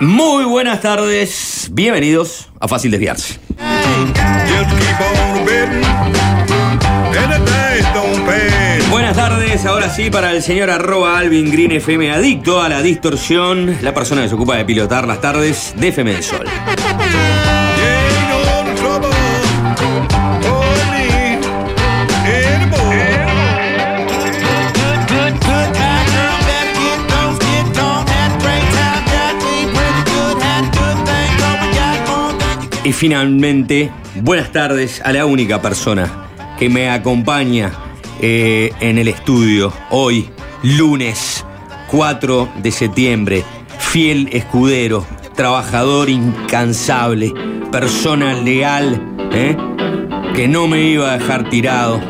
Muy buenas tardes, bienvenidos a Fácil Desviarse. Buenas tardes, ahora sí para el señor arroba Alvin Green FM, adicto a la distorsión, la persona que se ocupa de pilotar las tardes de FM del Sol. Y finalmente, buenas tardes a la única persona que me acompaña eh, en el estudio hoy, lunes 4 de septiembre. Fiel escudero, trabajador incansable, persona leal, ¿eh? que no me iba a dejar tirado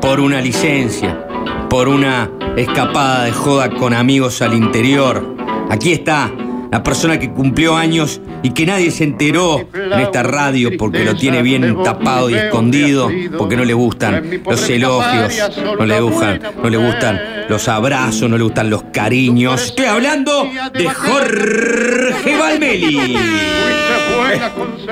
por una licencia, por una escapada de joda con amigos al interior. Aquí está la persona que cumplió años y que nadie se enteró en esta radio porque lo tiene bien tapado y escondido, porque no le gustan los elogios, no le gustan, no le gustan los abrazos, no le gustan los cariños. Estoy hablando de Jorge Valmeli.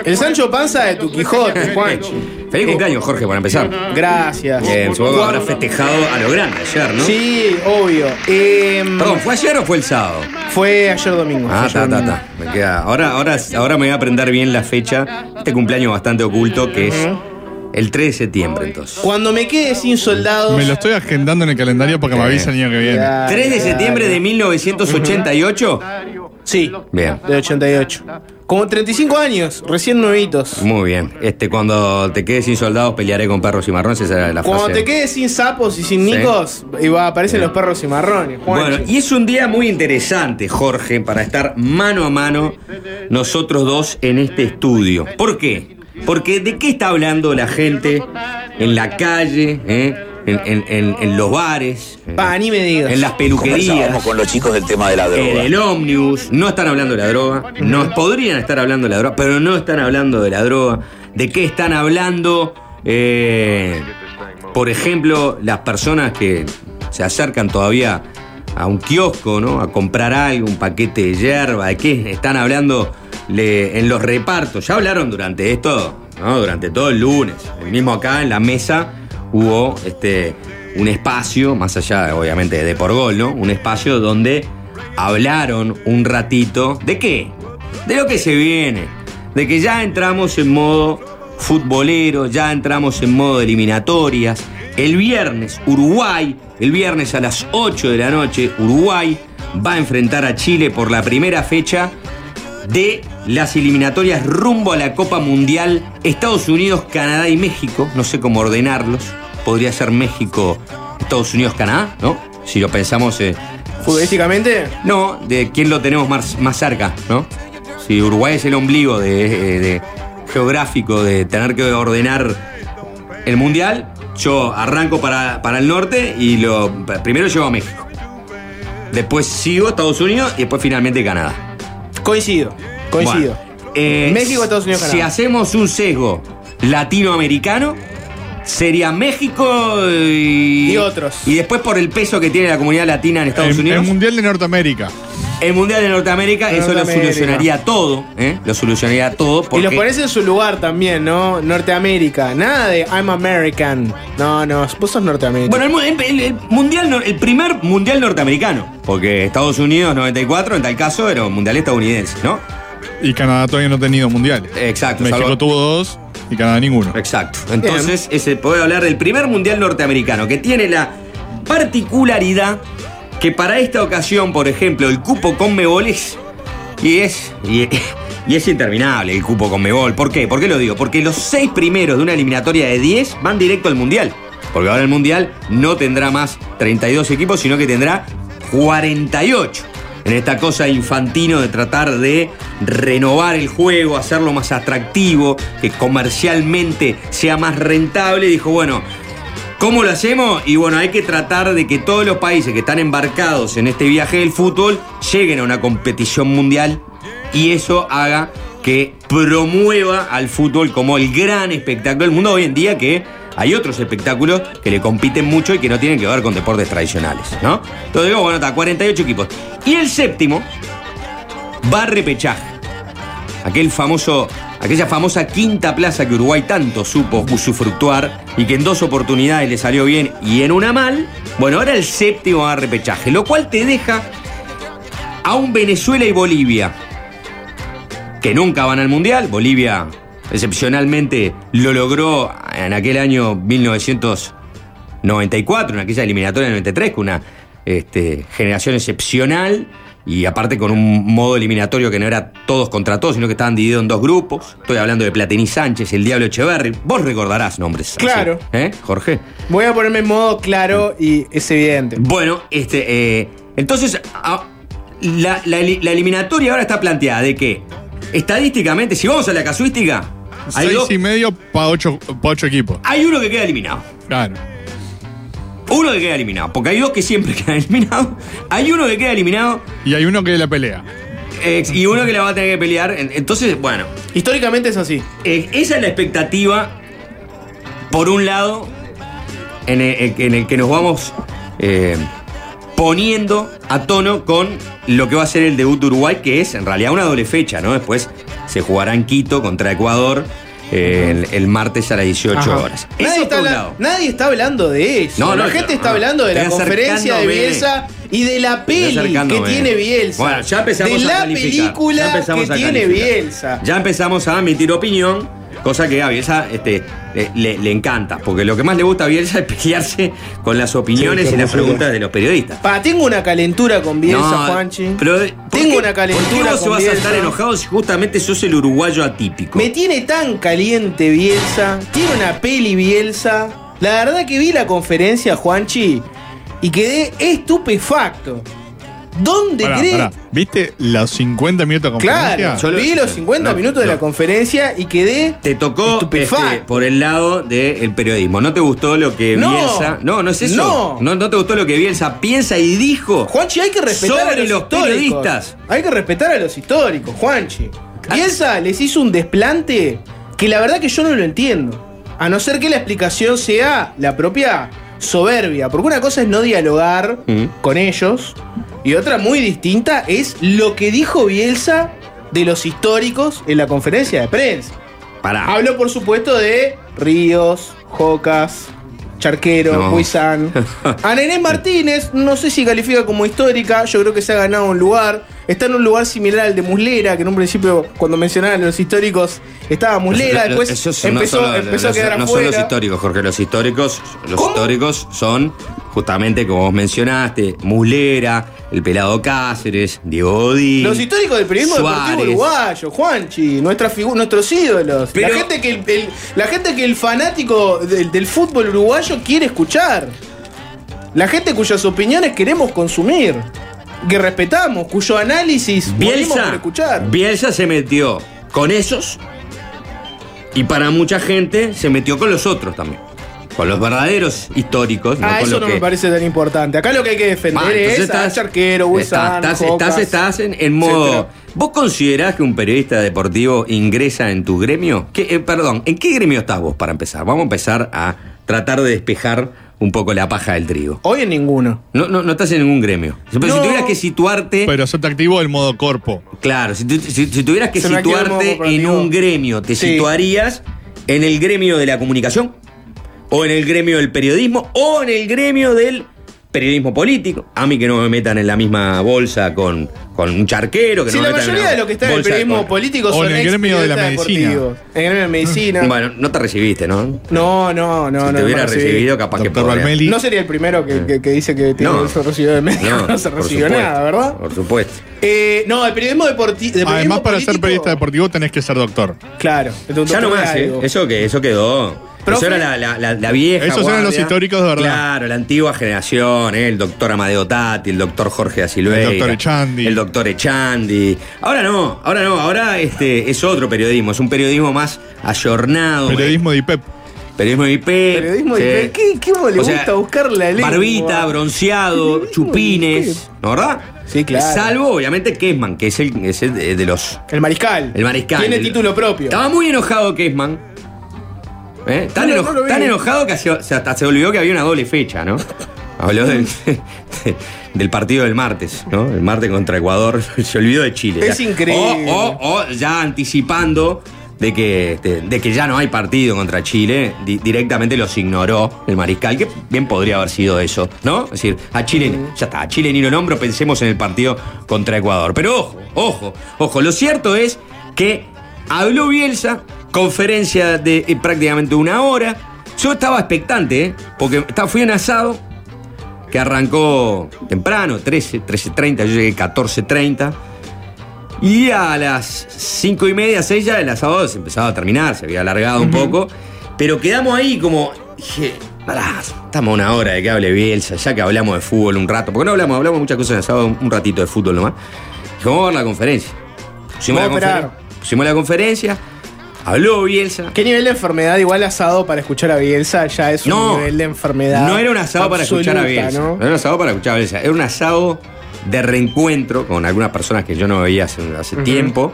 El Sancho Panza de tu Quijote, Juanchi. Feliz cumpleaños, Jorge, para empezar. Gracias. Eh, supongo que habrá festejado a lo grande ayer, ¿no? Sí, obvio. Em, Perdón, ¿fue ayer o fue el sábado? Fue ayer domingo. Ah, está, domingo. está. Me queda. Ahora, ahora, ahora me voy a aprender bien la fecha. Este cumpleaños bastante oculto, que es el 3 de septiembre, entonces. Cuando me quede sin soldados. Me lo estoy agendando en el calendario porque me avisa el año que viene. Ya, 3 de septiembre de 1988. Sí, Bien. de 88. Como 35 años, recién nuevitos. Muy bien. Este, cuando te quedes sin soldados, pelearé con perros y marrones. Esa era la Cuando frase. te quedes sin sapos y sin Sí. nicos, y va, aparecen los perros y marrones. Bueno, y es un día muy interesante, Jorge, para estar mano a mano nosotros dos en este estudio. ¿Por qué? Porque ¿de qué está hablando la gente en la calle, eh? en, en- en- en los bares, eh, Pa, ni me digas. en las peluquerías? Con los chicos del tema de la En droga. el ómnibus, no están hablando de la droga, no podrían estar hablando de la droga, pero no están hablando de la droga. ¿De qué están hablando? Eh, por ejemplo, las personas que se acercan todavía a un kiosco, ¿no? A comprar algo, un paquete de hierba, ¿de qué están hablando en los repartos? Ya hablaron durante esto, ¿no? Durante todo el lunes. El mismo acá en la mesa hubo este, un espacio, más allá obviamente de por gol, ¿no? Un espacio donde hablaron un ratito. ¿De qué? De lo que se viene. De que ya entramos en modo futbolero, ya entramos en modo eliminatorias. El viernes, Uruguay, el viernes a las 8 de la noche, Uruguay va a enfrentar a Chile por la primera fecha de las eliminatorias rumbo a la Copa Mundial Estados Unidos, Canadá y México. No sé cómo ordenarlos. Podría ser México, Estados Unidos, Canadá, ¿no? Si lo pensamos... eh, Futbolísticamente, no, de quién lo tenemos más, más cerca, ¿no? Si Uruguay es el ombligo de, eh, de- geográfico de tener que ordenar el mundial, yo arranco para, para el norte y lo primero llevo a México. Después sigo a Estados Unidos y después finalmente Canadá. Coincido. Coincido. Bueno, eh, México, Estados Unidos, Si Canadá. hacemos un sesgo latinoamericano, sería México y, Y otros. Y después por el peso que tiene la comunidad latina en Estados El, Unidos. el Mundial de Norteamérica. El Mundial de Norteamérica, eso lo solucionaría todo, ¿eh? Lo solucionaría todo. Y Porque los pones en su lugar también, ¿no? Norteamérica. Nada de I'm American. No, no, vos sos norteamericano. Bueno, el, el- el mundial, el primer mundial norteamericano. Porque Estados Unidos 94, en tal caso, era un mundial estadounidense, ¿no? Y Canadá todavía no ha tenido mundial. Exacto. México salvo- tuvo dos y Canadá ninguno. Exacto. Entonces, ese puede hablar del primer mundial norteamericano, que tiene la particularidad que para esta ocasión, por ejemplo, el cupo con es. Y es. Y, y es interminable el cupo con Mebol. ¿Por qué? ¿Por qué lo digo? Porque los seis primeros de una eliminatoria de 10 van directo al mundial. Porque ahora el mundial no tendrá más 32 equipos, sino que tendrá 48 en esta cosa infantino de tratar de renovar el juego, hacerlo más atractivo, que comercialmente sea más rentable, dijo, bueno, ¿cómo lo hacemos? Y bueno, hay que tratar de que todos los países que están embarcados en este viaje del fútbol lleguen a una competición mundial y eso haga que promueva al fútbol como el gran espectáculo del mundo hoy en día que hay otros espectáculos que le compiten mucho y que no tienen que ver con deportes tradicionales, ¿no? Entonces digo, bueno, está 48 equipos. Y el séptimo, va a repechaje. Aquel famoso, aquella famosa quinta plaza que Uruguay tanto supo usufructuar y que en dos oportunidades le salió bien y en una mal. Bueno, ahora el séptimo a repechaje, lo cual te deja a un Venezuela y Bolivia que nunca van al Mundial. Bolivia excepcionalmente lo logró en aquel año 1994, en aquella eliminatoria del 93, con una este, generación excepcional y aparte con un modo eliminatorio que no era todos contra todos, sino que estaban divididos en dos grupos. Estoy hablando de Platini Sánchez, el Diablo Echeverri. Vos recordarás nombres. así, Claro. ¿Eh, Jorge? Voy a ponerme en modo claro y es evidente. Bueno, este, eh, entonces a- la, la eli- la eliminatoria ahora está planteada de que estadísticamente, si vamos a la casuística, hay, Seis dos- y medio para ocho, pa' ocho equipos. hay uno que queda eliminado. Claro. Uno que queda eliminado, porque hay dos que siempre quedan eliminados. Hay uno que queda eliminado Y hay uno que la pelea. eh, y uno que la va a tener que pelear. En- Entonces, bueno, Históricamente es así. eh, esa es la expectativa, por un lado, en el, en el que nos vamos eh, poniendo a tono con lo que va a ser el debut de Uruguay, que es en realidad una doble fecha, ¿no? Después se jugará en Quito contra Ecuador el, el martes a las 18 Ajá. horas. Nadie está, nadie hablando de eso. No, la gente está hablando de la conferencia de. Bielsa y de la peli que tiene Bielsa. Bueno, ya empezamos de a la película que a tiene. Bielsa. Ya empezamos a emitir opinión, cosa que a Bielsa este, le, encanta, porque lo que más le gusta a Bielsa es pelearse con las opiniones Sí, y las preguntas de los periodistas. Pa, tengo una calentura con Bielsa, No, Juanchi. pero ¿por tengo qué- una calentura ¿Por qué vos con vas a estar enojado si justamente sos el uruguayo atípico? Me tiene tan caliente Bielsa. Tiene una peli Bielsa. La verdad que vi la conferencia, Juanchi, y quedé estupefacto. ¿Dónde Pará, cree? pará. ¿Viste los 50 minutos de conferencia? Claro, Solo- vi los 50 no, minutos de la conferencia y quedé Te tocó este, por el lado del periodismo. ¿No te gustó lo que No. Bielsa.? No, no es eso. No. no. no te gustó lo que Bielsa piensa y dijo. Juanchi, hay que respetar Sobre a los, los periodistas. Hay que respetar a los históricos, Juanchi. Bielsa les hizo un desplante que la verdad que yo no lo entiendo. A no ser que la explicación sea la propia soberbia. Porque una cosa es no dialogar Mm. con ellos. Y otra muy distinta es lo que dijo Bielsa de los históricos en la conferencia de prensa. Pará. Hablo, por supuesto, de Ríos, Jocas, Charquero, No. Huizán. A Nené Martínez, no sé si califica como histórica, yo creo que se ha ganado un lugar. Está en un lugar similar al de Muslera, que en un principio, cuando mencionaban los históricos, estaba Muslera, Los- los- después esos son- no empezó, son empezó los- a quedar No son los históricos, Jorge. Los históricos, los ¿Cómo? históricos son justamente, como vos mencionaste, Muslera, el pelado Cáceres, Diego Godín. Los históricos del periodismo deportivo Suárez. uruguayo, Juanchi, nuestra nuestros ídolos. Pero- la, gente que el, el- la gente que el fanático del, del fútbol uruguayo quiere escuchar. La gente cuyas opiniones queremos consumir. Que respetamos, cuyo análisis por Bielsa, escuchar. Bielsa se metió con esos y para mucha gente se metió con los otros también. Con los verdaderos históricos. no ah, con eso los no que- me parece tan importante. Acá lo que hay que defender Ah, es a Charquero, Huizán, estás, estás, estás, estás en, en modo. etcétera. ¿Vos considerás que un periodista deportivo ingresa en tu gremio? ¿Qué, eh, perdón, ¿en qué gremio estás vos para empezar? Vamos a empezar a tratar de despejar un poco la paja del trigo. Hoy en ninguno. No, no, no estás en ningún gremio. Pero si tuvieras que situarte. Pero eso te activó el modo corpo. Claro, si, tu- si- si tuvieras que Se situarte en un gremio, ¿te Sí. situarías en el gremio de la comunicación? ¿O en el gremio del periodismo? ¿O en el gremio del periodismo político? A mí que no me metan en la misma bolsa con, con un charquero. Que Si no la me metan en mayoría de lo que está en el periodismo con- político O son en el gremio de la medicina. deportivos. En el gremio de medicina. Bueno, no te recibiste, ¿no? no, no, no. si no, te no hubiera recibido, capaz que podría. No sería el primero que, que- que dice que tiene No. se recibió de médico. No, se por recibió supuesto, nada, ¿verdad? Por supuesto. Eh, no, el periodismo deportivo. Además, para ser periodista deportivo tenés que ser doctor. Claro. Ya no doctor más, de ¿eh? Eso que eso quedó. Profe. Eso era la, la- la- vieja. Esos eran los guardia. históricos de verdad. Claro, la antigua generación, ¿eh? el doctor Amadeo Tati, el doctor Jorge Asilveira. El doctor Echandi. El doctor Echandi. Ahora no, ahora no, ahora este es otro periodismo, es un periodismo más ayornado. Periodismo de IPEP. Periodismo de IP. Periodismo de- ¿Qué- qué le gusta buscar la lengua? Barbita, bronceado, chupines, ¿no verdad? Sí, claro. Salvo, obviamente, Kesman, que es el, es el de, de los. El mariscal. El mariscal. Tiene El- título propio. Estaba muy enojado Kesman. ¿Eh? Tan, No, no, eno- no lo vi. tan enojado que se, hasta se olvidó que había una doble fecha, ¿no? Habló del, del partido del martes, ¿no? El martes contra Ecuador. Se olvidó de Chile. Es Ya. increíble. O, o- o ya anticipando de que, este, de que ya no hay partido contra Chile, di- directamente los ignoró el mariscal, que bien podría haber sido eso, ¿no? Es decir, a Chile, ya está, a Chile ni lo nombro, pensemos en el partido contra Ecuador. Pero ojo, ojo, ojo, lo cierto es que habló Bielsa, conferencia de eh, prácticamente una hora. Yo estaba expectante, ¿eh? porque fui un asado que arrancó temprano, 13, 13.30, yo llegué 14.30. Y a las 5 y media, 6 ya el asado se empezaba a terminar, se había alargado un poco. Pero quedamos ahí como. Dije, pará, estamos a una hora de que hable Bielsa, ya que hablamos de fútbol un rato. Porque no hablamos, hablamos muchas cosas en el asado, un, ratito de fútbol nomás. Dije, vamos a ver la conferencia. Pusimos, la, esperar. pusimos la conferencia, habló Bielsa. ¿Qué nivel de enfermedad? Igual asado para escuchar a Bielsa ya es un nivel de enfermedad. No era un asado para escuchar a Bielsa. ¿no? No era un asado para escuchar a Bielsa. Era un asado de reencuentro con algunas personas que yo no veía hace, hace tiempo.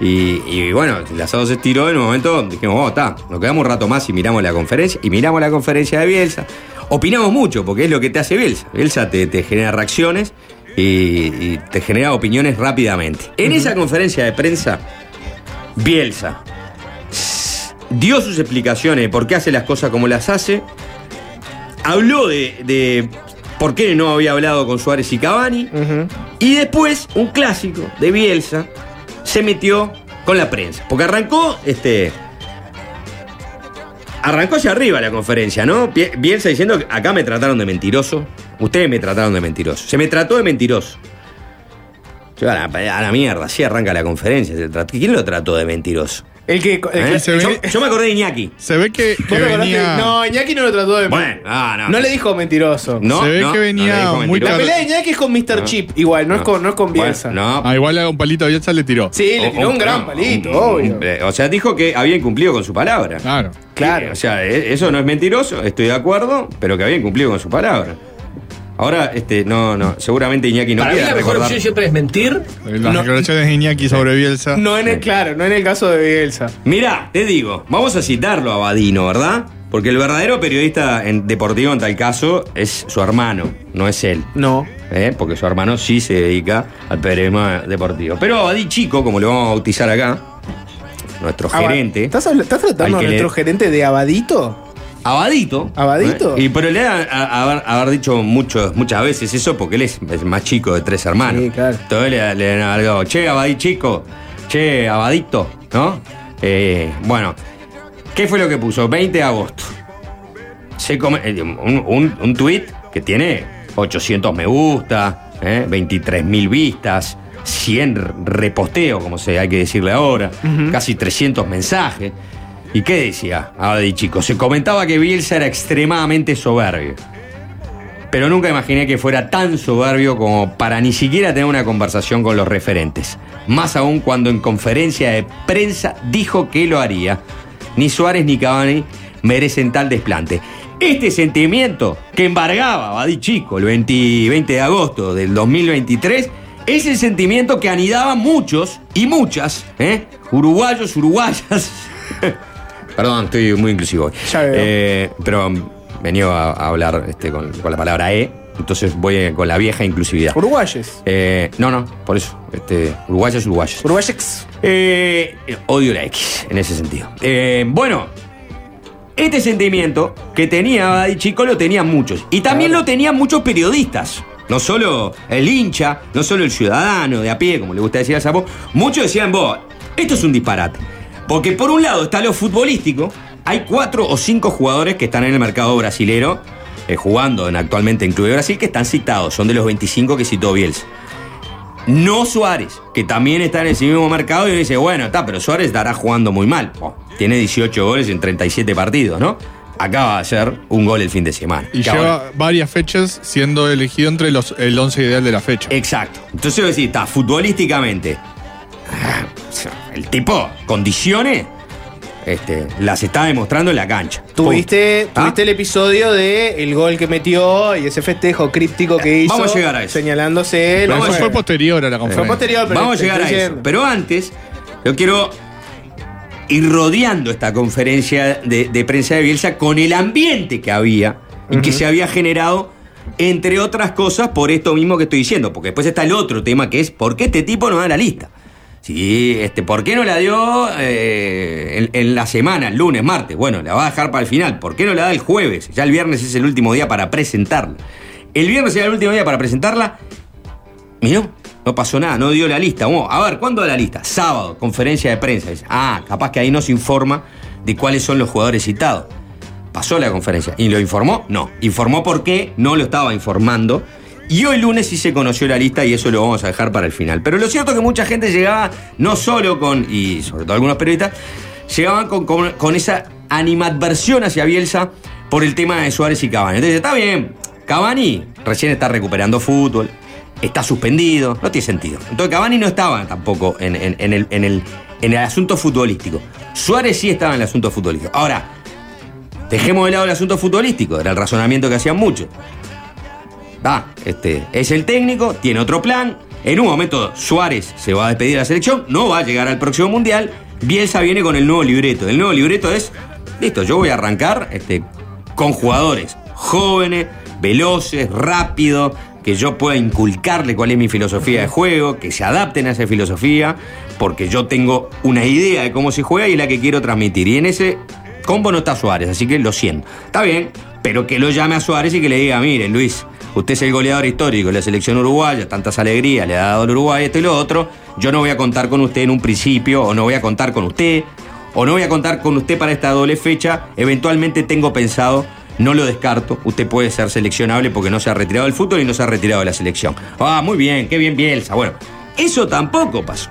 Y, y bueno, el asado se estiró en un momento dijimos, oh, está, nos quedamos un rato más y miramos la conferencia. Y miramos la conferencia de Bielsa. Opinamos mucho, porque es lo que te hace Bielsa. Bielsa te, te genera reacciones y, y te genera opiniones rápidamente. En esa conferencia de prensa, Bielsa dio sus explicaciones de por qué hace las cosas como las hace. Habló de, de por qué no había hablado con Suárez y Cavani. Y después, un clásico de Bielsa se metió con la prensa. Porque arrancó, este. Arrancó hacia arriba la conferencia, ¿no? Bie- Bielsa diciendo que acá me trataron de mentiroso. Ustedes me trataron de mentiroso. Se me trató de mentiroso. A, la, a la mierda, así arranca la conferencia. ¿Quién lo trató de mentiroso? El que. el ¿Eh? que- se ve- yo, yo me acordé de Iñaki. Se ve que, que ¿Vos te acordaste? venía. No, Iñaki no lo trató de. Bueno, ah, no. No le dijo mentiroso. No, Se ve no, que venía no le dijo muy. La pelea de Iñaki es con Mr. No. Chip, igual, no, es con, no es con Bueno, Bielsa. no. Ah, igual a un palito a Bielsa le tiró. Sí, le tiró un gran no, palito, un- obvio. un- o sea, dijo que había incumplido con su palabra. Claro. Claro. O sea, e- eso no es mentiroso, estoy de acuerdo, pero que había incumplido con su palabra. Ahora, este, no, no, seguramente Iñaki no Para mí la mejor recordar. opción siempre es mentir. Las No. declaraciones de Iñaki sobre Bielsa. No en el, claro, no en el caso de Bielsa. Mirá, te digo, vamos a citarlo a Badino, ¿verdad? Porque el verdadero periodista en deportivo en tal caso es su hermano, no es él. No. ¿eh? Porque su hermano sí se dedica al periodismo deportivo. Pero Abadí Chico, como lo vamos a bautizar acá, nuestro Aba- gerente. ¿Estás, tratando a nuestro le- gerente de Abadito? Abadito. ¿Abadito? ¿eh? Y pero le da a, haber, haber dicho mucho, muchas veces eso porque él es el más chico de tres hermanos. Sí, claro. Entonces le, le han alargado, che, Abadí chico, che, Abadito, ¿no? Eh, bueno, ¿qué fue lo que puso? 20 de agosto. Se come, eh, un, un, un tuit que tiene 800 me gusta, ¿eh? 23 mil vistas, 100 reposteos, como se hay que decirle ahora, casi 300 mensajes. ¿Y qué decía Abadi Chico? Se comentaba que Bielsa era extremadamente soberbio. Pero nunca imaginé que fuera tan soberbio como para ni siquiera tener una conversación con los referentes. Más aún cuando en conferencia de prensa dijo que lo haría. Ni Suárez ni Cavani merecen tal desplante. Este sentimiento que embargaba a Chico el 20, 20 de agosto del 2023 es el sentimiento que anidaban muchos y muchas, ¿eh? uruguayos, uruguayas. Perdón, estoy muy inclusivo hoy. Ya veo. Eh, pero venía a, a hablar este, con, con la palabra E, entonces voy con la vieja inclusividad. Uruguayes. Eh, no, no, por eso. Este, uruguayos, uruguayos. Uruguayex. Eh, odio la X en ese sentido. Eh, bueno, este sentimiento que tenía Abadi Chico lo tenían muchos. Y también lo tenían muchos periodistas. No solo el hincha, no solo el ciudadano de a pie, como le gusta decir a Sapo. Muchos decían, vos, esto es un disparate. Porque por un lado está lo futbolístico. Hay cuatro o cinco jugadores que están en el mercado brasilero, eh, jugando en, actualmente en Club de Brasil, que están citados. Son de los 25 que citó Bielsa. No Suárez, que también está en ese mismo mercado y uno dice, bueno, está, pero Suárez estará jugando muy mal. Oh, tiene 18 goles en 37 partidos, ¿no? Acaba de hacer un gol el fin de semana. Y lleva varias fechas siendo elegido entre los, el 11 ideal de la fecha. Exacto. Entonces decís, está, futbolísticamente, ah, el tipo, condiciones, este, las está demostrando en la cancha. Tuviste, ¿Ah? tuviste el episodio de el gol que metió y ese festejo críptico que hizo. Vamos a llegar a eso. Señalándose. Pero no eso fue- fue posterior a la Fue conferencia. posterior, pero Vamos a llegar a eso. diciendo. Pero antes, yo quiero ir rodeando esta conferencia de, de prensa de Bielsa con el ambiente que había y que se había generado entre otras cosas por esto mismo que estoy diciendo, porque después está el otro tema que es ¿por qué este tipo no da la lista? Sí, este, ¿por qué no la dio eh, en, la semana, el lunes, martes? Bueno, la va a dejar para el final. ¿Por qué no la da el jueves? Ya el viernes es el último día para presentarla. El viernes era el último día para presentarla. Miró, no pasó nada, no dio la lista. Vamos, a ver, ¿cuándo da la lista? Sábado, conferencia de prensa. Ah, capaz que ahí no se informa de cuáles son los jugadores citados. Pasó la conferencia. ¿Y lo informó? No. Informó por qué no lo estaba informando. Y hoy lunes sí se conoció la lista y eso lo vamos a dejar para el final. Pero lo cierto es que mucha gente llegaba no solo con, y sobre todo algunos periodistas, llegaban con, con- con esa animadversión hacia Bielsa por el tema de Suárez y Cavani. Entonces, está bien, Cavani recién está recuperando fútbol, está suspendido, no tiene sentido. Entonces Cavani no estaba tampoco en, en- el, en el- en el asunto futbolístico. Suárez sí estaba en el asunto futbolístico. Ahora, dejemos de lado el asunto futbolístico, era el razonamiento que hacían muchos. Este, es el técnico, tiene otro plan. En un momento Suárez se va a despedir de la selección, no va a llegar al próximo mundial. Bielsa viene con el nuevo libreto. El nuevo libreto es, listo, yo voy a arrancar este, con jugadores jóvenes, veloces, rápidos, que yo pueda inculcarle cuál es mi filosofía de juego, que se adapten a esa filosofía, porque yo tengo una idea de cómo se juega y la que quiero transmitir. Y en ese combo no está Suárez, así que lo siento. Está bien, pero que lo llame a Suárez y que le diga, mire, Luis, usted es el goleador histórico de la selección uruguaya, tantas alegrías le ha dado al Uruguay esto y lo otro, yo no voy a contar con usted en un principio, o no voy a contar con usted, o no voy a contar con usted para esta doble fecha, eventualmente tengo pensado, no lo descarto, usted puede ser seleccionable porque no se ha retirado del fútbol y no se ha retirado de la selección. Ah, muy bien, qué bien Bielsa. Bueno, eso tampoco pasó.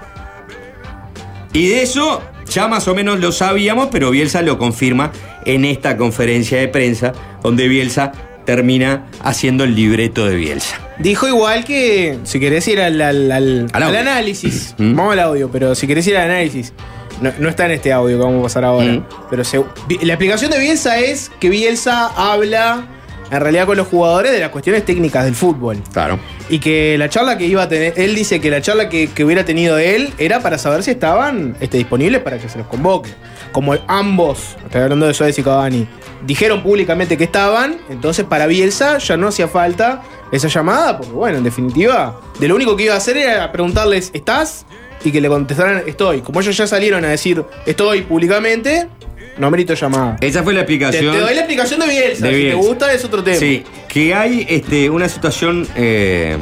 Y de eso ya más o menos lo sabíamos, pero Bielsa lo confirma en esta conferencia de prensa, donde Bielsa termina haciendo el libreto de Bielsa. Dijo igual que, si querés ir al, al- al- Al al audio. análisis, Mm. vamos al audio, pero si querés ir al análisis, no, no está en este audio que vamos a pasar ahora, Mm. pero se- la explicación de Bielsa es que Bielsa habla en realidad con los jugadores de las cuestiones técnicas del fútbol. Claro. Y que la charla que iba a tener, él dice que la charla que, que hubiera tenido él era para saber si estaban este, disponibles para que se los convoque. Como ambos, estoy hablando de Suárez y Cavani, dijeron públicamente que estaban, entonces para Bielsa ya no hacía falta esa llamada, porque bueno, en definitiva, de lo único que iba a hacer era preguntarles, ¿estás? Y que le contestaran, estoy. Como ellos ya salieron a decir, estoy públicamente, no amerito llamada. Esa fue la Te, te explicación. doy la explicación de Bielsa, de si te gusta es otro tema. Sí, que hay este, una situación. eh,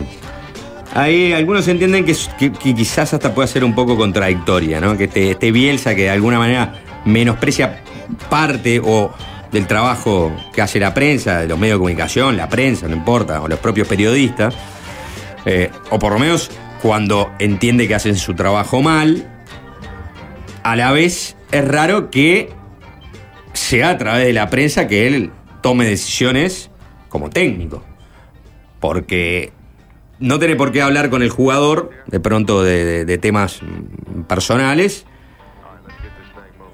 hay algunos entienden que, es- que- que quizás hasta pueda ser un poco contradictoria, ¿no? Que este, este Bielsa que de alguna manera menosprecia parte o del trabajo que hace la prensa, de los medios de comunicación, la prensa, no importa, o los propios periodistas, eh, o por lo menos cuando entiende que hacen su trabajo mal, a la vez es raro que sea a través de la prensa que él tome decisiones como técnico. Porque no tiene por qué hablar con el jugador de pronto de, de- temas mm, personales,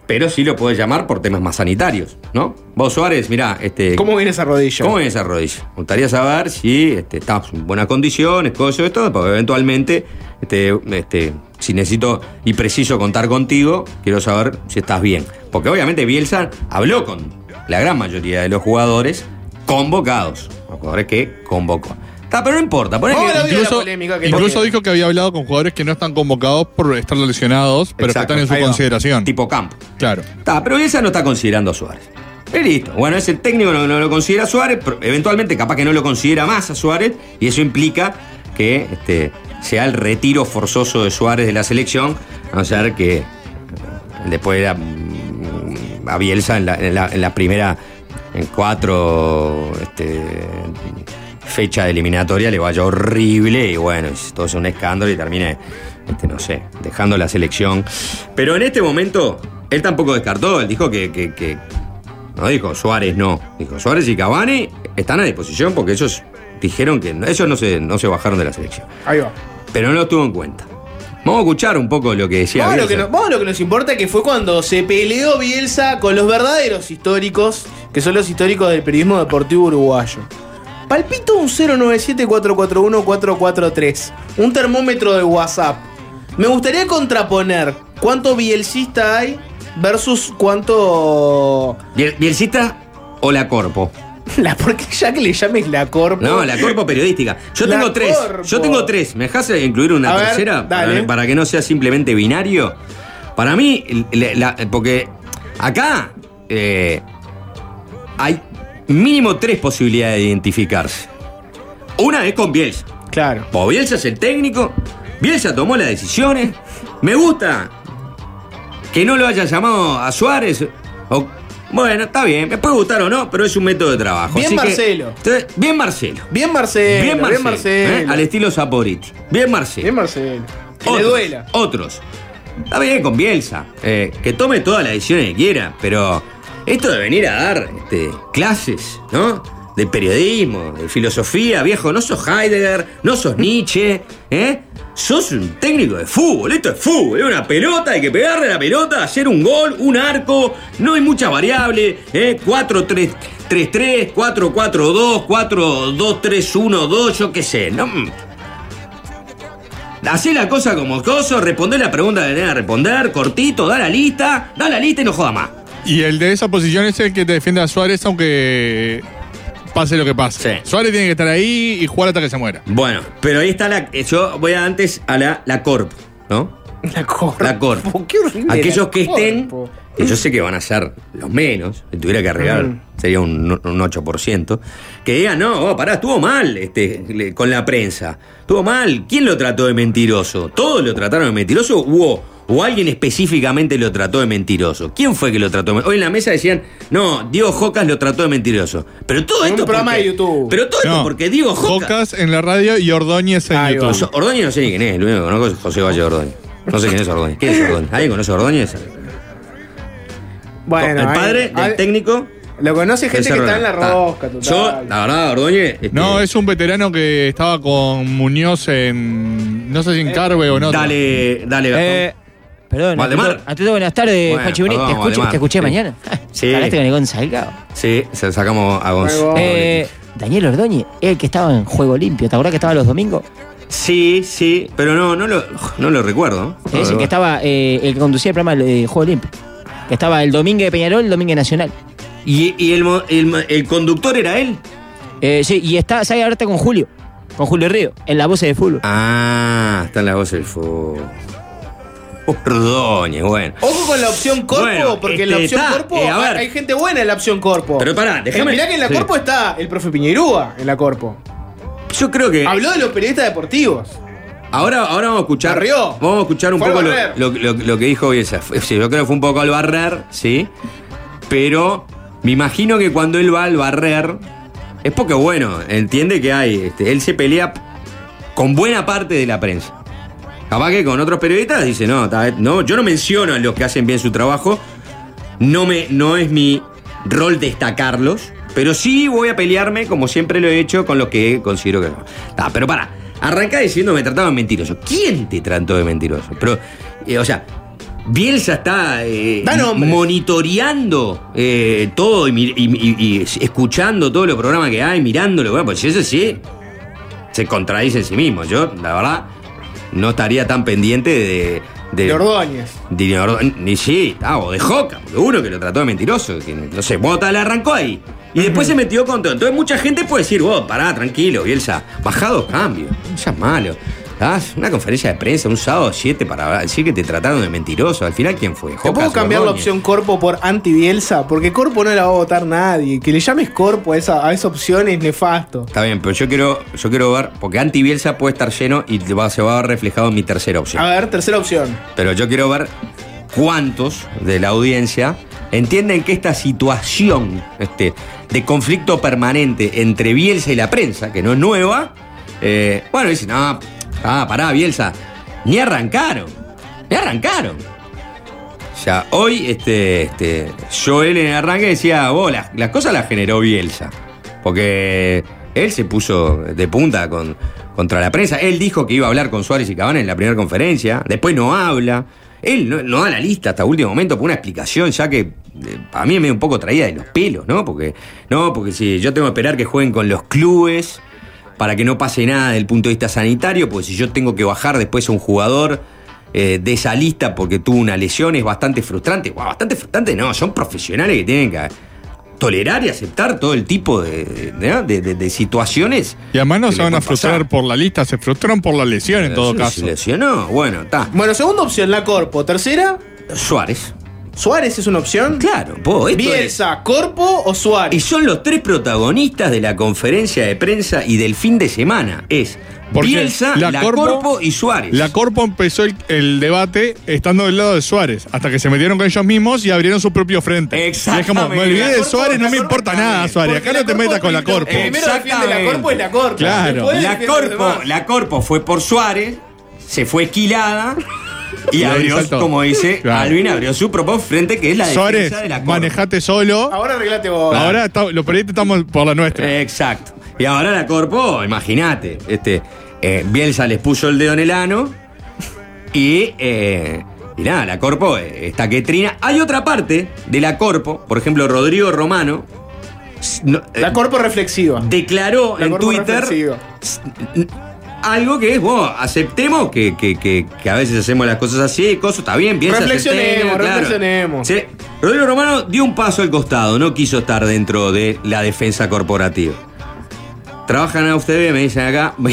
pero sí lo puede llamar por temas más sanitarios, ¿no? Vos Suárez, mirá, este, ¿Cómo viene esa rodilla? ¿Cómo viene esa rodilla? Me gustaría saber si este, estás en buenas condiciones, cosas, todo, porque eventualmente, este, este, si necesito y preciso contar contigo, quiero saber si estás bien. Porque obviamente Bielsa habló con la gran mayoría de los jugadores convocados. Los jugadores que convocó. Está, pero no importa. que- la Incluso, polémica que incluso tiene. dijo que había hablado con jugadores que no están convocados por estar lesionados, pero Exacto, que están en su va. consideración. tipo campo. Claro. Está, pero Bielsa no está considerando a Suárez. Y listo. Bueno, es el técnico no, no lo considera a Suárez, pero eventualmente capaz que no lo considera más a Suárez, y eso implica que este, sea el retiro forzoso de Suárez de la selección, a no ser que eh, después era mm, a Bielsa en la, en la- en la primera, en cuatro este, fecha de eliminatoria le vaya horrible y bueno, todo es un escándalo y termine, este, no sé, dejando la selección. Pero en este momento, él tampoco descartó, él dijo que, que- que- no dijo Suárez no, dijo Suárez y Cavani están a disposición porque ellos dijeron que no- ellos no se, no se bajaron de la selección, Ahí va. pero no lo tuvo en cuenta. Vamos a escuchar un poco lo que decía Vamos lo que vamos a lo que nos importa, que fue cuando se peleó Bielsa con los verdaderos históricos, que son los históricos del periodismo deportivo uruguayo. Palpito un 097-441-443, un termómetro de WhatsApp. Me gustaría contraponer cuánto bielcista hay versus cuánto... Biel- ¿Bielcita o la Corpo? La, ¿Por qué ya que le llames la corpo? No, la corpo periodística. Yo La tengo tres. corpo. Yo tengo tres. ¿Me dejas incluir una A ver, tercera? dale. Para, para que no sea simplemente binario. Para mí, la- la- porque acá eh, hay mínimo tres posibilidades de identificarse. Una es con Bielsa. Claro. Pues Bielsa es el técnico. Bielsa tomó las decisiones. Me gusta que no lo haya llamado a Suárez. o- bueno, está bien, me puede gustar o no, pero es un método de trabajo. Bien Así Marcelo. Bien Marcelo. Bien Marcelo. Bien Marcelo. Bien Marcelo. ¿eh? Al estilo Saporiti. Bien Marcelo. Bien Marcelo. Que le Otros, duela. Otros. Está bien con Bielsa. eh, que tome todas las decisiones que quiera, pero esto de venir a dar este, clases, ¿no? De periodismo, de filosofía, viejo, no sos Heidegger, no sos Nietzsche, ¿eh? Sos un técnico de fútbol, esto es fútbol, es una pelota, hay que pegarle la pelota, hacer un gol, un arco, no hay muchas variables, ¿eh? 4-3-3-3, 4-4-2, 4-2-3-1-2, yo qué sé, ¿no? Hacé la cosa como coso, respondé la pregunta que tenés que responder, cortito, da la lista, da la lista y no joda más. Y el de esa posición es el que te defiende a Suárez, aunque pase lo que pase. Sí. Suárez tiene que estar ahí y jugar hasta que se muera. Bueno, pero ahí está la. Yo voy antes a la, la Corp, ¿no? La corpo. La Corp. Qué horrible. Aquellos la que estén, que yo sé que van a ser los menos, si tuviera que arreglar, Mm. sería un, un 8%, que digan, no, oh, pará, estuvo mal este, con la prensa. Estuvo mal. ¿Quién lo trató de mentiroso? ¿Todos lo trataron de mentiroso? ¿O, o alguien específicamente lo trató de mentiroso? ¿Quién fue que lo trató de mentiroso? Hoy en la mesa decían, no, Diego Jocas lo trató de mentiroso. Pero todo En un esto. programa porque- de YouTube. Pero todo esto porque Diego Jocas. Jocas en la radio y Ordóñez en va. YouTube. Ordóñez no sé ni quién es, lo único que conozco es José Valle Ordóñez. No sé quién es Ordóñez. ¿Quién es Ordóñez? ¿Alguien conoce a Ordóñez? Bueno, el padre del ahí- técnico. Lo conoce gente que está en la rosca, total. Yo, la verdad, Ordóñez. este, No, es un veterano que estaba con Muñoz en. No sé si en Carve o no. Dale, dale, Gastón. Eh, perdón, Valdemar. ante todo- ante todo, buenas tardes, Bueno, Te escuché, Valdemar. te escuché Sí. mañana. Sí. Hablaste con el Gonzalo. Sí, se sacamos a Gonzalo. Eh, Daniel Ordóñez, el que estaba en Juego Limpio. ¿Te acordás que estaba los domingos? Sí, sí, pero no, no lo, no lo recuerdo. No Es el que estaba, eh, el que conducía el programa de Juego Limpio. Que estaba el domingo de Peñarol, el domingo de Nacional. ¿Y, y el, mo- el, mo- el conductor era él? Eh, sí, y está, sale ahorita con Julio. Con Julio Río, en la voz de fútbol. Ah, está en la voz del fútbol. Ordóñez, bueno. Ojo con la opción corpo, Bueno, porque este, en la opción corpo eh, a ver. hay gente buena en la opción corpo. Pero pará, déjame- Eh, mirá que en la sí. corpo está el profe Piñerúa, en la corpo. Yo creo que. Habló de los periodistas deportivos. Ahora, ahora vamos a escuchar. Barrió. Vamos a escuchar un Fue poco lo, que dijo Bielsa. Sí, yo creo que fue un poco al barrer, sí. Pero me imagino que cuando él va al barrer. Es porque, bueno, entiende que hay. este, él se pelea con buena parte de la prensa. Capaz que con otros periodistas dice, no, no, yo no menciono a los que hacen bien su trabajo. No, me, no es mi rol destacarlos. Pero sí voy a pelearme, como siempre lo he hecho, con los que considero que no. Ta, pero para, arranca diciendo me trataban mentiroso. ¿Quién te trató de mentiroso? Pero, eh, o sea, Bielsa está eh, monitoreando eh, todo y, mi- y- y- y escuchando todos los programas que hay, mirándolo. Bueno, pues eso sí, se contradice en sí mismo. Yo, la verdad, no estaría tan pendiente de. De Ordóñez. de Ordó- Ni sí, ah, o de Joca, porque uno que lo trató de mentiroso. Que, no sé, Bota le arrancó ahí. Y después se metió con todo. Entonces mucha gente puede decir, vos, pará, tranquilo, Bielsa, bajado cambio. No seas malo. Ah, Una conferencia de prensa un sábado 7 para decir que te trataron de mentiroso. Al final, ¿quién fue? ¿Te puedo cambiar la opción corpo por anti-Bielsa? Porque corpo no la va a votar nadie. Que le llames corpo a esa, a esa opción es nefasto. Está bien, pero yo quiero, yo quiero ver, porque anti Bielsa puede estar lleno y va- se va a ver reflejado en mi tercera opción. A ver, tercera opción. Pero yo quiero ver cuántos de la audiencia entienden que esta situación este, de conflicto permanente entre Bielsa y la prensa, que no es nueva, eh, bueno, dicen, no, ah, pará, Bielsa, ni arrancaron, ni arrancaron. Sea, hoy este, este, Joel en el arranque decía, vos, las, las cosas las generó Bielsa. Porque él se puso de punta con, contra la prensa. Él dijo que iba a hablar con Suárez y Cabana en la primera conferencia. Después no habla. Él no, da la lista hasta último momento por una explicación, ya que eh, para mí me un poco traída de los pelos, ¿no? Porque, no, porque si yo tengo que esperar que jueguen con los clubes para que no pase nada desde el punto de vista sanitario, pues si yo tengo que bajar después a un jugador eh, de esa lista porque tuvo una lesión es bastante frustrante. Bastante frustrante, no, son profesionales que tienen que tolerar y aceptar todo el tipo de, de- de- de- de situaciones. Y además no se van a frustrar pasar. por la lista, se frustran por la lesión en todo Se caso. lesionó, bueno, está. Bueno, segunda opción, la Corpo. Tercera, Suárez. Suárez es una opción. Claro, vos, esto es- Bielsa, Corpo o Y Suárez. son los tres protagonistas de la conferencia de prensa y del fin de semana. Es Porque Bielsa, la, Corpo, y Suárez. La Corpo empezó el, el debate estando del lado de Suárez, hasta que se metieron con ellos mismos y abrieron su propio frente. Y es como, me olvidé de Suárez, no me importa nada, Suárez. Acá no te metas con la Corpo. El primero defiende la Corpo es la Corpo. Claro. La Corpo, la Corpo fue por Suárez, se fue esquilada y abrió, como dice Claro. Alvin, abrió su propio frente que es la Suárez, defensa de la Corpo. manejate solo. Ahora arreglate vos. Ahora está- los periodistas estamos por la nuestra. Exacto. Y ahora la Corpo, imagínate, este, eh, Bielsa les puso el dedo en el ano y, eh, y nada, la Corpo eh, está que trina. Hay otra parte de la Corpo, por ejemplo, Rodrigo Romano, no, eh, La Corpo reflexiva. declaró La en Corpo Twitter reflexiva. Algo que es, vos, aceptemos que, que- que- que a veces hacemos las cosas así, cosas está bien, piensa Reflexionemos, reflexionemos. Sí. Rodrigo Romano dio un paso al costado, no quiso estar dentro de la defensa corporativa. Trabajan a ustedes, me dicen acá.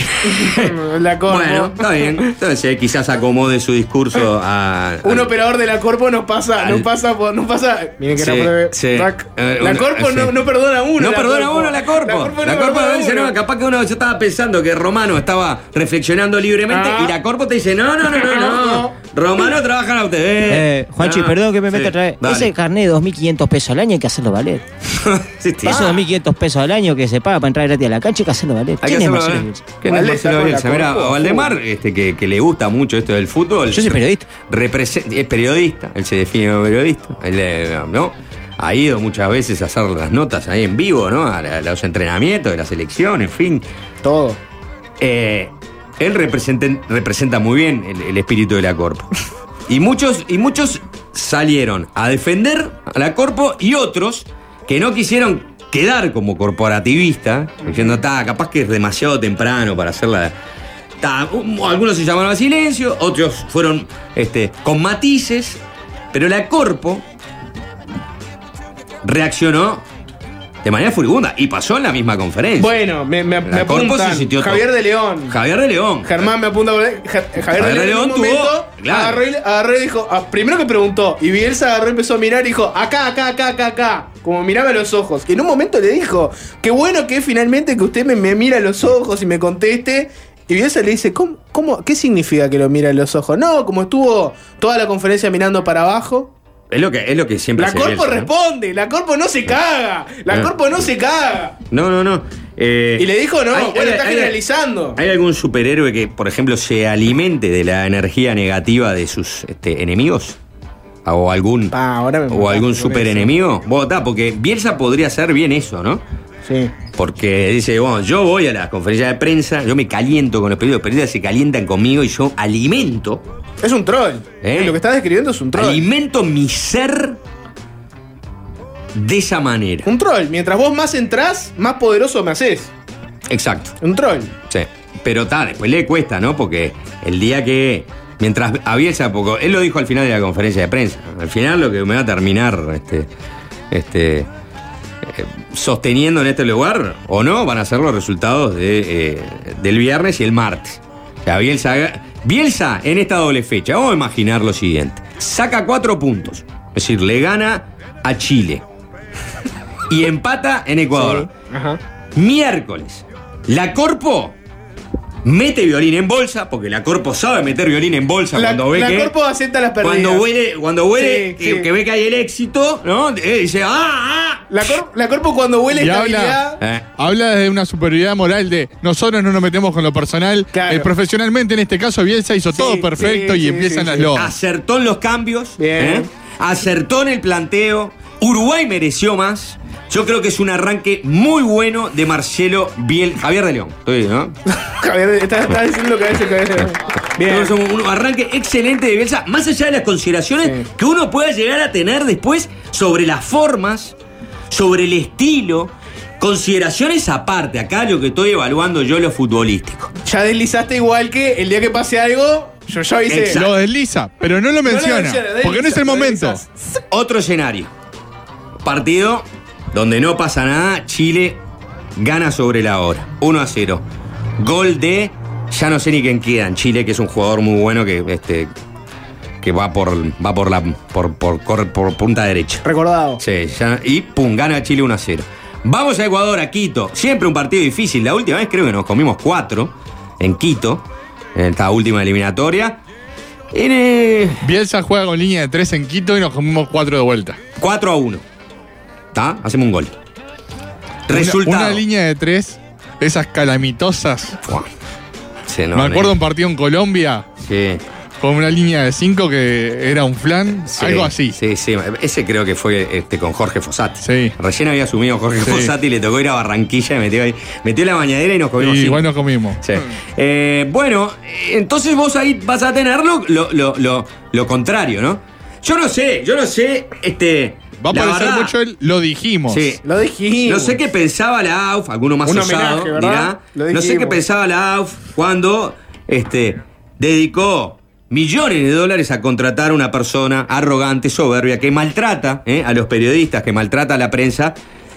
La Corpo. Bueno, está bien. Entonces eh, quizás acomode su discurso a. Un a- operador de la Corpo nos pasa, Al- nos pasa, por- nos pasa. Miren que Sí, la pruebe. sí. Eh, La Corpo sí. no, no perdona a uno. No perdona Corpo. uno la Corpo. La Corpo, La no Corpo perdona dice, uno. no, capaz que uno yo estaba pensando que Romano estaba reflexionando libremente Ah. y la Corpo te dice, no, no, no, no, no. No. Romano trabaja a ustedes. Eh, Juanchi, perdón que me sí, meta otra vez. dale. Ese carnet de 2.500 pesos al año hay que hacerlo valer. Esos 2.500 pesos al año que se paga para entrar gratis a la cancha que hacerlo valer. Hay que ¿Quién es Marcelo. Bielsa? ¿Quién es Marcelo Bielsa? Valdemar, este, que, que le gusta mucho esto del fútbol. Yo soy periodista. es periodista, él se define como periodista. Él, eh, ¿no? Ha ido muchas veces a hacer las notas ahí en vivo, ¿no? A los entrenamientos de la selección, en fin. Todo. Eh, él representa, representa muy bien el, el espíritu de la Corpo. Y muchos, y muchos salieron a defender a la Corpo y otros que no quisieron quedar como corporativista, diciendo, está, capaz que es demasiado temprano para hacerla. Algunos se llamaron a silencio, otros fueron este, con matices, pero la Corpo reaccionó de manera furibunda y pasó en la misma conferencia. Bueno, me, me, me apuntan. Javier todo. de León. Javier de León. Germán me apunta Javier, Javier de León, León en tuvo- momento claro. agarró, y- agarró y dijo, ah, primero que preguntó, y Bielsa agarró y empezó a mirar y dijo, acá, acá, acá, acá, acá, como miraba a los ojos. Y en un momento le dijo, qué bueno que es finalmente que usted me, me mira a los ojos y me conteste. Y Bielsa le dice, ¿cómo, cómo, ¿qué significa que lo mira a los ojos? No, como estuvo toda la conferencia mirando para abajo. Es lo que, es lo que siempre La hace Corpo Bielsa, ¿no? responde, la Corpo no se caga, la No. Corpo no se caga. No, no, no. Eh, Y le dijo, no, hay- bueno, hay- está hay- generalizando. ¿Hay algún superhéroe que, por ejemplo, se alimente de la energía negativa de sus este, enemigos? ¿O algún, Ah, ahora me o algún con super eso. enemigo? Vos, ta, porque Bielsa podría hacer bien eso, ¿no? Sí. Porque dice, bueno, yo voy a las conferencias de prensa, yo me caliento con los periodistas, los periodistas se calientan conmigo y yo alimento, Es un troll. ¿Eh? Lo que estás describiendo es un troll. alimento mi ser de esa manera. Un troll. Mientras vos más entrás, más poderoso me haces. Exacto. Un troll. Sí. Pero está, después le cuesta, ¿no? Porque el día que. Mientras a Bielsa, porque él lo dijo al final de la conferencia de prensa. Al final lo que me va a terminar este, este, eh, sosteniendo en este lugar, o no, van a ser los resultados de, eh, del viernes y el martes. O sea, Bielsa, Bielsa en esta doble fecha, vamos a imaginar lo siguiente. Saca cuatro puntos. Es decir, le gana a Chile. Y empata en Ecuador. Ajá. Miércoles, la Corpo mete violín en bolsa, porque la Corpo sabe meter violín en bolsa La, cuando ve la que. Corpo acepta las pérdidas. cuando huele, cuando huele Sí, que, sí. que ve que hay el éxito, ¿no? Eh, dice, ¡ah! ah". La, cor- la Corpo cuando huele Y estabilidad. habla, Eh. habla desde una superioridad moral de nosotros no nos metemos con lo personal. Claro. Eh, profesionalmente, en este caso, Bielsa hizo todo perfecto sí, y sí, empiezan sí, las sí. loas. Acertó en los cambios. Bien. ¿eh? Acertó en el planteo. Uruguay mereció más. Yo creo que es un arranque muy bueno de Marcelo Biel, Javier de León. Estoy, ¿no? Javier, estás estás diciendo lo que hace cabeza. Bien. Creo que es un, un arranque excelente de Bielsa, más allá de las consideraciones Sí. que uno pueda llegar a tener después sobre las formas, sobre el estilo, consideraciones aparte. Acá lo que estoy evaluando yo es lo futbolístico. Ya deslizaste igual que el día que pase algo, yo ya. Exacto. Lo desliza, pero no lo menciona. menciona, porque no es el momento. Otro escenario. Partido donde no pasa nada, Chile gana sobre la hora. 1 a 0. Gol de. Ya no sé ni quién queda en Chile, que es un jugador muy bueno que este. que va por. va por la. por, por, cor- por punta derecha. Recordado. Sí, ya- y pum, gana Chile 1 a 0. Vamos a Ecuador, a Quito. Siempre un partido difícil. La última vez creo que nos comimos cuatro en Quito, en esta última eliminatoria. En, eh, Bielsa juega con línea de tres en Quito y nos comimos cuatro de vuelta. 4 a 1. ¿Está? Hacemos un gol. Una- Resultado. Una, línea de tres, esas calamitosas. Sí, Me acuerdo un partido en Colombia Sí, con una línea de cinco que era un flan, sí, algo así. Sí, sí. Ese creo que fue este, con Jorge Fossati. Sí. Recién había asumido Jorge Sí. Fossati, le tocó ir a Barranquilla y metió ahí. Metió la bañadera y nos comimos cinco. igual nos comimos. Sí. Eh, bueno, entonces vos ahí vas a tener lo, lo, lo, lo- lo contrario, ¿no? Yo no sé, yo no sé, este. Va a la parecer verdad, mucho el lo dijimos. Sí. Lo dijimos. No sé qué pensaba la AUF, alguno más Un osado, homenaje, ¿verdad? dirá. Lo No sé qué pensaba la AUF cuando este, dedicó millones de dólares a contratar a una persona arrogante, soberbia, que maltrata eh, a los periodistas, que maltrata a la prensa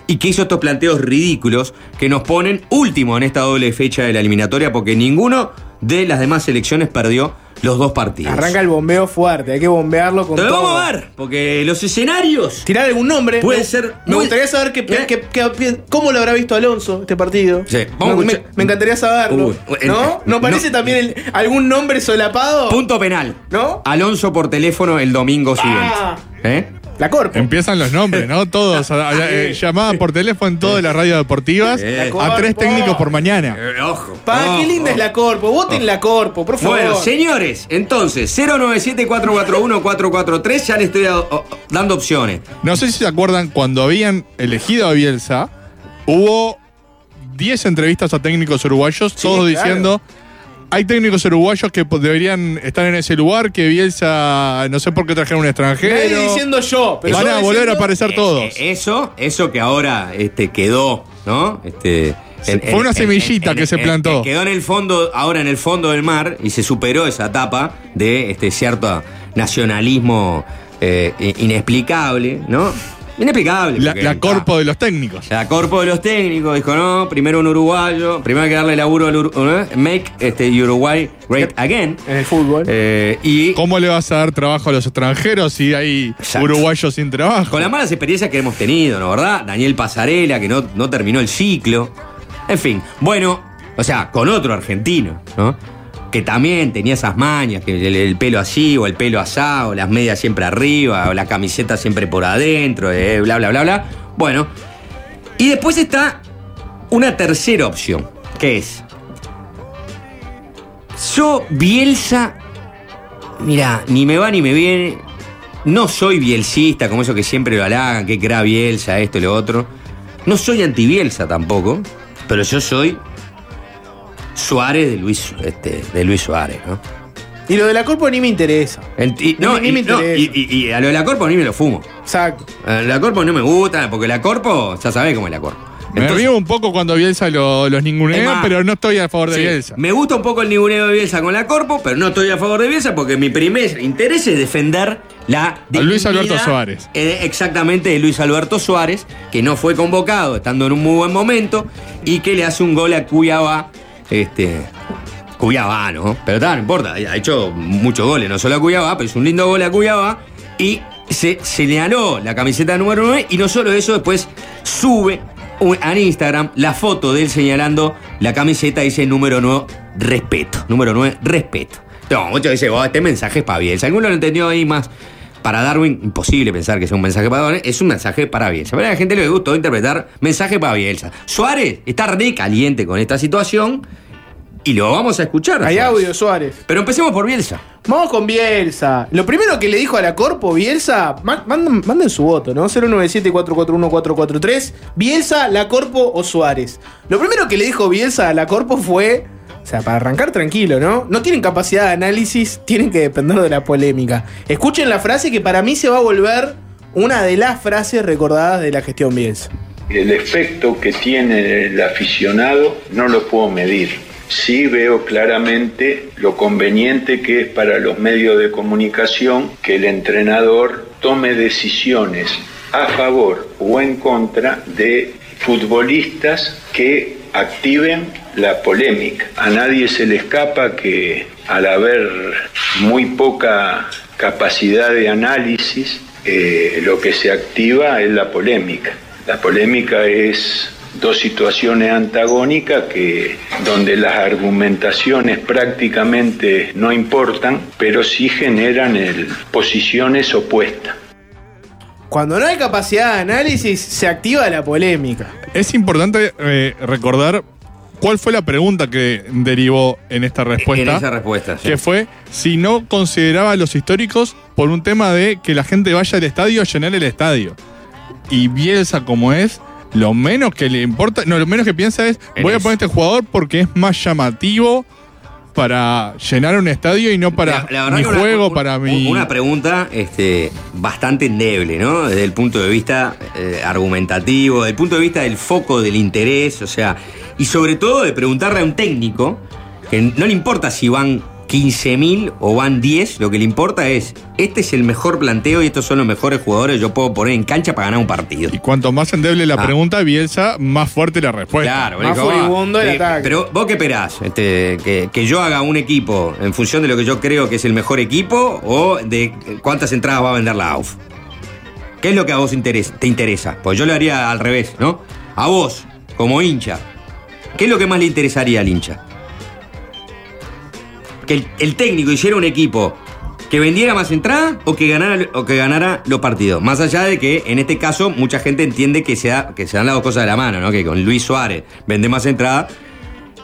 y que hizo estos planteos ridículos que nos ponen último en esta doble fecha de la eliminatoria porque ninguno de las demás selecciones perdió los dos partidos. Arranca el bombeo fuerte, hay que bombearlo con Te lo todo. vamos a ver, porque los escenarios Tirar algún nombre. Puede Me- ser Me gustaría saber ¿Eh? cómo lo habrá visto Alonso este partido. Sí, vamos me, encantaría saberlo. Uy, en- ¿No? ¿No parece no. también el- algún nombre solapado? Punto penal. ¿No? Alonso por teléfono el domingo Ah. siguiente. ¿Eh? La Corpo. Empiezan los nombres, ¿no? Todos. a- a- eh, llamadas por teléfono en todas las radios deportivas. Eh. A tres técnicos por mañana. Eh, ojo. Pa, qué ojo. linda es la Corpo. Voten la Corpo, por favor. Bueno, señores, entonces, 097-441-443, ya le estoy a- o- dando opciones. No sé si se acuerdan, cuando habían elegido a Bielsa, hubo 10 entrevistas a técnicos uruguayos, todos claro. diciendo. Hay técnicos uruguayos que deberían estar en ese lugar, que Bielsa, no sé por qué trajeron un extranjero. Nadie diciendo yo, pero Van a volver a aparecer todos. Eh, eso, eso que ahora este, quedó, ¿no? Este, Fue una semillita que se plantó. quedó en el fondo, ahora en el fondo del mar y se superó esa etapa de este cierto nacionalismo eh, inexplicable, ¿no? Inexplicable. La, la corpo de los técnicos. La corpo de los técnicos dijo, no, primero un uruguayo, primero hay que darle laburo al Uruguay, make este, Uruguay great again. En el fútbol. Eh, y ¿Cómo le vas a dar trabajo a los extranjeros si hay Exacto. uruguayos sin trabajo? con las malas experiencias que hemos tenido, ¿no verdad? Daniel Pasarela, que no, no terminó el ciclo. En fin, bueno, o sea, con otro argentino, ¿no? Que también tenía esas mañas, que el, el pelo así, o el pelo asado, las medias siempre arriba, o la camiseta siempre por adentro, eh, bla, bla, bla, bla. Bueno, y después está una tercera opción, que es. Yo, Bielsa, mira, ni me va ni me viene. No soy bielcista, como eso que siempre lo halagan, que crea Bielsa, esto y lo otro. No soy anti-Bielsa tampoco, pero yo soy Suárez de Luis, este, de Luis Suárez, ¿no? Y lo de la Corpo ni me interesa. Y, no, Ni- y, me no, interesa. y- y- y a lo de la Corpo ni me lo fumo. Exacto. A la Corpo no me gusta, porque la Corpo, ya sabés cómo es la Corpo. Me Entonces- río un poco cuando Bielsa lo- los ningunea, más, pero no estoy a favor de Sí, Bielsa. Me gusta un poco el ninguneo de Bielsa con la Corpo, pero no estoy a favor de Bielsa porque mi primer interés es defender la Luis dignidad, Alberto Suárez. eh, exactamente, de Luis Alberto Suárez, que no fue convocado estando en un muy buen momento y que le hace un gol a Cuyabá. Este. Cuyabá, ¿no? Pero tal, no importa, ha hecho muchos goles, no solo a Cuyabá, pero es un lindo gol a Cuyabá. Y se señaló la camiseta número 9 y no solo eso, después sube a Instagram la foto de él señalando la camiseta dice número 9, respeto. Número 9, respeto. No, muchos dicen, oh, este mensaje es para Bielsa. Alguno lo entendió ahí más. Para Darwin, imposible pensar que sea un mensaje para Darwin, es un mensaje para Bielsa. Pero a la gente le gustó interpretar mensaje para Bielsa. Suárez está re caliente con esta situación y lo vamos a escuchar. Hay Suárez. audio, Suárez. Pero empecemos por Bielsa. Vamos con Bielsa. Lo primero que le dijo a la Corpo, Bielsa, ma- manden, manden su voto, ¿no? 097-441-443. Bielsa, la Corpo o Suárez. Lo primero que le dijo Bielsa a la Corpo fue. O sea, para arrancar tranquilo, ¿no? No tienen capacidad de análisis, tienen que depender de la polémica. Escuchen la frase que para mí se va a volver una de las frases recordadas de la gestión Bielsa. El efecto que tiene el aficionado no lo puedo medir. Sí veo claramente lo conveniente que es para los medios de comunicación que el entrenador tome decisiones a favor o en contra de futbolistas que activen la polémica. A nadie se le escapa que al haber muy poca capacidad de análisis, eh, lo que se activa es la polémica. La polémica es dos situaciones antagónicas que donde las argumentaciones prácticamente no importan, pero sí generan posiciones opuestas. Cuando no hay capacidad de análisis, se activa la polémica. Es importante eh, recordar cuál fue la pregunta que derivó en esta respuesta. En esa respuesta, sí. Que fue si no consideraba a los históricos por un tema de que la gente vaya al estadio a llenar el estadio. Y Bielsa como es, lo menos que le importa, no, lo menos que piensa es, En voy a poner este jugador porque es más llamativo para llenar un estadio y no para La- la mi juego, una- para mi... Una pregunta este, bastante endeble, ¿no? Desde el punto de vista eh, argumentativo, desde el punto de vista del foco del interés, o sea, y sobre todo de preguntarle a un técnico que no le importa si van 15.000 o van 10, lo que le importa es, este es el mejor planteo y estos son los mejores jugadores que yo puedo poner en cancha para ganar un partido. Y cuanto más endeble la Ah. pregunta, Bielsa, más fuerte la respuesta. Claro, Más dijo, furibundo el eh, ataque. Pero vos qué esperás, Este, que, que yo haga un equipo en función de lo que yo creo que es el mejor equipo o de cuántas entradas va a vender la AUF. ¿Qué es lo que a vos interes- te interesa? Pues yo lo haría al revés, ¿no? A vos, como hincha, ¿qué es lo que más le interesaría al hincha? Que el, el técnico hiciera un equipo que vendiera más entradas o que ganara o que ganara los partidos. Más allá de que en este caso mucha gente entiende que se, da- que se dan las dos cosas de la mano, ¿no? Que con Luis Suárez vende más entradas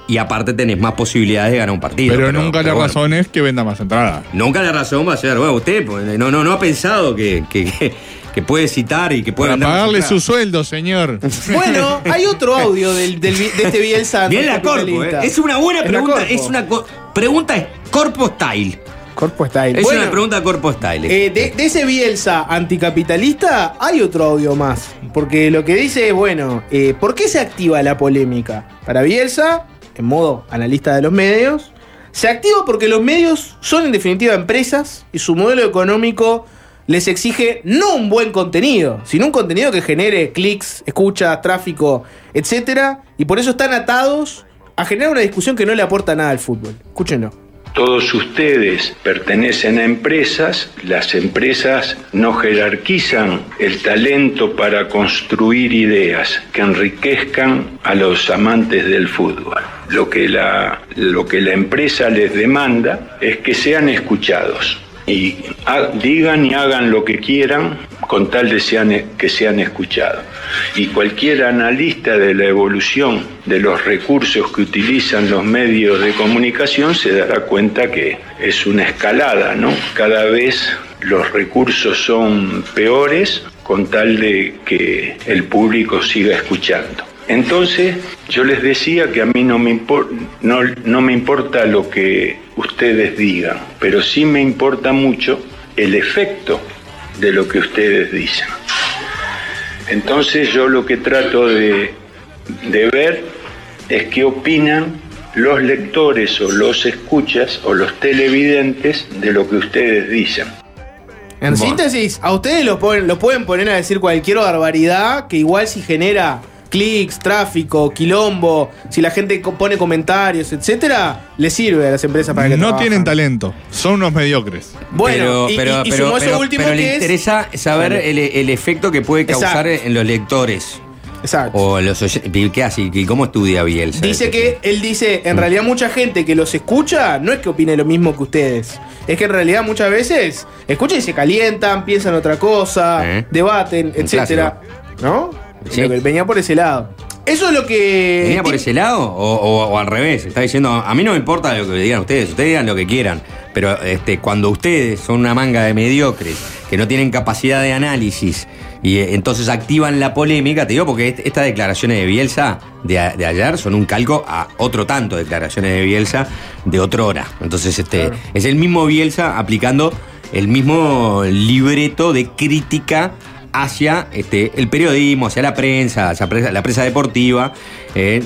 y aparte tenés más posibilidades de ganar un partido. Pero, nunca la pero bueno, razón es que venda más entradas. Nunca la razón va a ser, bueno, usted pues, no, no, no ha pensado que, que, que- que puede citar y que puede Para pagarle su sueldo, señor. Bueno, hay otro audio del, del de este Bielsa Bien la corpo, anticapitalista. ¿eh? Es una buena Es la pregunta, corpo. es una pregunta es corpo style. Corpo Style. Es Bueno, una pregunta corpo style. eh, de, de ese Bielsa anticapitalista hay otro audio más. Porque lo que dice es, bueno, eh, ¿por qué se activa la polémica? Para Bielsa, en modo analista de los medios, se activa porque los medios son en definitiva empresas y su modelo económico les exige no un buen contenido, sino un contenido que genere clics, escuchas, tráfico, etc. Y por eso están atados a generar una discusión que no le aporta nada al fútbol. Escúchenlo. Todos ustedes pertenecen a empresas, las empresas no jerarquizan el talento para construir ideas que enriquezcan a los amantes del fútbol. Lo que la, lo que la empresa les demanda es que sean escuchados y digan y hagan lo que quieran con tal de sean- que sean escuchados. Y cualquier analista de la evolución de los recursos que utilizan los medios de comunicación se dará cuenta que es una escalada, ¿no? Cada vez los recursos son peores con tal de que el público siga escuchando. Entonces, yo les decía que a mí no me, impor- no, no me importa lo que ustedes digan, pero sí me importa mucho el efecto de lo que ustedes dicen. Entonces yo lo que trato de, de ver es qué opinan los lectores o los escuchas o los televidentes de lo que ustedes dicen. En Bueno. síntesis, a ustedes lo, ponen- lo pueden poner a decir cualquier barbaridad que igual si genera clics, tráfico, quilombo, si la gente pone comentarios, etcétera, le sirve a las empresas para que No trabajan. tienen talento, son unos mediocres. Bueno, y, y- y sumó eso último pero que le es- interesa saber el, el efecto que puede causar Exacto. en los lectores. Exacto. O en los oy- ¿y ¿Qué hace? ¿Y ¿Cómo estudia Bielsa? Dice que él dice, Mm. en realidad mucha gente que los escucha no es que opine lo mismo que ustedes. Es que en realidad muchas veces escuchan y se calientan, piensan otra cosa, Eh. debaten, Un etcétera. ¿No? Sí. Venía por ese lado. Eso es lo que. ¿Venía por ese lado o, o- o al revés? Está diciendo, a mí no me importa lo que digan ustedes, ustedes digan lo que quieran, pero este, cuando ustedes son una manga de mediocres, que no tienen capacidad de análisis y eh, entonces activan la polémica, te digo porque est- estas declaraciones de Bielsa de, a- de ayer son un calco a otro tanto de declaraciones de Bielsa de otra hora. Entonces este, es el mismo Bielsa aplicando el mismo libreto de crítica hacia este, el periodismo, hacia la prensa, hacia la prensa deportiva, eh,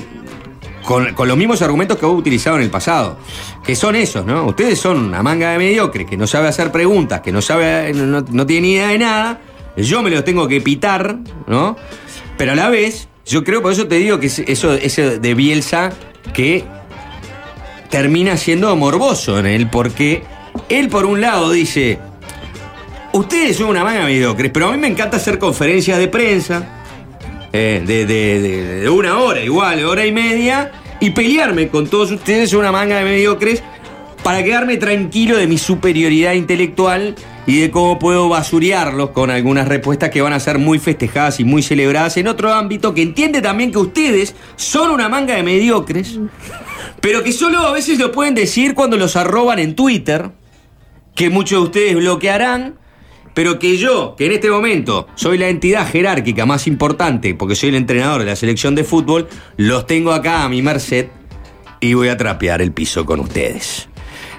con, con los mismos argumentos que vos utilizado en el pasado, que son esos, ¿no? Ustedes son una manga de mediocres que no sabe hacer preguntas, que no sabe, no, no tiene ni idea de nada, yo me los tengo que pitar, ¿no? Pero a la vez, yo creo, por eso te digo que es- eso, eso de Bielsa que termina siendo morboso en él, porque él por un lado dice, ustedes son una manga mediocres, pero a mí me encanta hacer conferencias de prensa, eh, de, una hora, igual, hora y media, y pelearme con todos ustedes, una manga de mediocres, para quedarme tranquilo de mi superioridad intelectual y de cómo puedo basurearlos con algunas respuestas que van a ser muy festejadas y muy celebradas en otro ámbito que entiende también que ustedes son una manga de mediocres, pero que solo a veces lo pueden decir cuando los arroban en Twitter, que muchos de ustedes bloquearán, pero que yo, que en este momento soy la entidad jerárquica más importante, porque soy el entrenador de la selección de fútbol, los tengo acá a mi merced y voy a trapear el piso con ustedes.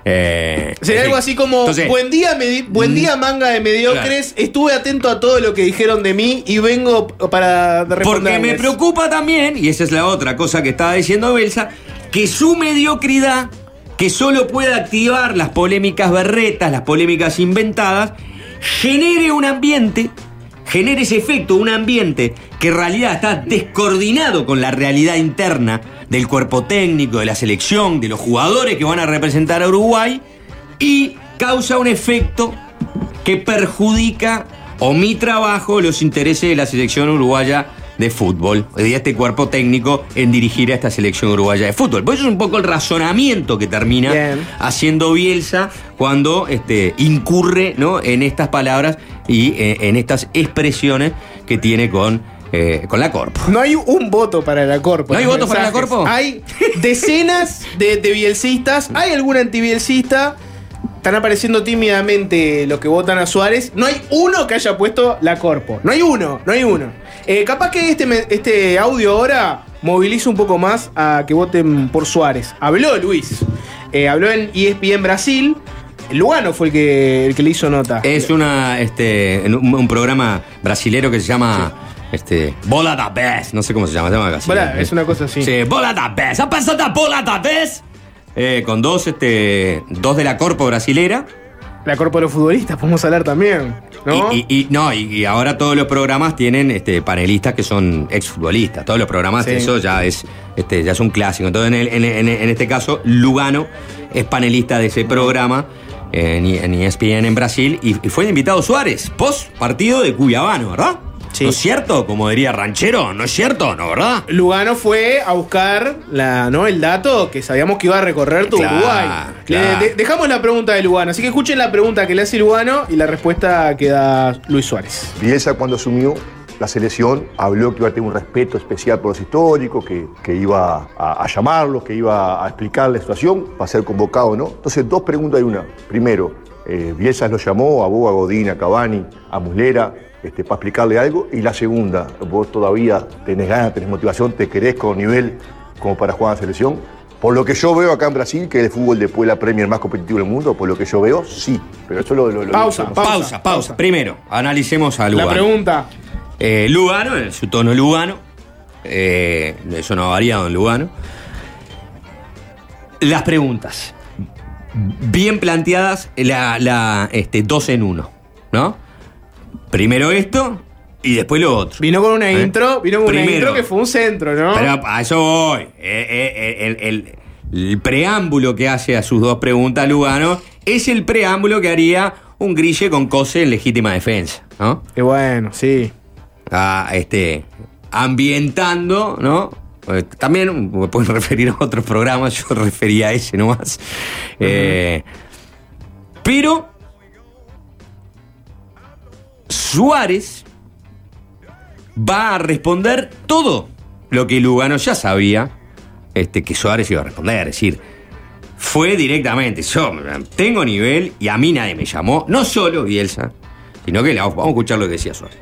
Eh, Sería algo así como, Entonces, buen día, buen día manga de mediocres, estuve atento a todo lo que dijeron de mí y vengo para Porque me preocupa también, y esa es la otra cosa que estaba diciendo Belsa, que su mediocridad, que solo puede activar las polémicas berretas, las polémicas inventadas, genere un ambiente, genere ese efecto, un ambiente que en realidad está descoordinado con la realidad interna del cuerpo técnico, de la selección, de los jugadores que van a representar a Uruguay, y causa un efecto que perjudica o mi trabajo, los intereses de la selección uruguaya de fútbol, de este cuerpo técnico en dirigir a esta selección uruguaya de fútbol. Por eso es un poco el razonamiento que termina Bien. haciendo Bielsa cuando este, incurre ¿no? en estas palabras y eh, en estas expresiones que tiene con, eh, con la Corpo. No hay un voto para la Corpo. ¿No hay voto para la. Corpo? Hay decenas de, de bielcistas. Hay algún antibielcista. Están apareciendo tímidamente los que votan a Suárez. No hay uno que haya puesto la Corpo. No hay uno, no hay uno. Eh, capaz que este, este audio ahora moviliza un poco más a que voten por Suárez. Habló Luis. Eh, habló en ESPN Brasil. Lugano fue el que, el que le hizo nota. Es una, este, un, un programa brasilero que se llama este, Bola da Vez. No sé cómo se llama, se llama así. Bola, es una cosa así. Sí, Bola da Vez. ¿Ha pasado Bola da Vez? Eh, con dos, este, dos de la Corpo brasilera. La Corpo de los futbolistas, podemos hablar también. ¿no? Y, y- y- no, y, y ahora todos los programas tienen este, panelistas que son exfutbolistas. Todos los programas, Sí. eso ya es, este, ya es un clásico. Entonces, en, el- en- en- en este caso, Lugano es panelista de ese programa en, E- en ESPN en Brasil y, y fue el invitado Suárez, post partido de Cuyabano, ¿verdad? Sí. ¿No es cierto? Como diría Ranchero, ¿no es cierto? ¿No, verdad? Lugano fue a buscar la, ¿no? el dato que sabíamos que iba a recorrer todo Claro, Uruguay. claro. Le- de- dejamos la pregunta de Lugano, así que escuchen la pregunta que le hace Lugano y la respuesta que da Luis Suárez. Bielsa cuando asumió la selección habló que iba a tener un respeto especial por los históricos, que, que iba a, a llamarlos, que iba a explicar la situación, para ser convocado o no. Entonces, dos preguntas de una. Primero, eh, Bielsa lo llamó a vos, a Godín, a Cavani, a Muslera, este, para explicarle algo. Y la segunda, vos todavía tenés ganas, tenés motivación, te querés con nivel como para jugar en la selección. Por lo que yo veo acá en Brasil, que el fútbol después de la Premier más competitivo del mundo, por lo que yo veo, sí. Pero eso lo, lo, lo Pausa, pausa. Pausa, pausa. Primero, analicemos a Lugano. La pregunta. Eh, Lugano, en su tono Lugano. Eh, eso no ha variado en Lugano. Las preguntas. Bien planteadas, la, la, este, dos en uno. ¿No? Primero esto y después lo otro. Vino con una ¿Eh? intro, vino con una intro que fue un centro, ¿no? Pero a eso voy. Eh, eh, el, el- el preámbulo que hace a sus dos preguntas Lugano es el preámbulo que haría un grille con Cose en legítima defensa. ¿No? Qué bueno, sí. a, este, ambientando, ¿no? Eh, También me pueden referir a otros programas, yo refería a ese nomás. Eh, pero Suárez va a responder todo lo que Lugano ya sabía este, que Suárez iba a responder. Es decir, fue directamente, yo tengo nivel y a mí nadie me llamó, no solo Bielsa, sino que vamos a escuchar lo que decía Suárez.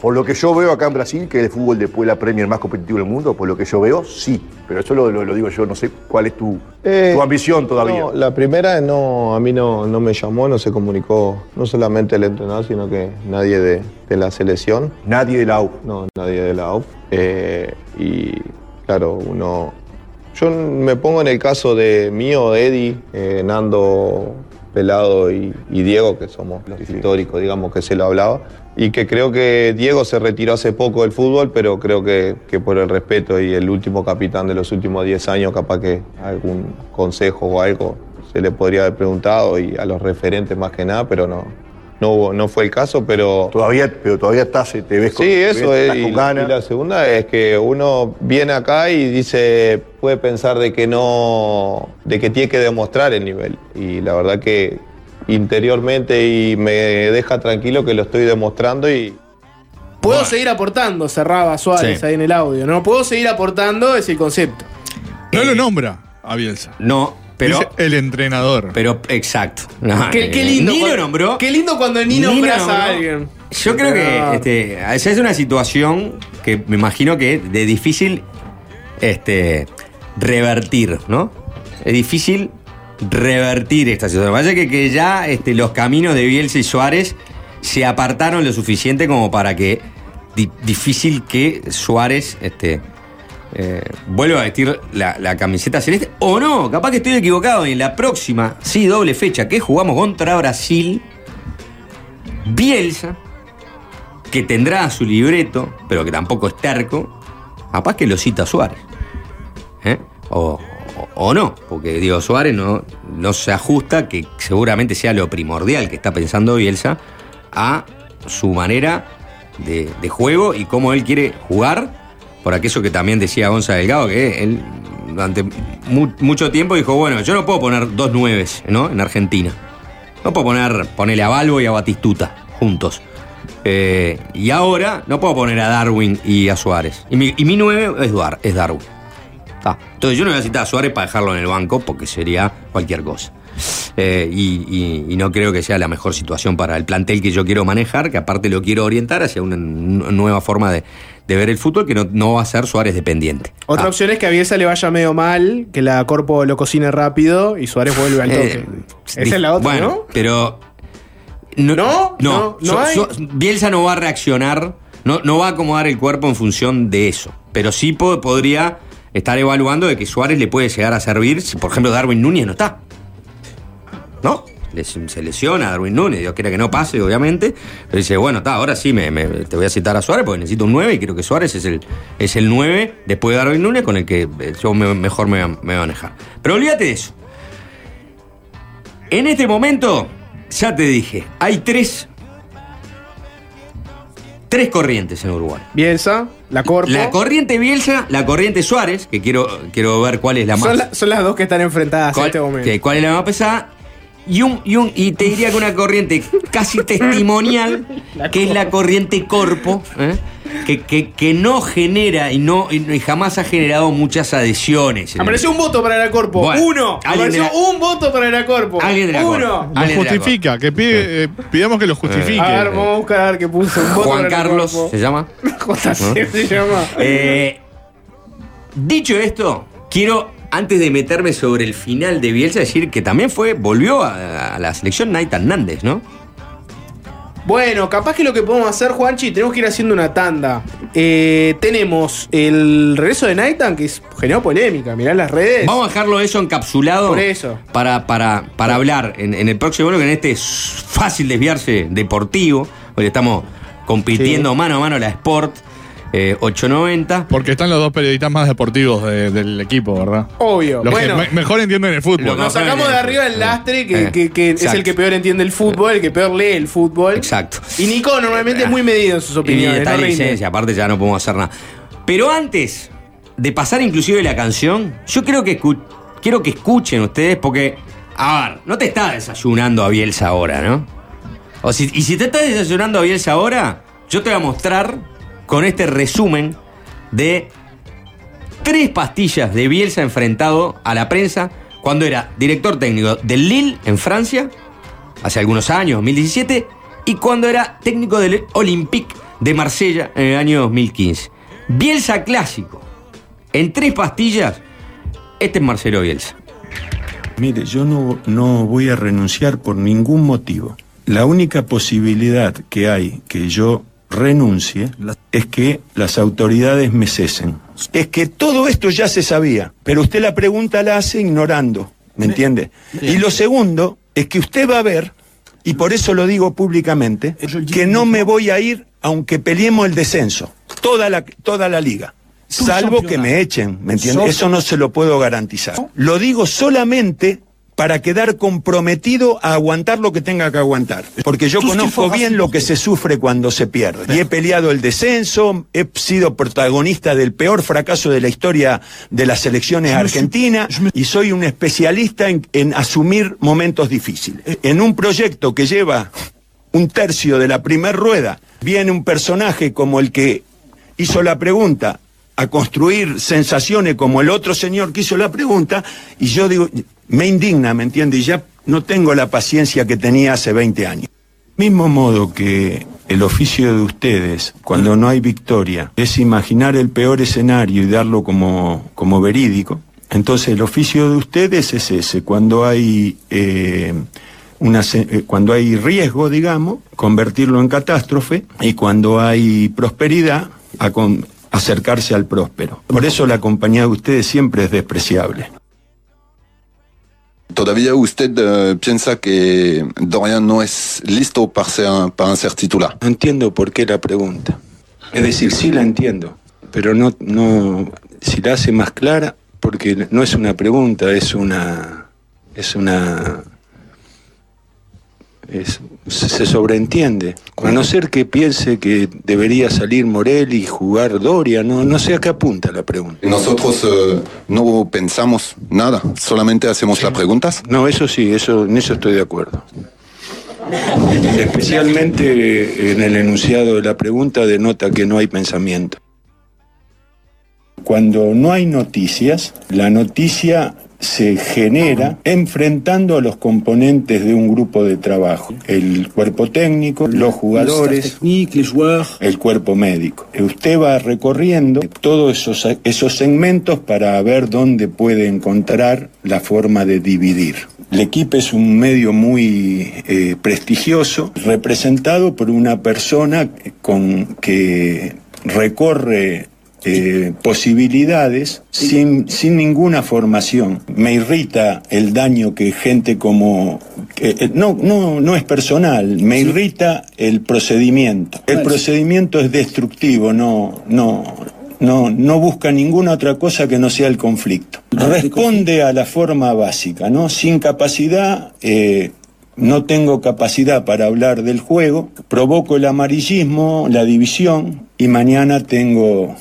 Por lo que yo veo acá en Brasil, que es el fútbol después de la Premier más competitivo del mundo, por lo que yo veo, sí. Pero eso lo, lo- lo digo yo, no sé cuál es tu, Eh, tu ambición todavía. No, la primera no, a mí no, no me llamó, no se comunicó, no solamente el entrenador, sino que nadie de, de la selección. Nadie de la U. No, nadie de la UP. Eh, y claro, uno. Yo me pongo en el caso de mío, Eddie, eh, Nando, Pelado y, y Diego, que somos los históricos, digamos, que se lo hablaba. Y que creo que Diego se retiró hace poco del fútbol, pero creo que, que por el respeto y el último capitán de los últimos 10 años, capaz que algún consejo o algo se le podría haber preguntado y a los referentes más que nada, pero no, no, hubo- no fue el caso, pero... Todavía, pero todavía estás, te ves con, Sí, eso ves, es. y la segunda es que uno viene acá y dice, puede pensar de que no, de que tiene que demostrar el nivel. Y la verdad que interiormente y me deja tranquilo que lo estoy demostrando y Puedo seguir aportando, cerraba Suárez Sí. ahí en el audio. No puedo seguir aportando, es el concepto. No lo nombra a Bielsa. No, pero. Dice el entrenador. Pero, exacto. No, Qué, qué eh, lindo. Ni cuando- lo nombró. Qué lindo cuando ni nombras a alguien. Yo creo que este, esa es una situación que me imagino que es de difícil este, revertir, ¿no? Es difícil revertir esta situación. Vaya que, que ya este, los caminos de Bielsa y Suárez se apartaron lo suficiente como para que di- difícil que Suárez este, eh, vuelva a vestir la, la camiseta celeste. O no, capaz que estoy equivocado. Y en la próxima, sí, doble fecha, que jugamos contra Brasil, Bielsa, que tendrá su libreto, pero que tampoco es terco, capaz que lo cita Suárez. ¿Eh? O, o- no, porque Diego Suárez no, no se ajusta, que seguramente sea lo primordial que está pensando Bielsa, a su manera de, juego y cómo él quiere jugar, por aquello que también decía Gonza Delgado, que él durante mu- mucho tiempo dijo, bueno, yo no puedo poner dos nueves ¿no? en Argentina. No puedo poner, ponerle a Balbo y a Batistuta juntos. Eh, y ahora no puedo poner a Darwin y a Suárez. Y mi, y nueve es Darwin. Ta. Entonces yo no voy a citar a Suárez para dejarlo en el banco porque sería cualquier cosa. Eh, y, y- y no creo que sea la mejor situación para el plantel que yo quiero manejar, que aparte lo quiero orientar hacia una, nueva forma de, de ver el fútbol que no, no va a ser Suárez dependiente. Otra Ah. opción es que a Bielsa le vaya medio mal, que la Corpo lo cocine rápido y Suárez vuelve al toque. Eh, Esa es la otra, bueno, ¿no? Pero. No, ¿No? ¿No? Bielsa no va a reaccionar, no, no va a acomodar el cuerpo en función de eso. Pero sí po- podría estar evaluando de que Suárez le puede llegar a servir si, por ejemplo, Darwin Núñez no está. ¿No? Se lesiona Darwin Núñez, Dios quiera que no pase, obviamente. Pero dice, bueno, está, ahora sí me, te voy a citar a Suárez porque necesito un 9 y creo que Suárez es el, es el 9 después de Darwin Núñez con el que eh, yo me- mejor me, me voy a manejar. Pero olvídate de eso. En este momento, ya te dije, hay tres. Tres corrientes en Uruguay. Bielsa, la Corpo. La corriente Bielsa, la corriente Suárez, que quiero, quiero ver cuál es la más. son, la- son las dos que están enfrentadas en este momento. que- cuál es la más pesada. Y, un, y, un- y te diría que una corriente casi testimonial, que es la corriente corpo, ¿eh? Que, que- que no genera y, no, y no- y jamás ha generado muchas adhesiones. Apareció un voto para la Corpo. Bueno, Uno. Apareció la- un voto para la Corpo. Alguien de la Uno. Corpo. Lo justifica, que pide, eh, pidamos que lo justifique. A ver, vamos a buscar a ver qué puso. Un voto Juan para la Carlos Corpo. se llama. JC se llama. Eh, dicho esto, quiero, antes de meterme sobre el final de Bielsa, decir que también fue, volvió a, a la selección Naita Hernández, ¿no? Bueno, capaz que lo que podemos hacer, Juanchi, tenemos que ir haciendo una tanda. Eh, tenemos el regreso de Naitan, que es, generó polémica. Mirá las redes. Vamos a dejarlo eso encapsulado. Por eso. Para, para, para hablar en, en el próximo bloque, en este es fácil desviarse deportivo, porque estamos compitiendo Sí. mano a mano la Sport eh, 890. Porque están los dos periodistas más deportivos de- del equipo, ¿verdad? Obvio. Los bueno, que me- mejor entienden el fútbol. Lo nos sacamos de arriba el lastre, que, Eh, que- que es exacto. el que peor entiende el fútbol, el que peor lee el fútbol. Exacto. Y Nico normalmente es muy medido en sus Y opiniones. está no en rinde. licencia, aparte ya no podemos hacer nada. Pero antes de pasar inclusive la canción, yo creo que escu- quiero que escuchen ustedes porque, a ver, no te está desayunando a Bielsa ahora, ¿no? O si- y si te estás desayunando a Bielsa ahora, yo te voy a mostrar con este resumen de tres pastillas de Bielsa enfrentado a la prensa cuando era director técnico del Lille en Francia, hace algunos años, 2017, y cuando era técnico del Olympique de Marsella en el año 2015. Bielsa clásico. En tres pastillas, este es Marcelo Bielsa. Mire, yo no, no voy a renunciar por ningún motivo. La única posibilidad que hay que yo renuncie es que las autoridades me cesen. Es que todo esto ya se sabía, pero usted la pregunta la hace ignorando, ¿me entiende? Y lo segundo es que usted va a ver, y por eso lo digo públicamente, que no me voy a ir aunque peleemos el descenso, toda la, toda la liga. Salvo que me echen, ¿me entiende? Eso no se lo puedo garantizar. Lo digo solamente para quedar comprometido a aguantar lo que tenga que aguantar. Porque yo conozco bien lo que se sufre cuando se pierde. Y he peleado el descenso, he sido protagonista del peor fracaso de la historia de las selecciones argentinas y soy un especialista en, en asumir momentos difíciles. En un proyecto que lleva un tercio de la primer rueda, viene un personaje como el que hizo la pregunta a construir sensaciones como el otro señor que hizo la pregunta, y yo digo, me indigna, ¿me entiende? Y ya no tengo la paciencia que tenía hace 20 años. Mismo modo que el oficio de ustedes, cuando no hay victoria, es imaginar el peor escenario y darlo como, como verídico, entonces el oficio de ustedes es ese, cuando hay... eh, una eh, cuando hay riesgo, digamos, convertirlo en catástrofe y cuando hay prosperidad, acercarse al próspero. Por eso la compañía de ustedes siempre es despreciable. ¿Todavía usted eh, piensa que Dorian no es listo para ser, para ser titular? No entiendo por qué la pregunta. Es decir, sí la entiendo, pero no, no, si la hace más clara, porque no es una pregunta, es una, es una, es- se sobreentiende. A no ser que piense que debería salir Morel y jugar Doria, no, no sé a qué apunta la pregunta. Nosotros eh, no pensamos nada, solamente hacemos las preguntas. No, eso sí, eso, en eso estoy de acuerdo. Especialmente en el enunciado de la pregunta denota que no hay pensamiento. Cuando no hay noticias, la noticia se genera enfrentando a los componentes de un grupo de trabajo, el cuerpo técnico, los jugadores, el cuerpo médico. Usted va recorriendo todos esos, esos segmentos para ver dónde puede encontrar la forma de dividir. El equipo es un medio muy eh, prestigioso, representado por una persona con que recorre eh, posibilidades sin, sin ninguna formación. Me irrita el daño que gente como... eh, no, no, no es personal, me irrita el procedimiento. El procedimiento es destructivo, no, no, no, no busca ninguna otra cosa que no sea el conflicto. Responde a la forma básica, ¿no? Sin capacidad... eh, no tengo capacidad para hablar del juego, provoco el amarillismo, la división y mañana tengo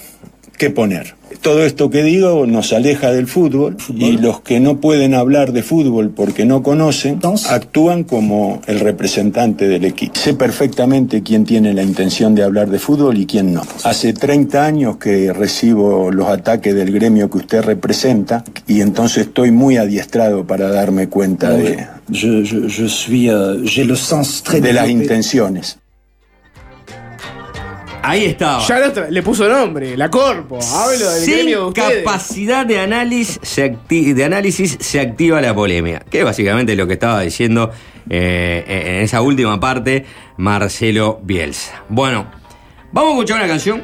que poner. Todo esto que digo nos aleja del fútbol y los que no pueden hablar de fútbol porque no conocen actúan como el representante del equipo. Sé perfectamente quién tiene la intención de hablar de fútbol y quién no. Hace 30 años que recibo los ataques del gremio que usted representa y entonces estoy muy adiestrado para darme cuenta de, Je, je, je suis, j'ai le sens très de las intenciones. Ahí estaba. Ya le puso nombre, la Corpo. Hablo del Sin gremio de ustedes. capacidad de análisis, se de análisis se activa la polémica. Que es básicamente lo que estaba diciendo eh, en esa última parte Marcelo Bielsa. Bueno, vamos a escuchar una canción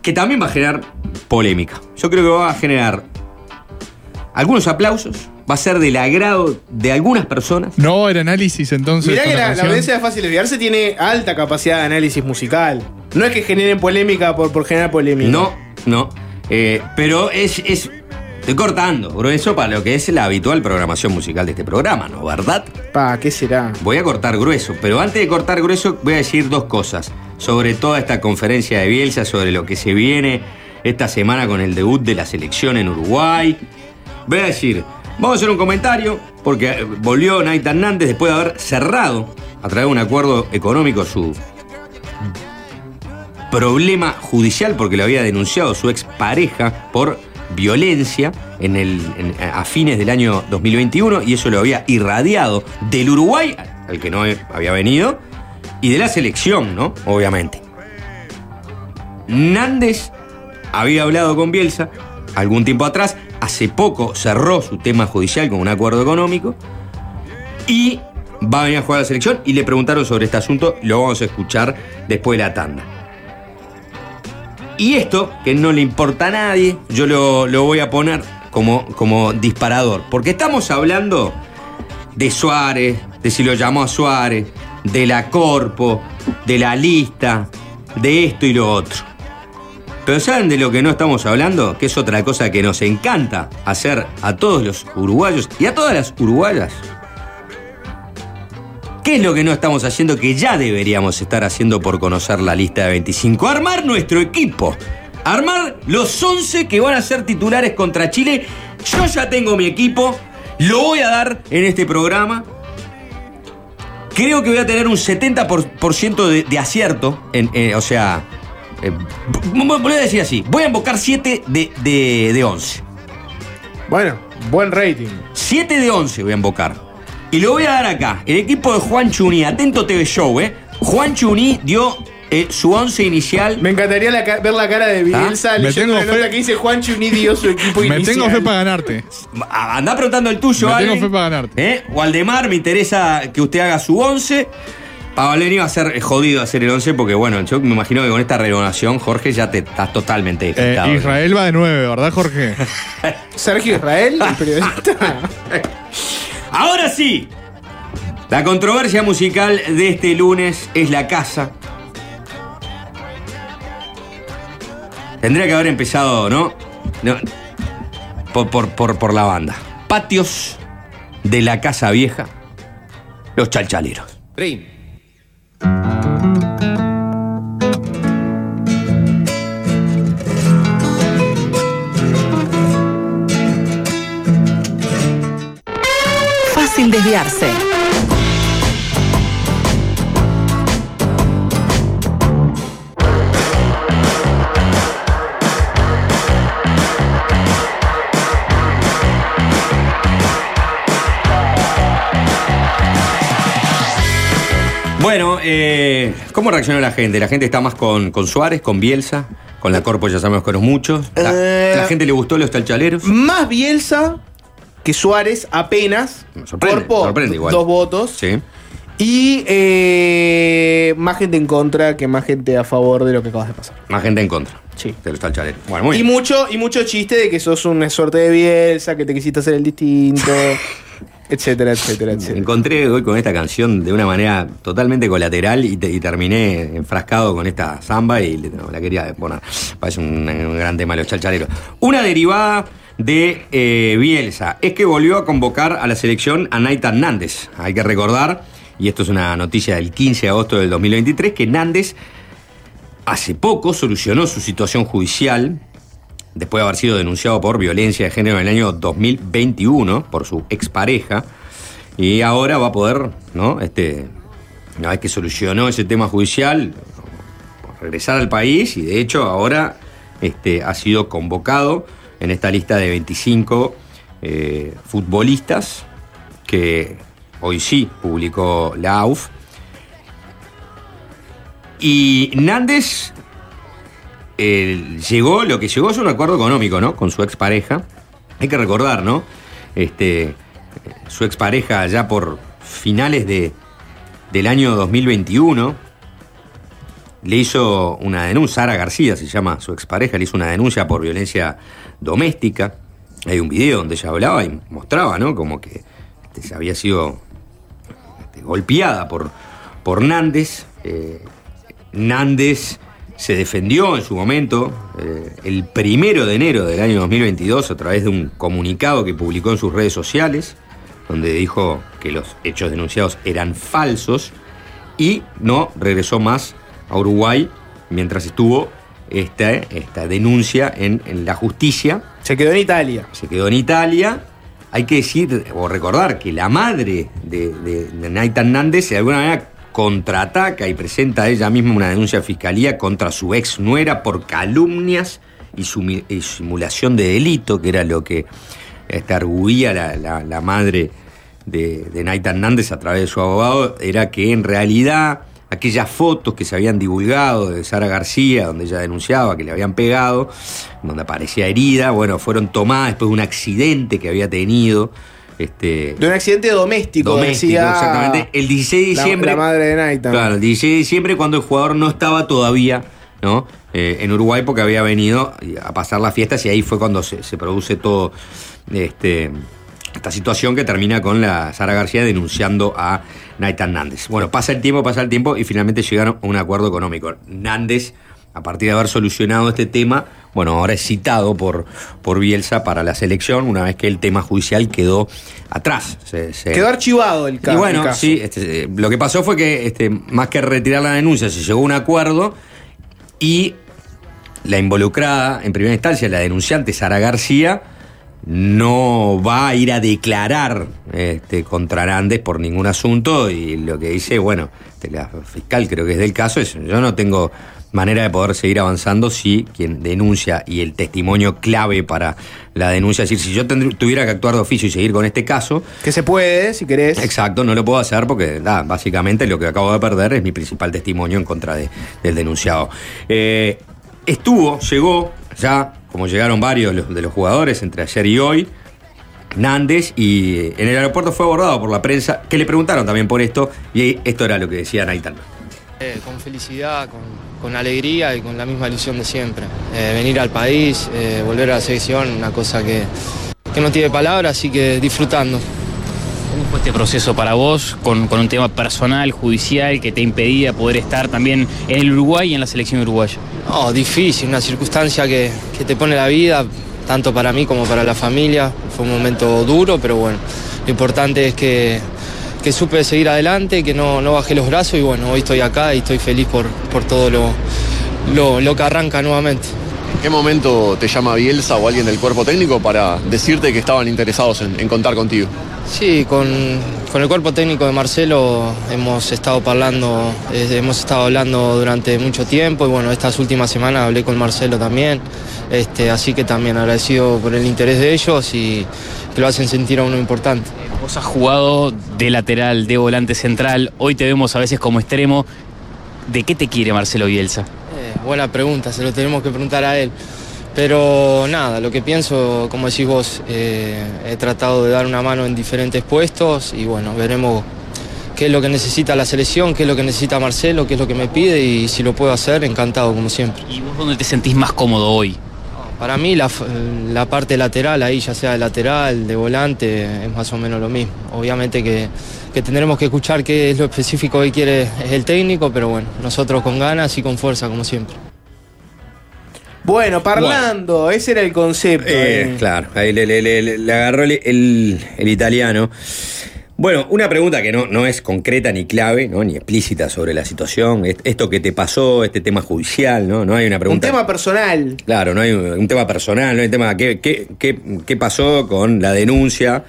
que también va a generar polémica. Yo creo que va a generar algunos aplausos, va a ser del agrado de algunas personas. No va a haber análisis entonces. Mirá que la, la audiencia de Fácil Olvidarse tiene alta capacidad de análisis musical. No es que generen polémica por, por generar polémica. No, no. Eh, pero es, es. Estoy cortando grueso para lo que es la habitual programación musical de este programa, ¿no? ¿Verdad? Pa, ¿qué será? Voy a cortar grueso, pero antes de cortar grueso voy a decir dos cosas sobre toda esta conferencia de Bielsa, sobre lo que se viene esta semana con el debut de la selección en Uruguay. Voy a decir, vamos a hacer un comentario, porque eh, volvió Naita Hernández después de haber cerrado a través de un acuerdo económico su problema judicial, porque lo había denunciado su expareja por violencia en el, a fines del año 2021 y eso lo había irradiado del Uruguay, al que no había venido, y de la selección, ¿no? Obviamente. Nández había hablado con Bielsa algún tiempo atrás, hace poco cerró su tema judicial con un acuerdo económico y va a venir a jugar a la selección y le preguntaron sobre este asunto, lo vamos a escuchar después de la tanda. Y esto, que no le importa a nadie, yo lo, lo voy a poner como, como disparador. Porque estamos hablando de Suárez, de si lo llamó a Suárez, de la Corpo, de la lista, de esto y lo otro. Pero ¿saben de lo que no estamos hablando? Que es otra cosa que nos encanta hacer a todos los uruguayos y a todas las uruguayas. ¿Qué es lo que no estamos haciendo que ya deberíamos estar haciendo por conocer la lista de 25? Armar nuestro equipo. Armar los 11 que van a ser titulares contra Chile. Yo ya tengo mi equipo. Lo voy a dar en este programa. Creo que voy a tener un 70% de, de acierto. Eh, o sea, eh, voy a decir así. Voy a invocar 7 de, de, de 11. Bueno, buen rating. 7 de 11 voy a invocar. Y lo voy a dar acá. El equipo de Juan Chuní. Atento TV Show, ¿eh? Juan Chuní dio eh, su 11 inicial. Me encantaría la ca- ver la cara de Bielsa ¿Ah? Me leyendo fe- nota que dice Juan Chuni dio su equipo Me inicial. tengo fe para ganarte. Anda preguntando el tuyo, Me tengo fe para ganarte. ¿Eh? Waldemar, me interesa que usted haga su 11. Pavaleni va a ser eh, jodido hacer el 11 porque, bueno, yo me imagino que con esta renovación, Jorge, ya te estás totalmente Eh. Israel va de 9, ¿verdad, Jorge? Sergio Israel, el periodista. Ahora sí. La controversia musical de este lunes es la casa. Tendría que haber empezado, ¿no? No, por, por, por, por la banda. Patios de la Casa Vieja. Los chalchaleros. Fácil desviarse. Bueno, eh, ¿cómo reaccionó la gente? La gente está más con, con Suárez, con Bielsa, con la Corpo ya sabemos que no es mucho. La, Eh, la gente le gustó los chalchaleros. Más Bielsa que Suárez apenas. Igual. dos votos. Sí. Y eh, más gente en contra que más gente a favor de lo que acabas de pasar. Más gente en contra. Sí. De los chalchaleros. Bueno, muy Y bien. mucho, y mucho chiste de que sos una suerte de Bielsa, que te quisiste hacer el distinto, etcétera, etcétera, Me etcétera. encontré hoy con esta canción de una manera totalmente colateral y, te- y terminé enfrascado con esta samba y no, la quería poner. Parece un, un gran tema de los chalchaleros. Una derivada de eh, Bielsa es que volvió a convocar a la selección a Naita Nández. Hay que recordar, y esto es una noticia del 15 de agosto del 2023, que Nández hace poco solucionó su situación judicial después de haber sido denunciado por violencia de género en el año 2021 por su expareja. Y ahora va a poder, ¿no? Este, una vez que solucionó ese tema judicial, regresar al país y de hecho ahora este, ha sido convocado en esta lista de 25 eh, futbolistas que hoy sí publicó la AUF. Y Nández llegó, lo que llegó es un acuerdo económico, ¿no? Con su expareja. Hay que recordar, ¿no? Este, su expareja ya por finales de, del año 2021 le hizo una denuncia, Sara García se llama su expareja, le hizo una denuncia por violencia doméstica. Hay un video donde ella hablaba y mostraba, ¿no? Como que este, se había sido este, golpeada por, por Nández. Eh, Nández se defendió en su momento eh, el primero de enero del año 2022 a través de un comunicado que publicó en sus redes sociales, donde dijo que los hechos denunciados eran falsos y no regresó más a Uruguay mientras estuvo esta, esta denuncia en, en la justicia. Se quedó en Italia. Se quedó en Italia. Hay que decir o recordar que la madre de, de, de Naita Hernández de alguna manera contraataca y presenta ella misma una denuncia a fiscalía contra su ex nuera por calumnias y, sumi- y simulación de delito, que era lo que este, arguía la, la- la madre de, de Naita Hernández a través de su abogado, era que en realidad aquellas fotos que se habían divulgado de Sara García, donde ella denunciaba que le habían pegado, donde aparecía herida, bueno, fueron tomadas después de un accidente que había tenido. Este, De un accidente doméstico, doméstico, decía exactamente. El 16 de diciembre. La, madre de. Claro, el 16 de diciembre cuando el jugador no estaba todavía ¿no? Eh, en Uruguay porque había venido a pasar las fiestas y ahí fue cuando se, se produce todo este esta situación que termina con la Sara García denunciando a Nathan Nández. Bueno, pasa el tiempo, pasa el tiempo y finalmente llegaron a un acuerdo económico. Nández, a partir de haber solucionado este tema, bueno, ahora es citado por, por Bielsa para la selección, una vez que el tema judicial quedó atrás. Se- se- Quedó archivado el, ca- y bueno, el caso. sí, este, eh, lo que pasó fue que este, más que retirar la denuncia, se llegó a un acuerdo y la involucrada, en primera instancia, la denunciante Sara García, no va a ir a declarar este, contra Nández por ningún asunto y lo que dice, bueno, la fiscal creo que es del caso, es yo no tengo manera de poder seguir avanzando si quien denuncia y el testimonio clave para la denuncia, es decir, si yo tuviera que actuar de oficio y seguir con este caso, Que se puede, si querés. Exacto, no lo puedo hacer porque da, básicamente lo que acabo de perder es mi principal testimonio en contra de- del denunciado. Eh, estuvo, llegó ya, como llegaron varios de los- jugadores entre ayer y hoy, Nández, y eh, en el aeropuerto fue abordado por la prensa, que le preguntaron también por esto, y esto era lo que decía Naitan. Eh, con felicidad, con, con alegría y con la misma ilusión de siempre. Eh, venir al país, eh, volver a la selección, una cosa que, que no tiene palabras, así que disfrutando. ¿Cómo fue este proceso para vos con, con un tema personal, judicial, que te impedía poder estar también en el Uruguay y en la selección uruguaya? No, difícil, una circunstancia que, que te pone la vida, tanto para mí como para la familia. Fue un momento duro, pero bueno, lo importante es que, que supe seguir adelante, que no, no bajé los brazos y bueno, hoy estoy acá y estoy feliz por, por todo lo, lo, lo que arranca nuevamente. ¿En qué momento te llama Bielsa o alguien del cuerpo técnico para decirte que estaban interesados en, en contar contigo? Sí, con, con el cuerpo técnico de Marcelo hemos estado hablando, hemos estado hablando durante mucho tiempo y bueno, estas últimas semanas hablé con Marcelo también, este, así que también agradecido por el interés de ellos y que lo hacen sentir a uno importante. Vos has jugado de lateral, de volante central, hoy te vemos a veces como extremo. ¿De qué te quiere Marcelo Bielsa? Buena pregunta, se lo tenemos que preguntar a él. Pero nada, lo que pienso, como decís vos, eh, he tratado de dar una mano en diferentes puestos y bueno, veremos qué es lo que necesita la selección, qué es lo que necesita Marcelo, qué es lo que me pide y si lo puedo hacer, encantado como siempre. ¿Y vos dónde te sentís más cómodo hoy? Para mí la parte lateral, ahí ya sea de lateral, de volante, es más o menos lo mismo. Obviamente que, que tendremos que escuchar qué es lo específico que quiere el técnico, pero bueno, nosotros con ganas y con fuerza como siempre. Bueno, parlando, ese era el concepto. Eh, eh. claro, ahí le, le- le- agarró el, el- el italiano. Bueno, una pregunta que no, no es concreta ni clave, ¿no? ni explícita sobre la situación. est- Esto que te pasó, este tema judicial, ¿no? No hay una Un pregunta. tema personal. Claro, no hay un, un tema personal, no hay un tema. ¿Qué, qué, qué- qué pasó con la denuncia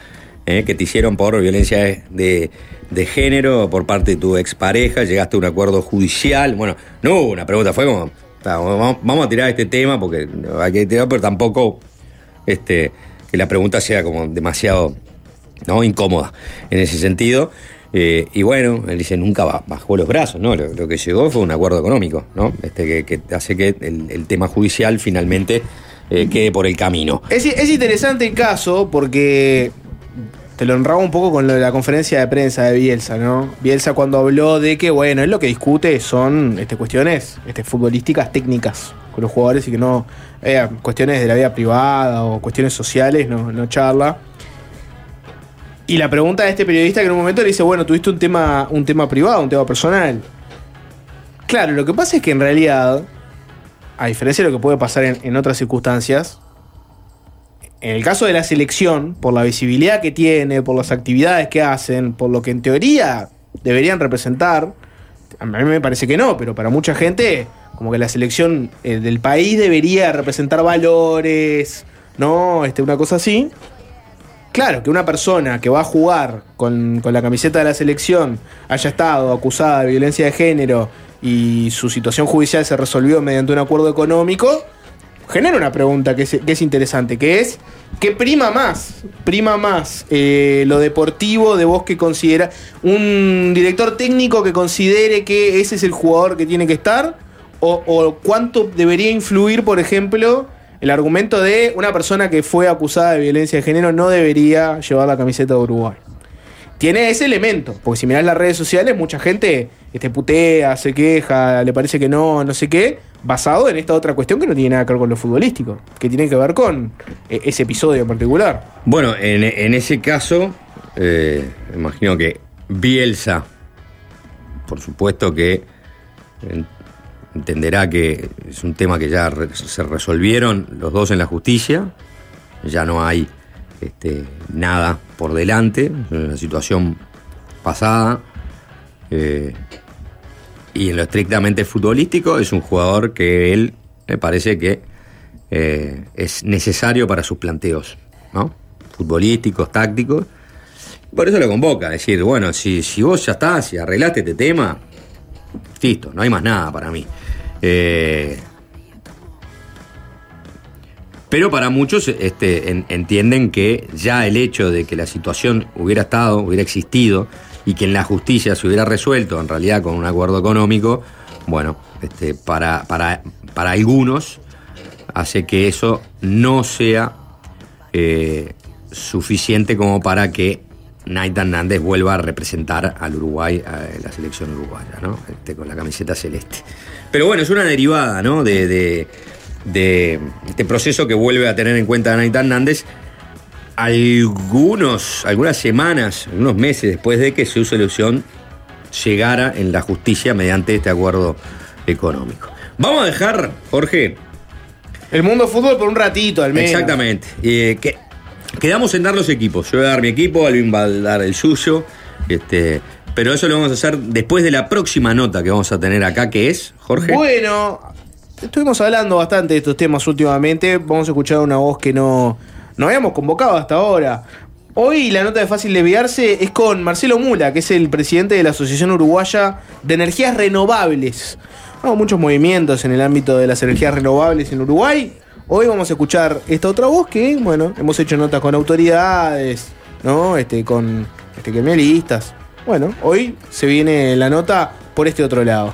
eh, que te hicieron por violencia de, de- género por parte de tu expareja? Llegaste a un acuerdo judicial. Bueno, no hubo una pregunta, fue como. "Ta, Vamos, a tirar este tema porque hay que tirar, pero tampoco este, que la pregunta sea como demasiado ¿no? incómoda en ese sentido. Eh, y bueno, él dice, nunca ba- bajó los brazos, ¿no? Lo, que llegó fue un acuerdo económico, ¿no? Este, que, hace que el, el tema judicial finalmente eh, quede por el camino. Es, es interesante el caso porque te lo honraba un poco con lo de la conferencia de prensa de Bielsa, ¿no? Bielsa cuando habló de que, bueno, él lo que discute son este, cuestiones este, futbolísticas técnicas con los jugadores y que no, eh, cuestiones de la vida privada o cuestiones sociales, no, no charla. Y la pregunta de este periodista que en un momento le dice, bueno, tuviste un tema, un tema privado, un tema personal. Claro, lo que pasa es que en realidad, a diferencia de lo que puede pasar en, en otras circunstancias, en el caso de la selección, por la visibilidad que tiene, por las actividades que hacen, por lo que en teoría deberían representar, a mí me parece que no, pero para mucha gente, como que la selección eh, del país debería representar valores, ¿no? Este, una cosa así. Claro, que una persona que va a jugar con, con la camiseta de la selección haya estado acusada de violencia de género y su situación judicial se resolvió mediante un acuerdo económico, genera una pregunta que es, es interesante, que es, ¿qué prima más? Prima más eh, lo deportivo de vos que considera un director técnico que considere que ese es el jugador que tiene que estar? ¿O, o cuánto debería influir, por ejemplo, el argumento de una persona que fue acusada de violencia de género no debería llevar la camiseta de Uruguay? Tiene ese elemento. Porque si mirás las redes sociales, mucha gente este, putea, se queja, le parece que no, no sé qué, basado en esta otra cuestión que no tiene nada que ver con lo futbolístico, que tiene que ver con eh, ese episodio en particular. Bueno, en, ese caso, eh, imagino que Bielsa, por supuesto que en- entenderá que es un tema que ya se resolvieron los dos en la justicia, ya no hay este, nada por delante, es una situación pasada. eh, y en lo estrictamente futbolístico es un jugador que él me parece que eh, es necesario para sus planteos, ¿no? Futbolísticos, tácticos. Por eso lo convoca, decir, bueno, si, si vos ya estás, si arreglaste este tema, listo, no hay más nada para mí. Eh, pero para muchos este, en- entienden que ya el hecho de que la situación hubiera estado, hubiera existido, y que en la justicia se hubiera resuelto, en realidad con un acuerdo económico, bueno, este, para, algunos hace que eso no sea eh, suficiente como para que Nathan Nández vuelva a representar al Uruguay, a la selección uruguaya, ¿no? Este, con la camiseta celeste. Pero bueno, es una derivada, ¿no? De- de este proceso que vuelve a tener en cuenta Nathan Nández algunos, algunas semanas, algunos meses después de que su selección llegara en la justicia mediante este acuerdo económico. Vamos a dejar, Jorge, El mundo fútbol por un ratito, al menos. Exactamente. Eh, que, quedamos en dar los equipos. Yo voy a dar mi equipo, Alvin va a dar el suyo. Este, pero eso lo vamos a hacer después de la próxima nota que vamos a tener acá, que es, Jorge. Bueno, estuvimos hablando bastante de estos temas últimamente. Vamos a escuchar una voz que no, no habíamos convocado hasta ahora. Hoy la nota de fácil desviarse es con Marcelo Mula, que es el presidente de la Asociación Uruguaya de Energías Renovables. Hubo muchos movimientos en el ámbito de las energías renovables en Uruguay. Hoy vamos a escuchar esta otra voz que, bueno, hemos hecho notas con autoridades, ¿no? Este, con este, gremialistas. Bueno, hoy se viene la nota por este otro lado.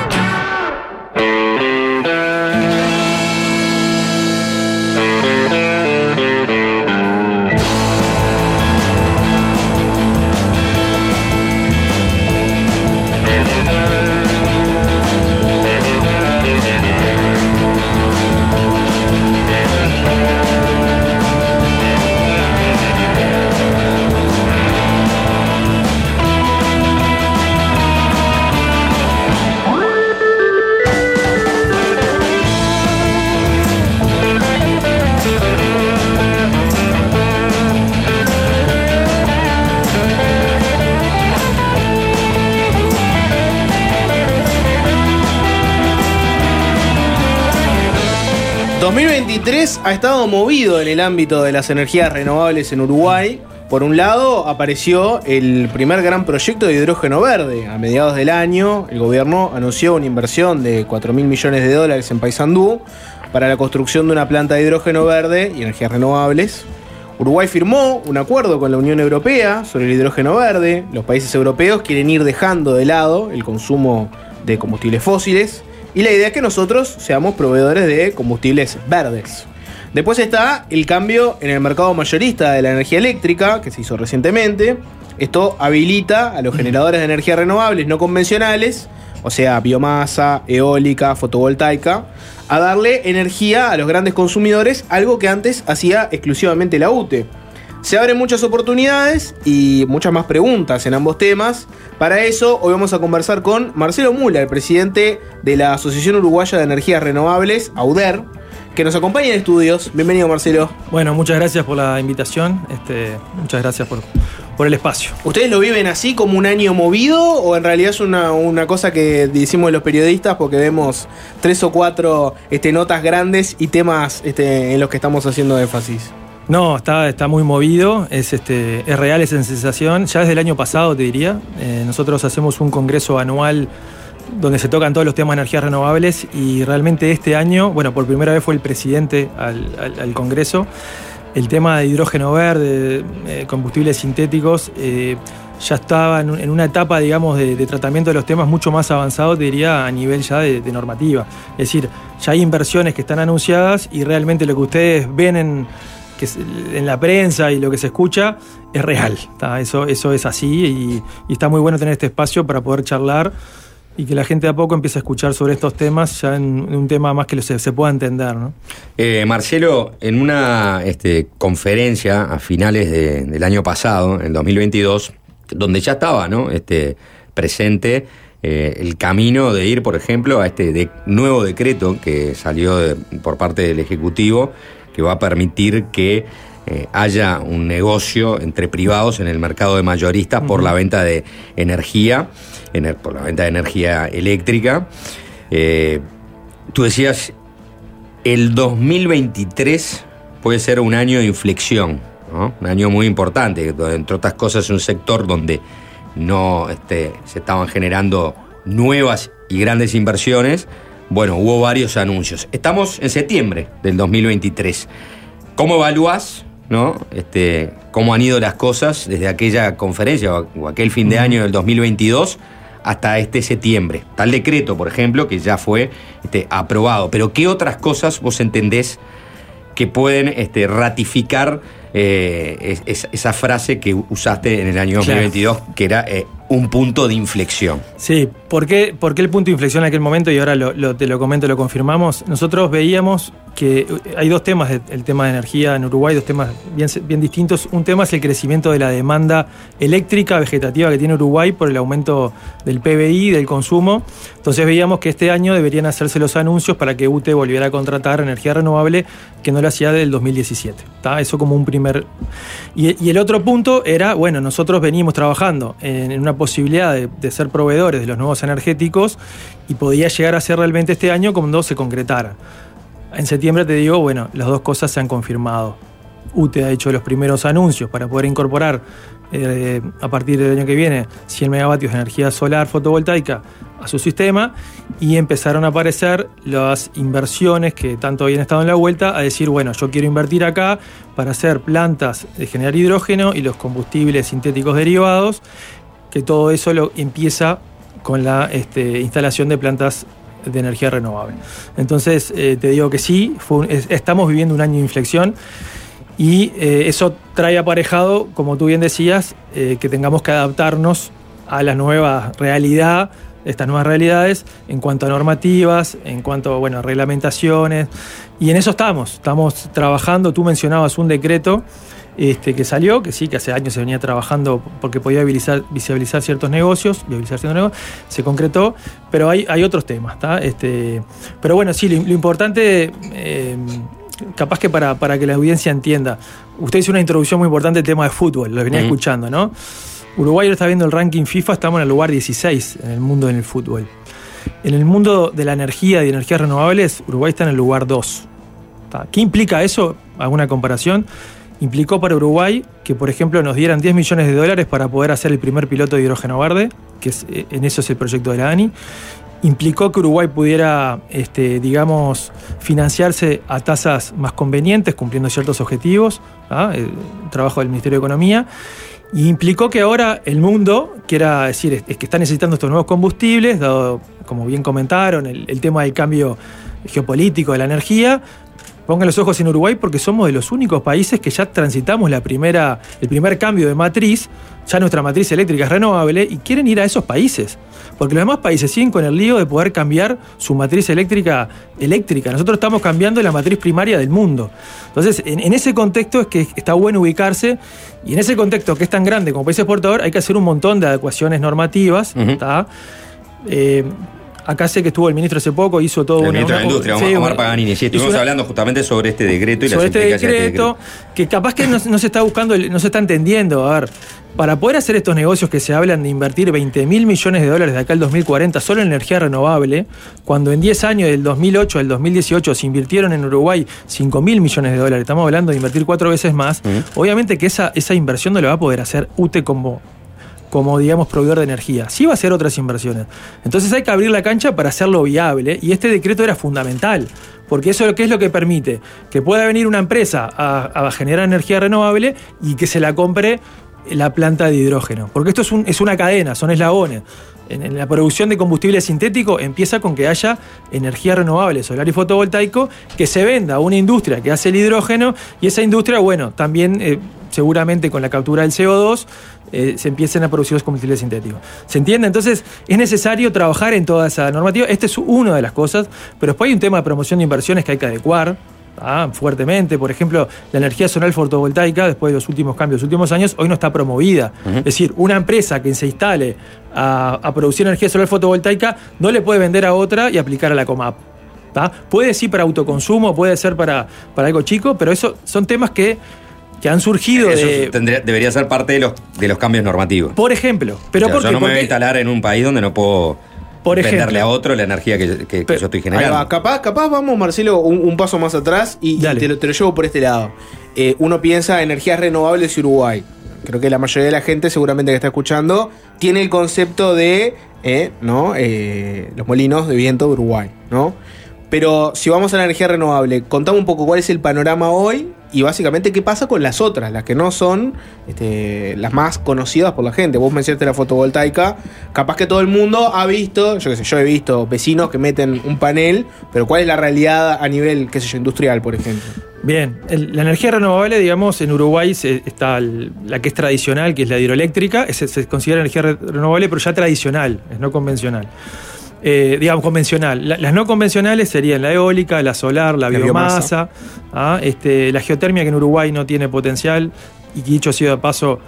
...2023 ha estado movido en el ámbito de las energías renovables en Uruguay. Por un lado, apareció el primer gran proyecto de hidrógeno verde. A mediados del año, el gobierno anunció una inversión de 4 mil millones de dólares en Paysandú para la construcción de una planta de hidrógeno verde y energías renovables. Uruguay firmó un acuerdo con la Unión Europea sobre el hidrógeno verde. Los países europeos quieren ir dejando de lado el consumo de combustibles fósiles y la idea es que nosotros seamos proveedores de combustibles verdes. Después está el cambio en el mercado mayorista de la energía eléctrica, que se hizo recientemente. Esto habilita a los generadores de energía renovables no convencionales, o sea, biomasa, eólica, fotovoltaica, a darle energía a los grandes consumidores, algo que antes hacía exclusivamente la UTE. Se abren muchas oportunidades y muchas más preguntas en ambos temas. Para eso, hoy vamos a conversar con Marcelo Mula, el presidente de la Asociación Uruguaya de Energías Renovables, AUDER, que nos acompaña en estudios. Bienvenido, Marcelo. Bueno, muchas gracias por la invitación. Este, muchas gracias por, por el espacio. ¿Ustedes lo viven así como un año movido o en realidad es una, una cosa que decimos los periodistas porque vemos tres o cuatro este, notas grandes y temas este, en los que estamos haciendo énfasis? No, está, está muy movido, es, este, es real esa sensación. Ya desde el año pasado, te diría. Eh, nosotros hacemos un congreso anual donde se tocan todos los temas de energías renovables y realmente este año, bueno, por primera vez fue el presidente al, congreso. El tema de hidrógeno verde, eh, combustibles sintéticos, eh, ya estaba en, un- en una etapa, digamos, de, de tratamiento de los temas mucho más avanzado, te diría, a nivel ya de, de normativa. Es decir, ya hay inversiones que están anunciadas y realmente lo que ustedes ven en, que en la prensa y lo que se escucha es real. Eso, eso es así y, está muy bueno tener este espacio para poder charlar y que la gente de a poco empiece a escuchar sobre estos temas, ya en, un tema más que se, se pueda entender. ¿no? Eh, Marcelo, en una este, conferencia a finales de- del año pasado, en 2022, donde ya estaba ¿no? este, presente eh, el camino de ir, por ejemplo, a este nuevo decreto que salió por parte del Ejecutivo, que va a permitir que eh, haya un negocio entre privados en el mercado de mayoristas por la venta de energía, ener- por la venta de energía eléctrica. Eh, tú decías, el 2023 puede ser un año de inflexión, ¿no? un año muy importante, donde, entre otras cosas es un sector donde no este, se estaban generando nuevas y grandes inversiones. Bueno, hubo varios anuncios. Estamos en septiembre del 2023. ¿Cómo evalúas ¿no? este, cómo han ido las cosas desde aquella conferencia o, aquel fin de año del 2022 hasta este septiembre? Tal decreto, por ejemplo, que ya fue este, aprobado. Pero ¿qué otras cosas vos entendés que pueden este, ratificar eh, es- es- esa frase que usaste en el año Claro. 2022, que era eh, un punto de inflexión? Sí, ¿por qué, por qué el punto de inflexión en aquel momento? Y ahora lo- te lo comento, lo confirmamos. Nosotros veíamos que eh, hay dos temas, el tema de energía en Uruguay, dos temas bien, distintos. Un tema es el crecimiento de la demanda eléctrica vegetativa que tiene Uruguay por el aumento del PBI, del consumo. Entonces veíamos que este año deberían hacerse los anuncios para que UTE volviera a contratar energía renovable que no lo hacía del 2017. ¿tá? Eso como un primer... Y, el otro punto era, bueno, nosotros venimos trabajando en, una posibilidad de ser proveedores de los nuevos energéticos y podía llegar a ser realmente este año cuando se concretara. En septiembre te digo, bueno, las dos cosas se han confirmado. UTE ha hecho los primeros anuncios para poder incorporar eh, a partir del año que viene 100 megavatios de energía solar fotovoltaica a su sistema y empezaron a aparecer las inversiones que tanto habían estado en la vuelta a decir, bueno, yo quiero invertir acá para hacer plantas de generar hidrógeno y los combustibles sintéticos derivados, que todo eso lo empieza con la este, instalación de plantas de energía renovable. Entonces, eh, te digo que sí, estamos viviendo un año de inflexión y eh, eso trae aparejado, como tú bien decías, eh, que tengamos que adaptarnos a la nueva realidad, estas nuevas realidades, en cuanto a normativas, en cuanto bueno, a reglamentaciones. Y en eso estamos, estamos trabajando. Tú mencionabas un decreto este, que salió, que sí, que hace años se venía trabajando porque podía visibilizar, visibilizar ciertos negocios, visibilizar ciertos negocios, se concretó, pero hay, hay otros temas, ¿tá? Este, pero bueno, sí, lo, lo importante, eh, capaz que para, para que la audiencia entienda, usted hizo una introducción muy importante al tema de fútbol, lo venía escuchando, ¿no? Uruguay está viendo el ranking FIFA, estamos en el lugar 16 en el mundo en el fútbol. En el mundo de la energía y de energías renovables, Uruguay está en el lugar 2. ¿Tá? ¿Qué implica eso? ¿Alguna comparación? Implicó para Uruguay que, por ejemplo, nos dieran 10 millones de dólares para poder hacer el primer piloto de hidrógeno verde, que es, eh, en eso es el proyecto de la ANI. Implicó que Uruguay pudiera, este, digamos, financiarse a tasas más convenientes, cumpliendo ciertos objetivos, ¿ah? el trabajo del Ministerio de Economía. Y implicó que ahora el mundo quiera decir, es, que está necesitando estos nuevos combustibles, dado, como bien comentaron, el tema del cambio geopolítico de la energía. Pongan los ojos en Uruguay porque somos de los únicos países que ya transitamos la primera, el primer cambio de matriz, ya nuestra matriz eléctrica es renovable y quieren ir a esos países. Porque los demás países siguen con el lío de poder cambiar su matriz eléctrica eléctrica. Nosotros estamos cambiando la matriz primaria del mundo. Entonces, en, en ese contexto es que está bueno ubicarse y en ese contexto que es tan grande como país exportador hay que hacer un montón de adecuaciones normativas. ¿tá? Eh, acá sé que estuvo el ministro hace poco, hizo todo El una- ministro de Industria, sí, Omar Paganini. Sí, estuvimos una- hablando justamente sobre este decreto y sobre las este implicaciones de este decreto, que capaz que no, no se está buscando, no se está entendiendo. A ver, para poder hacer estos negocios que se hablan de invertir 20 mil millones de dólares de acá al 2040 solo en energía renovable, cuando en 10 años, del 2008 al 2018, se invirtieron en Uruguay 5 mil millones de dólares, estamos hablando de invertir cuatro veces más, obviamente que esa, esa inversión no la va a poder hacer UTE como como digamos proveedor de energía. Sí va a hacer otras inversiones. Entonces hay que abrir la cancha para hacerlo viable y este decreto era fundamental, porque eso ¿qué es lo que permite que pueda venir una empresa a, generar energía renovable y que se la compre la planta de hidrógeno. Porque esto es, es una cadena, son eslabones. En, en la producción de combustible sintético empieza con que haya energía renovable, solar y fotovoltaico, que se venda a una industria que hace el hidrógeno y esa industria, bueno, también eh, seguramente con la captura del CO2 eh, se empiecen a producir los combustibles sintéticos. ¿Se entiende? Entonces es necesario trabajar en toda esa normativa. Esta es una de las cosas, pero después hay un tema de promoción de inversiones que hay que adecuar. ¿ah? fuertemente, por ejemplo, la energía solar fotovoltaica, después de los últimos cambios, los últimos años, hoy no está promovida. Es decir, una empresa que se instale a, a producir energía solar fotovoltaica no le puede vender a otra y aplicar a la COMAP. ¿tá? Puede sí para autoconsumo, puede ser para, para algo chico, pero eso son temas que, que han surgido Eso de. tendría- debería ser parte de los, de los cambios normativos. Por ejemplo, pero O sea, ¿por yo no me voy a instalar en un país donde no puedo Por venderle ejemplo. a otro la energía que, que- que yo estoy generando. va. Capaz, capaz vamos, Marcelo, un, un paso más atrás y, y te, lo, te lo llevo por este lado. Eh, uno piensa energías renovables y Uruguay. Creo que la mayoría de la gente, seguramente que está escuchando, tiene el concepto de eh, ¿no? Eh, los molinos de viento de Uruguay, ¿no? Pero si vamos a la energía renovable, contame un poco cuál es el panorama hoy y básicamente qué pasa con las otras, las que no son este, las más conocidas por la gente. Vos mencionaste la fotovoltaica, capaz que todo el mundo ha visto, yo qué sé, yo he visto vecinos que meten un panel, pero ¿cuál es la realidad a nivel, qué sé yo, industrial, por ejemplo? Bien, la energía renovable, digamos, en Uruguay se- está la que es tradicional, que es la hidroeléctrica, ese se considera energía re- renovable, pero ya tradicional, es no convencional. Eh, digamos, convencional. La- las no convencionales serían la eólica, la solar, la, La biomasa, ah, este, la geotermia, que en Uruguay no tiene potencial, y que dicho sea de paso,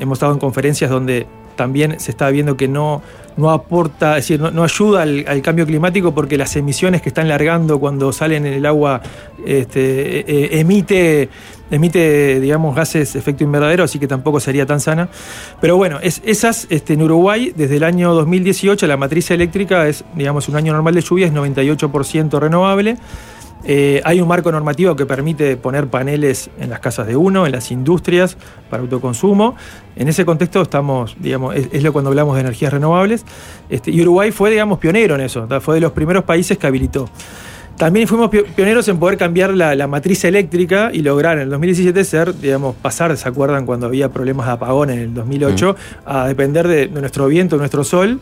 hemos estado en conferencias donde también se está viendo que no, no aporta, es decir, no, no ayuda al, al cambio climático porque las emisiones que están largando cuando salen en el agua este, eh, emite, emite, digamos, gases efecto invernadero, así que tampoco sería tan sana. Pero bueno, es, esas este, en Uruguay, desde el año 2018, la matriz eléctrica es, digamos, un año normal de lluvia, es 98% renovable. Eh, hay un marco normativo que permite poner paneles en las casas de uno, en las industrias, para autoconsumo. En ese contexto estamos, digamos, es, lo cuando hablamos de energías renovables. Este, y Uruguay fue, digamos, pionero en eso, fue de los primeros países que habilitó. También fuimos pio- pioneros en poder cambiar la, la matriz eléctrica y lograr en el 2017 ser, digamos, pasar, ¿se acuerdan cuando había problemas de apagón en el 2008? A depender de, de nuestro viento, de nuestro sol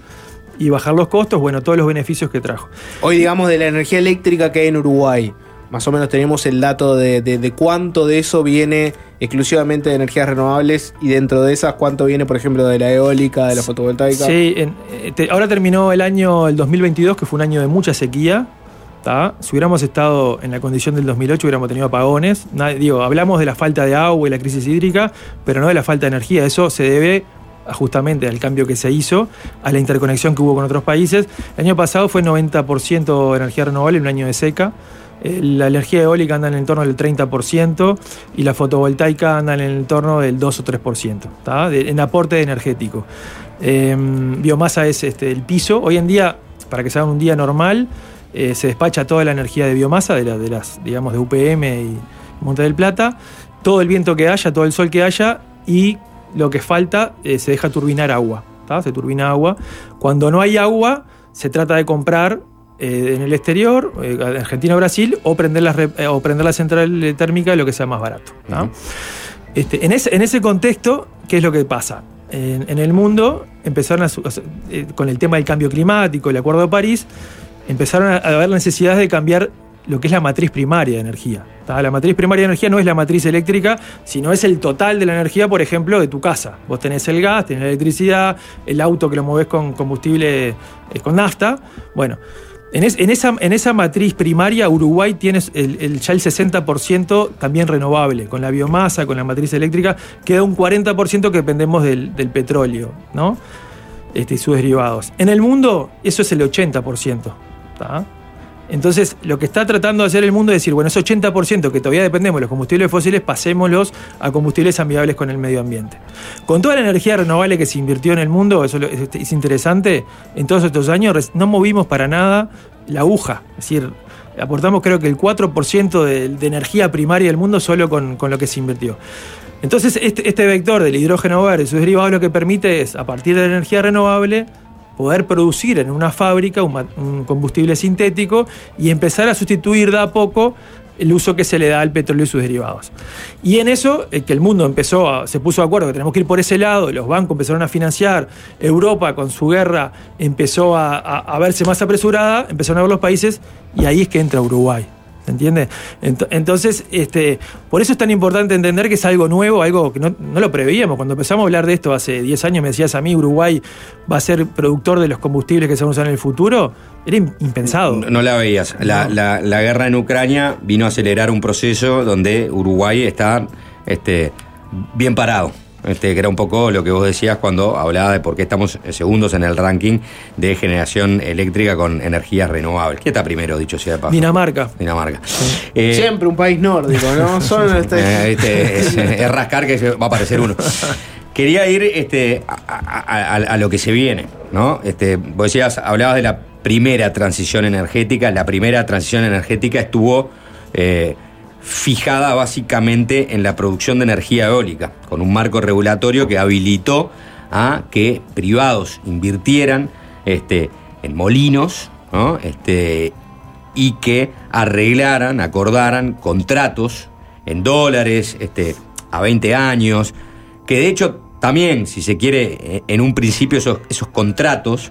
y bajar los costos, bueno, todos los beneficios que trajo. Hoy, digamos, de la energía eléctrica que hay en Uruguay, más o menos tenemos el dato de, de- de cuánto de eso viene exclusivamente de energías renovables y dentro de esas, cuánto viene, por ejemplo, de la eólica, de la fotovoltaica. Sí, en- eh, te- ahora terminó el año el 2022, que fue un año de mucha sequía. ¿Tá? Si hubiéramos estado en la condición del 2008, hubiéramos tenido apagones. Digo, hablamos de la falta de agua y la crisis hídrica, pero no de la falta de energía. Eso se debe justamente al cambio que se hizo, a la interconexión que hubo con otros países. El año pasado fue 90% energía renovable, un año de seca. Eh, La energía eólica anda en el entorno del 30% y la fotovoltaica anda en el entorno del 2 o 3%, ¿tá? En aporte energético. Eh, biomasa es este, el piso. Hoy en día, para que se haga un día normal, eh, se despacha toda la energía de biomasa, de, la- de las, digamos, de UPM y Monte del Plata, todo el viento que haya, todo el sol que haya y lo que falta eh, se deja turbinar agua, ¿tá? se turbina agua. Cuando no hay agua, se trata de comprar eh, en el exterior, Argentina o Brasil, o prender, o prender la central térmica, lo que sea más barato. Este, en, ese, en ese contexto, ¿qué es lo que pasa? En, en el mundo empezaron a, con el tema del cambio climático, el Acuerdo de París, empezaron a, haber necesidad de cambiar lo que es la matriz primaria de energía. La matriz primaria de energía no es la matriz eléctrica, sino es el total de la energía, por ejemplo, de tu casa. Vos tenés el gas, tenés la electricidad, el auto que lo movés con combustible, eh, con nafta. Bueno, en, es- en esa, matriz primaria, Uruguay tiene ya el 60% también renovable, con la biomasa, con la matriz eléctrica, queda un 40% que dependemos del, del petróleo, ¿no? Este, y sus derivados. En el mundo, eso es el 80%. Entonces, lo que está tratando de hacer el mundo es decir, bueno, ese 80% que todavía dependemos de los combustibles fósiles, pasémoslos a combustibles amigables con el medio ambiente. Con toda la energía renovable que se invirtió en el mundo, eso es, es interesante, en todos estos años no movimos para nada la aguja. Es decir, aportamos creo que el 4% de, energía primaria del mundo solo con, con lo que se invirtió. Entonces, este, este vector del hidrógeno verde y sus derivados lo que permite es, a partir de la energía renovable, poder producir en una fábrica un, combustible sintético y empezar a sustituir de a poco el uso que se le da al petróleo y sus derivados. Y en eso, que el mundo empezó a- se puso de acuerdo que tenemos que ir por ese lado, los bancos empezaron a financiar, Europa con su guerra empezó a, a- a verse más apresurada, empezaron a ver los países y ahí es que entra Uruguay. ¿Se entiende? Ent- Entonces, este, por eso es tan importante entender que es algo nuevo, algo que no, no lo preveíamos. Cuando empezamos a hablar de esto hace 10 años, me decías a mí, Uruguay va a ser productor de los combustibles que se van a usar en el futuro. Era im- impensado. No, no la veías. La, la- la guerra en Ucrania vino a acelerar un proceso donde Uruguay está este, bien parado. Este, que era un poco lo que vos decías cuando hablaba de por qué estamos segundos en el ranking de generación eléctrica con energías renovables. ¿Quién está primero, dicho sea de paso? Dinamarca. Dinamarca. Eh, Siempre un país nórdico, ¿no? Son este- eh, este, es, es rascar que va a aparecer uno. Quería ir este, a, a- a- a lo que se viene, ¿no? Este, vos decías, hablabas de la primera transición energética. La primera transición energética estuvo eh, fijada básicamente en la producción de energía eólica, con un marco regulatorio que habilitó a que privados invirtieran este, en molinos, ¿no? Este, y que arreglaran, acordaran contratos en dólares, este, a 20 años, que de hecho también, si se quiere, en un principio esos, esos contratos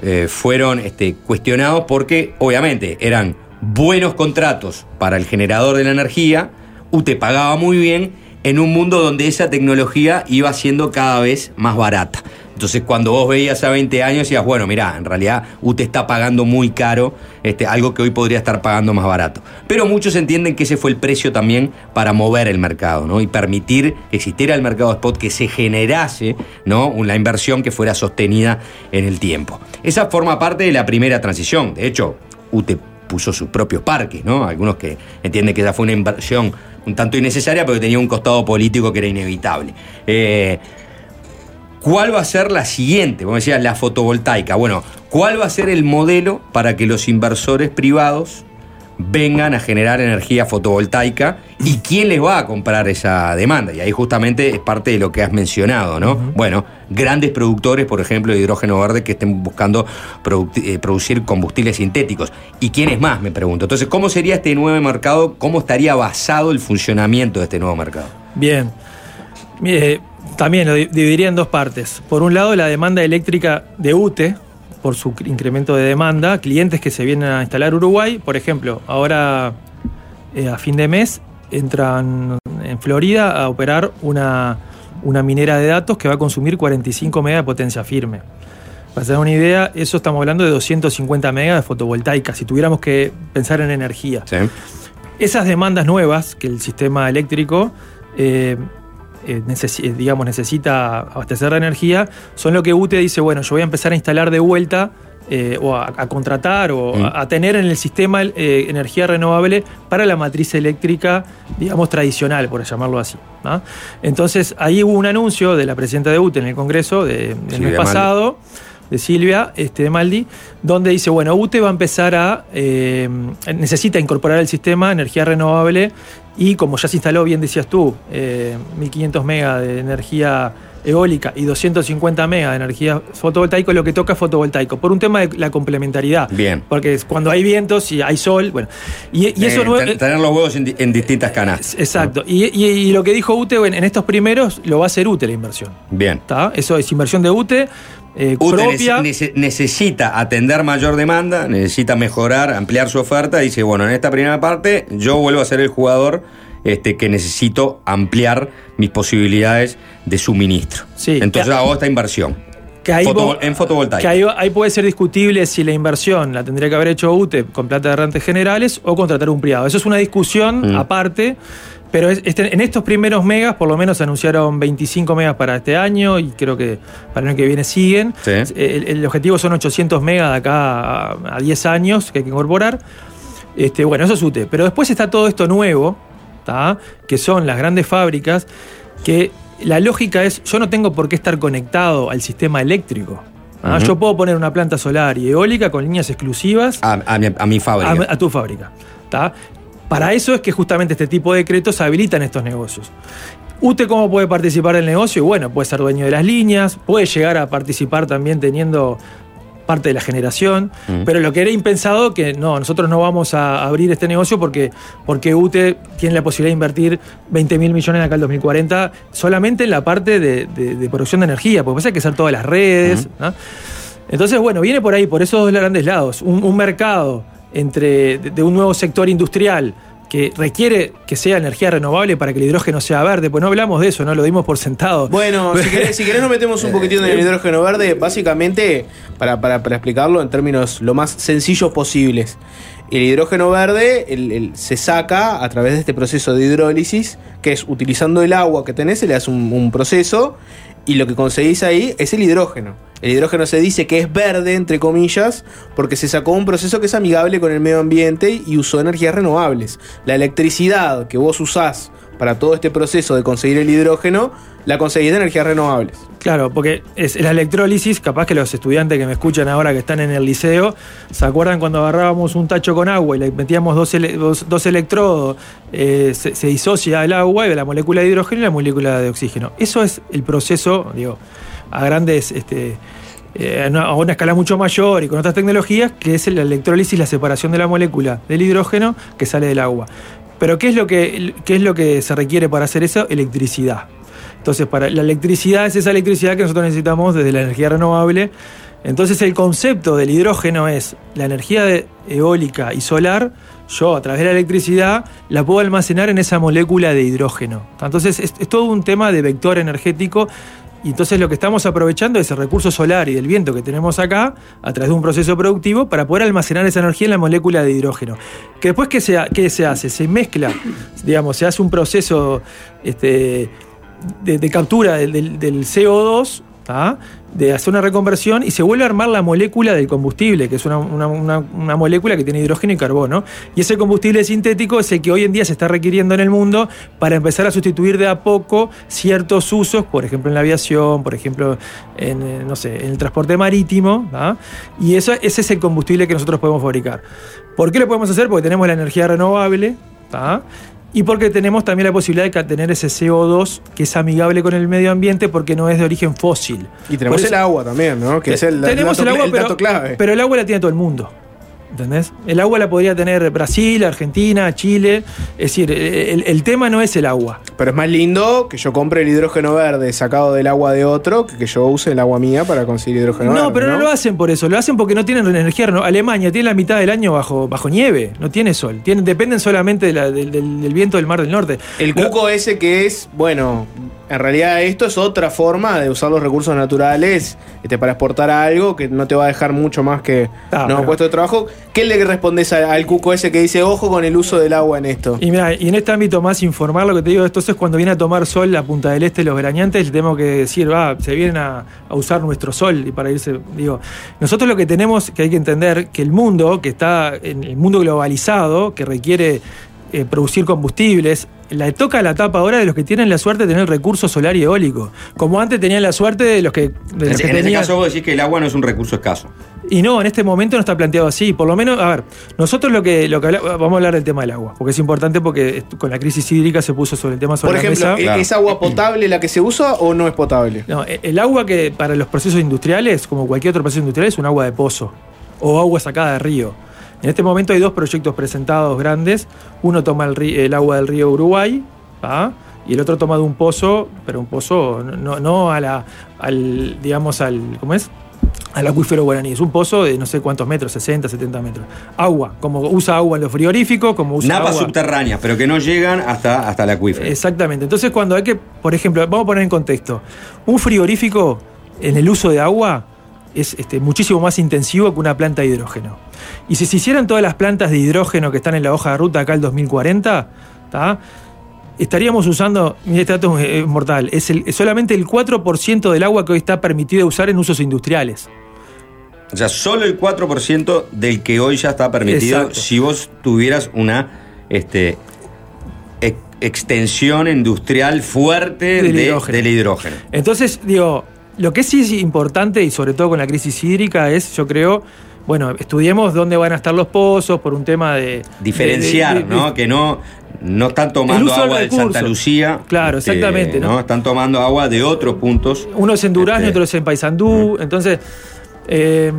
eh, fueron este, cuestionados porque obviamente eran buenos contratos para el generador de la energía, UTE pagaba muy bien en un mundo donde esa tecnología iba siendo cada vez más barata. Entonces cuando vos veías a 20 años decías, bueno, mirá, en realidad UTE está pagando muy caro este, algo que hoy podría estar pagando más barato. Pero muchos entienden que ese fue el precio también para mover el mercado, ¿no? Y permitir que existiera el mercado spot, que se generase, ¿no? Una inversión que fuera sostenida en el tiempo. Esa forma parte de la primera transición. De hecho, UTE puso sus propios parques, ¿no? Algunos que entienden que esa fue una inversión un tanto innecesaria, pero que tenía un costado político que era inevitable. Eh, ¿Cuál va a ser la siguiente? Como decías, la fotovoltaica. Bueno, ¿cuál va a ser el modelo para que los inversores privados vengan a generar energía fotovoltaica y quién les va a comprar esa demanda? Y ahí justamente es parte de lo que has mencionado, ¿no? Bueno, grandes productores, por ejemplo, de hidrógeno verde que estén buscando eh, producir combustibles sintéticos. ¿Y quiénes más? Me pregunto. Entonces, ¿cómo sería este nuevo mercado? ¿Cómo estaría basado el funcionamiento de este nuevo mercado? Bien. Mire, también lo di- dividiría en dos partes. Por un lado, la demanda eléctrica de UTE, por su cr- incremento de demanda, clientes que se vienen a instalar Uruguay. Por ejemplo, ahora eh, a fin de mes entran en Florida a operar una, una minera de datos que va a consumir 45 megas de potencia firme. Para tener una idea, eso estamos hablando de 250 megas de fotovoltaica, si tuviéramos que pensar en energía. Esas demandas nuevas que el sistema eléctrico eh, eh, necesi- eh, digamos, necesita abastecer de energía son lo que UTE dice, bueno, yo voy a empezar a instalar de vuelta eh, o a, a contratar o Mm. a, a tener en el sistema eh, energía renovable para la matriz eléctrica, digamos, tradicional, por llamarlo así. ¿no? Entonces, ahí hubo un anuncio de la presidenta de UTE en el Congreso de- del Silvia mes pasado de Silvia este, de Maldi, donde dice, bueno, UTE va a empezar a, eh, necesita incorporar al sistema energía renovable y como ya se instaló, bien decías tú, eh, 1500 megas de energía eólica y 250 megas de energía fotovoltaica, lo que toca es fotovoltaico, por un tema de la complementariedad. Bien. Porque cuando hay vientos y hay sol, bueno. Y, y eso Eh, no- tener los huevos en, di- en distintas canastas. Exacto. Y, y- y lo que dijo UTE, bueno, en estos primeros lo va a hacer UTE la inversión. Bien. ¿Está? Eso es inversión de UTE. Eh, UTE propia. nece- nece- necesita atender mayor demanda, necesita mejorar, ampliar su oferta. y Dice, bueno, en esta primera parte yo vuelvo a ser el jugador este, que necesito ampliar mis posibilidades de suministro. Sí, Entonces hago esta inversión. Que ahí, Foto- en fotovoltaica. que ahí, ahí puede ser discutible si la inversión la tendría que haber hecho UTE con plata de rentas generales o contratar un privado. Eso es una discusión Mm. aparte, pero es- este- en estos primeros megas, por lo menos anunciaron 25 megas para este año y creo que para el año que viene siguen. Sí. El, el objetivo son 800 megas de acá a, a 10 años que hay que incorporar. Este, bueno, eso es UTE. Pero después está todo esto nuevo, ¿tá? que son las grandes fábricas, que la lógica es, yo no tengo por qué estar conectado al sistema eléctrico. ¿ah? Yo puedo poner una planta solar y eólica con líneas exclusivas A, a mi, a mi fábrica. a, a tu fábrica. ¿tá? Para eso es que justamente este tipo de decretos habilitan estos negocios. ¿Usted cómo puede participar del negocio? Y bueno, puede ser dueño de las líneas, puede llegar a participar también teniendo parte de la generación, Mm. pero lo que era impensado que no, nosotros no vamos a abrir este negocio porque, porque UTE tiene la posibilidad de invertir 20 mil millones acá al 2040 solamente en la parte de, de- de producción de energía, porque pasa que hay que hacer todas las redes. ¿no? Entonces, bueno, viene por ahí, por esos dos grandes lados. Un, un mercado entre, de, un nuevo sector industrial que requiere que sea energía renovable para que el hidrógeno sea verde, pues no hablamos de eso, no lo dimos por sentado. Bueno, si querés, si querés nos metemos un poquitín en el hidrógeno verde, básicamente, para, para- para explicarlo en términos lo más sencillos posibles. El hidrógeno verde el- el- se saca a través de este proceso de hidrólisis, que es utilizando el agua que tenés, se le hace un, un proceso, y lo que conseguís ahí es el hidrógeno. El hidrógeno se dice que es verde, entre comillas, porque se sacó un proceso que es amigable con el medio ambiente y usó energías renovables. La electricidad que vos usás para todo este proceso de conseguir el hidrógeno, la conseguís de energías renovables. Claro, porque es la electrólisis, capaz que los estudiantes que me escuchan ahora que están en el liceo, ¿se acuerdan cuando agarrábamos un tacho con agua y le metíamos dos, ele- dos- dos electrodos, eh, se, se disocia el agua y la molécula de hidrógeno y la molécula de oxígeno? Eso es el proceso, digo, a grandes, este, eh, a una- escala mucho mayor y con otras tecnologías, que es la electrólisis, la separación de la molécula del hidrógeno que sale del agua. Pero ¿qué es lo que, qué es lo que se requiere para hacer eso? Electricidad. Entonces, para la electricidad es esa electricidad que nosotros necesitamos desde la energía renovable. Entonces, el concepto del hidrógeno es la energía eólica y solar. Yo, a través de la electricidad, la puedo almacenar en esa molécula de hidrógeno. Entonces, es, es todo un tema de vector energético. Y entonces lo que estamos aprovechando es el recurso solar y del viento que tenemos acá, a través de un proceso productivo, para poder almacenar esa energía en la molécula de hidrógeno. Que después, ¿qué se, qué se hace? Se mezcla, digamos, se hace un proceso este, de, captura del CO2, ¿tá? De hacer una reconversión y se vuelve a armar la molécula del combustible, que es una, una- una- molécula que tiene hidrógeno y carbono. Y ese combustible sintético es el que hoy en día se está requiriendo en el mundo para empezar a sustituir de a poco ciertos usos, por ejemplo en la aviación, por ejemplo en, eh, no sé, en el transporte marítimo. ¿tá? Y eso, ese es el combustible que nosotros podemos fabricar. ¿Por qué lo podemos hacer? Porque tenemos la energía renovable. ¿tá? Y porque tenemos también la posibilidad de tener ese CO2 que es amigable con el medio ambiente porque no es de origen fósil. Y tenemos eso- el agua también, ¿no? Que es el, tenemos dato, el agua, el pero, dato clave. pero el agua la tiene todo el mundo. ¿Entendés? El agua la podría tener Brasil, Argentina, Chile. Es decir, el, el tema no es el agua. Pero es más lindo que yo compre el hidrógeno verde sacado del agua de otro que que yo use el agua mía para conseguir hidrógeno verde. No, pero no lo hacen por eso, lo hacen porque no tienen energía renovable. Alemania tiene la mitad del año bajo, bajo nieve, no tiene sol. Tienen, dependen solamente de la- del, viento del Mar del Norte. El cuco ese que es, bueno, en realidad esto es otra forma de usar los recursos naturales este, para exportar algo que no te va a dejar mucho más que Ah, no puesto de trabajo. ¿Qué le respondes al cuco ese que dice ojo con el uso del agua en esto? Y mira, y en este ámbito más informar lo que te digo, entonces cuando viene a tomar sol la Punta del Este, los verañantes, tenemos que decir, va, se vienen a, a usar nuestro sol y para irse, digo, nosotros lo que tenemos que hay que entender que el mundo, que está en el mundo globalizado, que requiere eh, producir combustibles, la toca la tapa ahora de los que tienen la suerte de tener recurso solar y eólico. Como antes tenían la suerte de los que, de En, los ese- que en ese caso vos decís que el agua no es un recurso escaso. Y no, en este momento no está planteado así. Por lo menos, a ver, nosotros lo que, lo que habla- vamos a hablar del tema del agua, porque es importante porque con la crisis hídrica se puso sobre el tema sobre Por la ejemplo, mesa. ¿e- ¿es agua potable la que se usa o no es potable? No, e- el agua que para los procesos industriales, como cualquier otro proceso industrial, es un agua de pozo o agua sacada de río. En este momento hay dos proyectos presentados grandes. Uno toma el, agua del río Uruguay ¿tá? y el otro toma de un pozo, pero un pozo no, no a la, al, digamos, al, ¿cómo es? Al acuífero guaraní. Es un pozo de no sé cuántos metros, 60, 70 metros. Agua, como usa agua en los frigoríficos, como usa Napas subterráneas, pero que no llegan hasta, hasta el acuífero. Exactamente. Entonces, cuando hay que, por ejemplo, vamos a poner en contexto, un frigorífico en el uso de agua es este, muchísimo más intensivo que una planta de hidrógeno. Y si se hicieran todas las plantas de hidrógeno que están en la hoja de ruta acá al 2040, ¿tá? Estaríamos usando, mira, este dato es mortal, es, el- es solamente el 4% del agua que hoy está permitido usar en usos industriales. O sea, solo el 4% del que hoy ya está permitido Exacto. si vos tuvieras una este, ex- extensión industrial fuerte Del de- hidrógeno. del hidrógeno. Entonces, digo, lo que sí es importante, y sobre todo con la crisis hídrica, es, yo creo, bueno, estudiemos dónde van a estar los pozos por un tema de... Diferenciar, de- de- de- ¿no? Que no, no están tomando del agua de. Santa Lucía. Claro, este, exactamente, ¿no? Están tomando agua de otros puntos. Uno es en Durazno, Este, otro es en Paysandú. Entonces, eh,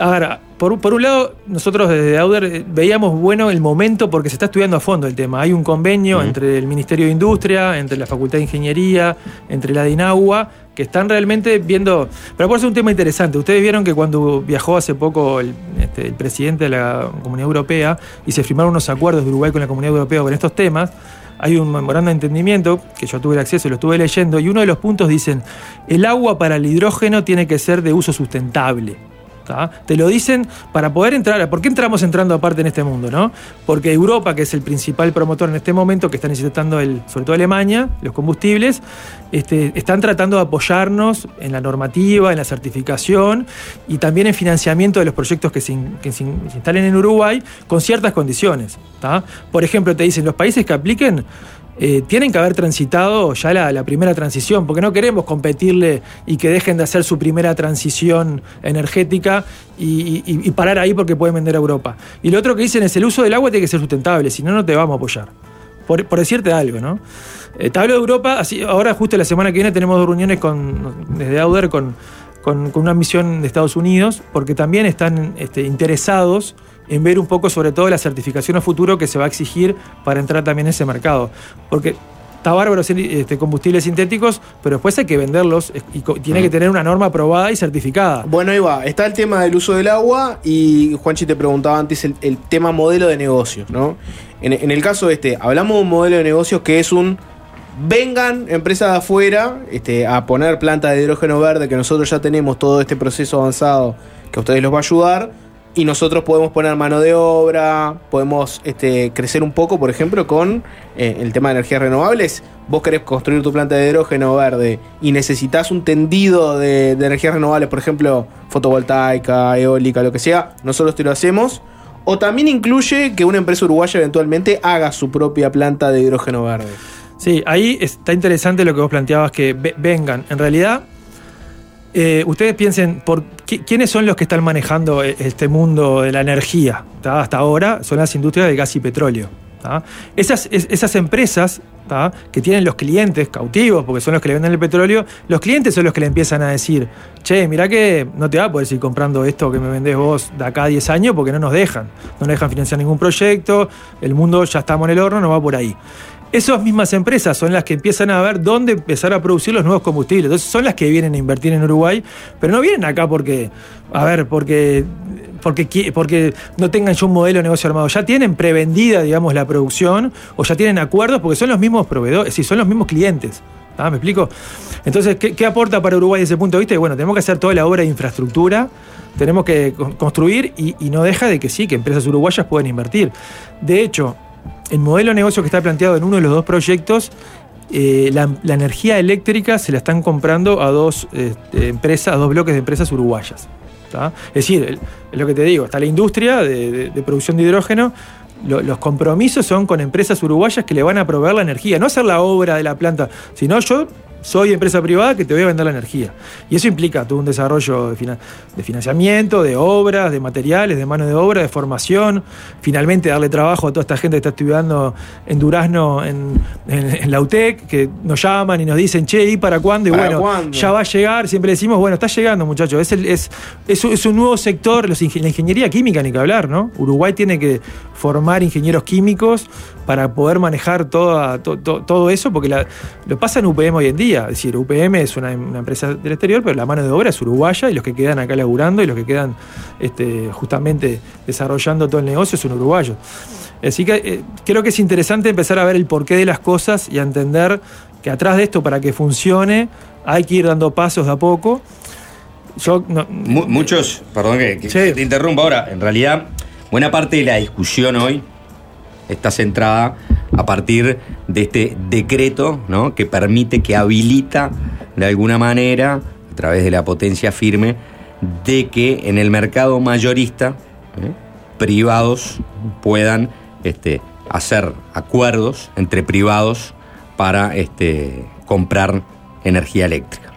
A ver, por, por un lado, nosotros desde Auder eh, veíamos bueno el momento porque se está estudiando a fondo el tema. Hay un convenio entre el Ministerio de Industria, entre la Facultad de Ingeniería, entre la DINAUA, que están realmente viendo. Pero por eso es un tema interesante. Ustedes vieron que cuando viajó hace poco el, este, el presidente de la Comunidad Europea y se firmaron unos acuerdos de Uruguay con la Comunidad Europea con estos temas, hay un memorando de entendimiento que yo tuve el acceso y lo estuve leyendo, y uno de los puntos dicen: el agua para el hidrógeno tiene que ser de uso sustentable. Te lo dicen para poder entrar. ¿Por qué entramos entrando aparte en este mundo? ¿no? Porque Europa, que es el principal promotor en este momento, que está necesitando, el, sobre todo Alemania, los combustibles, este, están tratando de apoyarnos en la normativa, en la certificación y también en financiamiento de los proyectos que se instalen en Uruguay con ciertas condiciones. ¿tá? Por ejemplo, te dicen, los países que apliquen eh, tienen que haber transitado ya la, primera transición, porque no queremos competirle y que dejen de hacer su primera transición energética y, parar ahí porque pueden vender a Europa. Y lo otro que dicen es el uso del agua tiene que ser sustentable, si no, no te vamos a apoyar. Por, decirte algo, ¿no? Eh, te hablo de Europa, así, ahora justo la semana que viene tenemos dos reuniones con, desde Auder con, con- con una misión de Estados Unidos, porque también están este, interesados en ver un poco sobre todo la certificación a futuro que se va a exigir para entrar también en ese mercado. Porque está bárbaro hacer este, combustibles sintéticos, pero después hay que venderlos y tiene que tener una norma aprobada y certificada. Bueno, ahí va. Está el tema del uso del agua y Juanchi te preguntaba antes el, el tema modelo de negocios, ¿no? En, en el caso este, hablamos de un modelo de negocios que es un vengan empresas de afuera este, a poner planta de hidrógeno verde, que nosotros ya tenemos todo este proceso avanzado que a ustedes los va a ayudar. Y nosotros podemos poner mano de obra, podemos este, crecer un poco, por ejemplo, con eh, el tema de energías renovables. Vos querés construir tu planta de hidrógeno verde y necesitas un tendido de, energías renovables, por ejemplo, fotovoltaica, eólica, lo que sea, nosotros te lo hacemos. O también incluye que una empresa uruguaya eventualmente haga su propia planta de hidrógeno verde. Sí, ahí está interesante lo que vos planteabas, que ve- vengan. En realidad, eh, ustedes piensen, por qui- ¿quiénes son los que están manejando e- este mundo de la energía? Hasta ahora son las industrias de gas y petróleo. Esas, es- esas empresas que tienen los clientes cautivos, porque son los que le venden el petróleo, los clientes son los que le empiezan a decir, che, mirá que no te va a poder seguir comprando esto que me vendés vos de acá a 10 años porque no nos dejan. No nos dejan financiar ningún proyecto, el mundo ya estamos en el horno, no va por ahí. Esas mismas empresas son las que empiezan a ver dónde empezar a producir los nuevos combustibles. Entonces son las que vienen a invertir en Uruguay, pero no vienen acá porque, a ver, porque, porque, porque no tengan ya un modelo de negocio armado. Ya tienen prevendida, digamos, la producción o ya tienen acuerdos porque son los mismos proveedores, es decir, son los mismos clientes. ¿Ah, ¿Me explico? Entonces, ¿qué, aporta para Uruguay desde ese punto de vista? Bueno, tenemos que hacer toda la obra de infraestructura, tenemos que con- construir y, y no deja de que sí, que empresas uruguayas pueden invertir. De hecho, el modelo de negocio que está planteado en uno de los dos proyectos, eh, la, energía eléctrica se la están comprando a dos este, empresas, a dos bloques de empresas uruguayas. Es decir, es lo que te digo, está la industria de, producción de hidrógeno. lo- los compromisos son con empresas uruguayas que le van a proveer la energía, no hacer la obra de la planta, sino yo soy empresa privada que te voy a vender la energía. Y eso implica todo un desarrollo de, fina- de financiamiento, de obras, de materiales, de mano de obra, de formación. Finalmente darle trabajo a toda esta gente que está estudiando en Durazno, en, en- en la UTEC, que nos llaman y nos dicen, che, ¿y para cuándo? Y ¿Para bueno, cuándo? ya va a llegar. Siempre decimos, bueno, está llegando, muchachos. Es, el- es, es, un- es un nuevo sector, los ingen- la ingeniería química, ni que hablar, ¿no? Uruguay tiene que formar ingenieros químicos para poder manejar toda, to- to- todo eso, porque la- lo pasa en UPM hoy en día. Es decir, UPM es una, una empresa del exterior, pero la mano de obra es uruguaya y los que quedan acá laburando y los que quedan este, justamente desarrollando todo el negocio son uruguayos. Así que eh, creo que es interesante empezar a ver el porqué de las cosas y a entender que atrás de esto, para que funcione, hay que ir dando pasos de a poco. Yo no- Mu- muchos, perdón que, que te interrumpa ahora, en realidad buena parte de la discusión hoy está centrada a partir de este decreto ¿no? que permite, que habilita de alguna manera, a través de la potencia firme, de que en el mercado mayorista ¿eh? privados puedan este, hacer acuerdos entre privados para este, comprar energía eléctrica.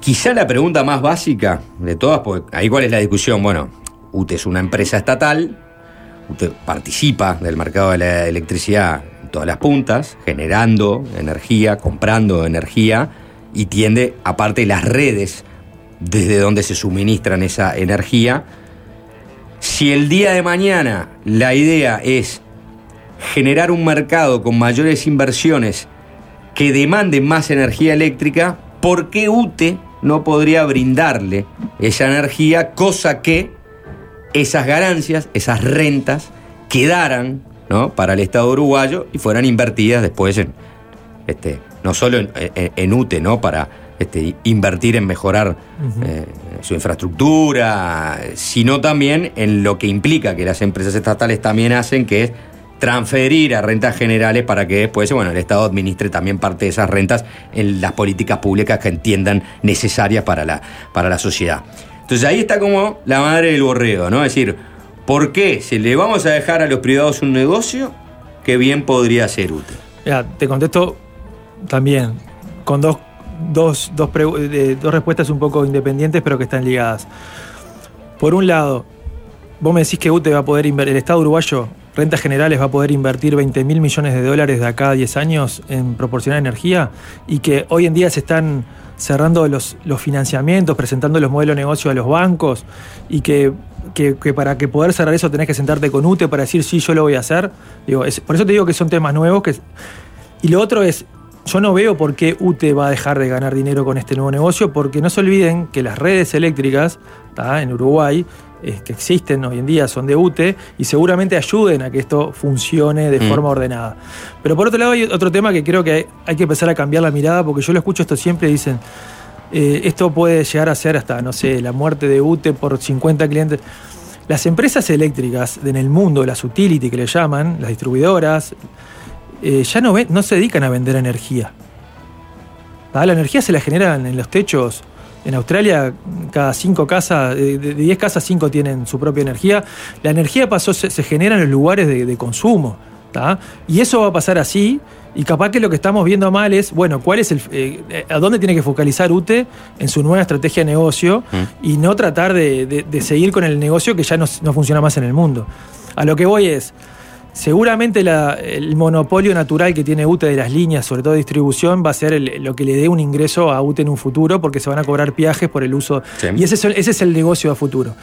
Quizá la pregunta más básica de todas, porque ahí cuál es la discusión, bueno, UTE es una empresa estatal, UTE participa del mercado de la electricidad en todas las puntas, generando energía, comprando energía y tiende, aparte, las redes desde donde se suministran esa energía. Si el día de mañana la idea es generar un mercado con mayores inversiones que demanden más energía eléctrica, ¿por qué UTE no podría brindarle esa energía, cosa que esas ganancias, esas rentas, quedaran ¿no? para el Estado uruguayo y fueran invertidas después en, este, no solo en, en- en UTE, ¿no? para este, invertir en mejorar eh, su infraestructura, sino también en lo que implica que las empresas estatales también hacen, que es transferir a rentas generales para que después bueno, el Estado administre también parte de esas rentas en las políticas públicas que entiendan necesarias para la, para la sociedad. Entonces ahí está como la madre del borrego, ¿no? Es decir, ¿por qué si le vamos a dejar a los privados un negocio que bien podría ser útil? Ya, te contesto también con dos, dos, dos, eh, dos respuestas un poco independientes, pero que están ligadas. Por un lado, vos me decís que UTE va a poder invertir, el Estado uruguayo, rentas generales, va a poder invertir 20 mil millones de dólares de acá a 10 años en proporcionar energía y que hoy en día se están cerrando los, los financiamientos, presentando los modelos de negocio a los bancos y que, que- para que poder cerrar eso tenés que sentarte con UTE para decir sí, yo lo voy a hacer. Digo, es- por eso te digo que son temas nuevos que, y lo otro es, yo no veo por qué UTE va a dejar de ganar dinero con este nuevo negocio, porque no se olviden que las redes eléctricas ¿tá? en Uruguay, eh, que existen hoy en día, son de UTE y seguramente ayuden a que esto funcione de Mm. forma ordenada. Pero por otro lado hay otro tema que creo que hay, hay que empezar a cambiar la mirada, porque yo lo escucho esto siempre, dicen, eh, esto puede llegar a ser hasta, no sé, la muerte de UTE por 50 clientes. Las empresas eléctricas en el mundo, las utility que le llaman, las distribuidoras, eh, ya no, se dedican a vender energía. La energía se la generan en los techos. En Australia, cada cinco casas, de de 10 casas, cinco tienen su propia energía. La energía pasó, se, se genera en los lugares de, de consumo. ¿tá? Y eso va a pasar así. Y capaz que lo que estamos viendo mal es, bueno, cuál es el, eh, a dónde tiene que focalizar UTE en su nueva estrategia de negocio y no tratar de, de- de seguir con el negocio que ya no, no funciona más en el mundo. A lo que voy es, seguramente la- el monopolio natural que tiene UTE de las líneas, sobre todo de distribución, va a ser el- lo que le dé un ingreso a UTE en un futuro porque se van a cobrar viajes por el uso. Sí. Y ese es, el, ese es el negocio a futuro.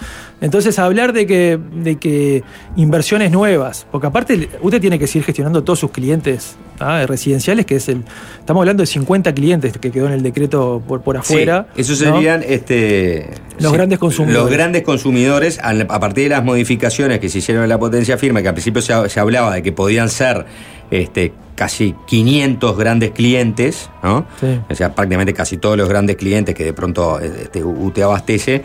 Entonces, hablar de que, de que inversiones nuevas, porque aparte UTE tiene que seguir gestionando todos sus clientes ¿ah? residenciales, que es el. Estamos hablando de 50 clientes que quedó en el decreto por, por afuera. Sí, esos ¿no? serían este, Los grandes consumidores. Los grandes consumidores, a partir de las modificaciones que se hicieron en la potencia firme, que al principio se, se hablaba de que podían ser este, casi 500 grandes clientes, ¿no? Sí. o sea, prácticamente casi todos los grandes clientes que de pronto este, UTE abastece,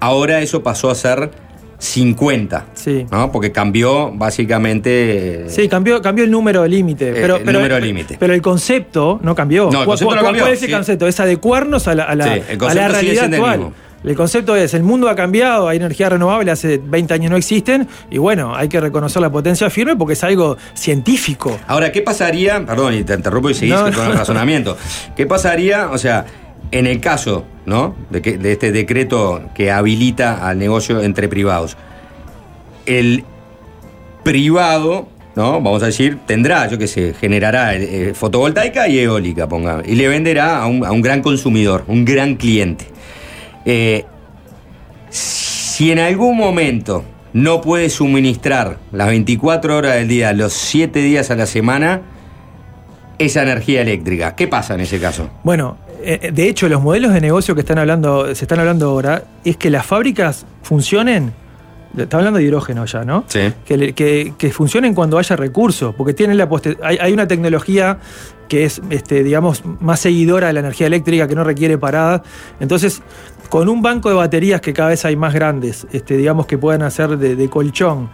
ahora eso pasó a ser 50, Sí. ¿no? porque cambió básicamente... Sí, cambió, cambió el número límite. Pero, el pero- número límite. Pero el concepto no cambió. No, el ¿Cuál- concepto no cuál- cambió, ¿Cuál es el sí. concepto? Es adecuarnos a la, a la- Sí, el a la realidad actual. El concepto es, el mundo ha cambiado, hay energía renovable, hace 20 años no existen, y bueno, hay que reconocer la potencia firme porque es algo científico. Ahora, ¿qué pasaría? Perdón, y te interrumpo y seguís No, con no. el razonamiento. ¿Qué pasaría, o sea, en el caso, ¿no? De, que, de este decreto que habilita al negocio entre privados. El privado, ¿no? Vamos a decir, tendrá, yo qué sé, generará eh, fotovoltaica y eólica, ponga, y le venderá a un, a un gran consumidor, un gran cliente. Eh, si en algún momento no puede suministrar las 24 horas del día, los 7 días a la semana, esa energía eléctrica, ¿qué pasa en ese caso? Bueno, eh, de hecho, los modelos de negocio que están hablando, se están hablando ahora es que las fábricas funcionen. Está hablando de hidrógeno ya, ¿no? Sí. que, que- que funcionen cuando haya recursos, porque tienen la hay, hay una tecnología que es, este, digamos, más seguidora de la energía eléctrica, que no requiere paradas. Entonces, con un banco de baterías que cada vez hay más grandes, este, digamos, que puedan hacer de, de colchón,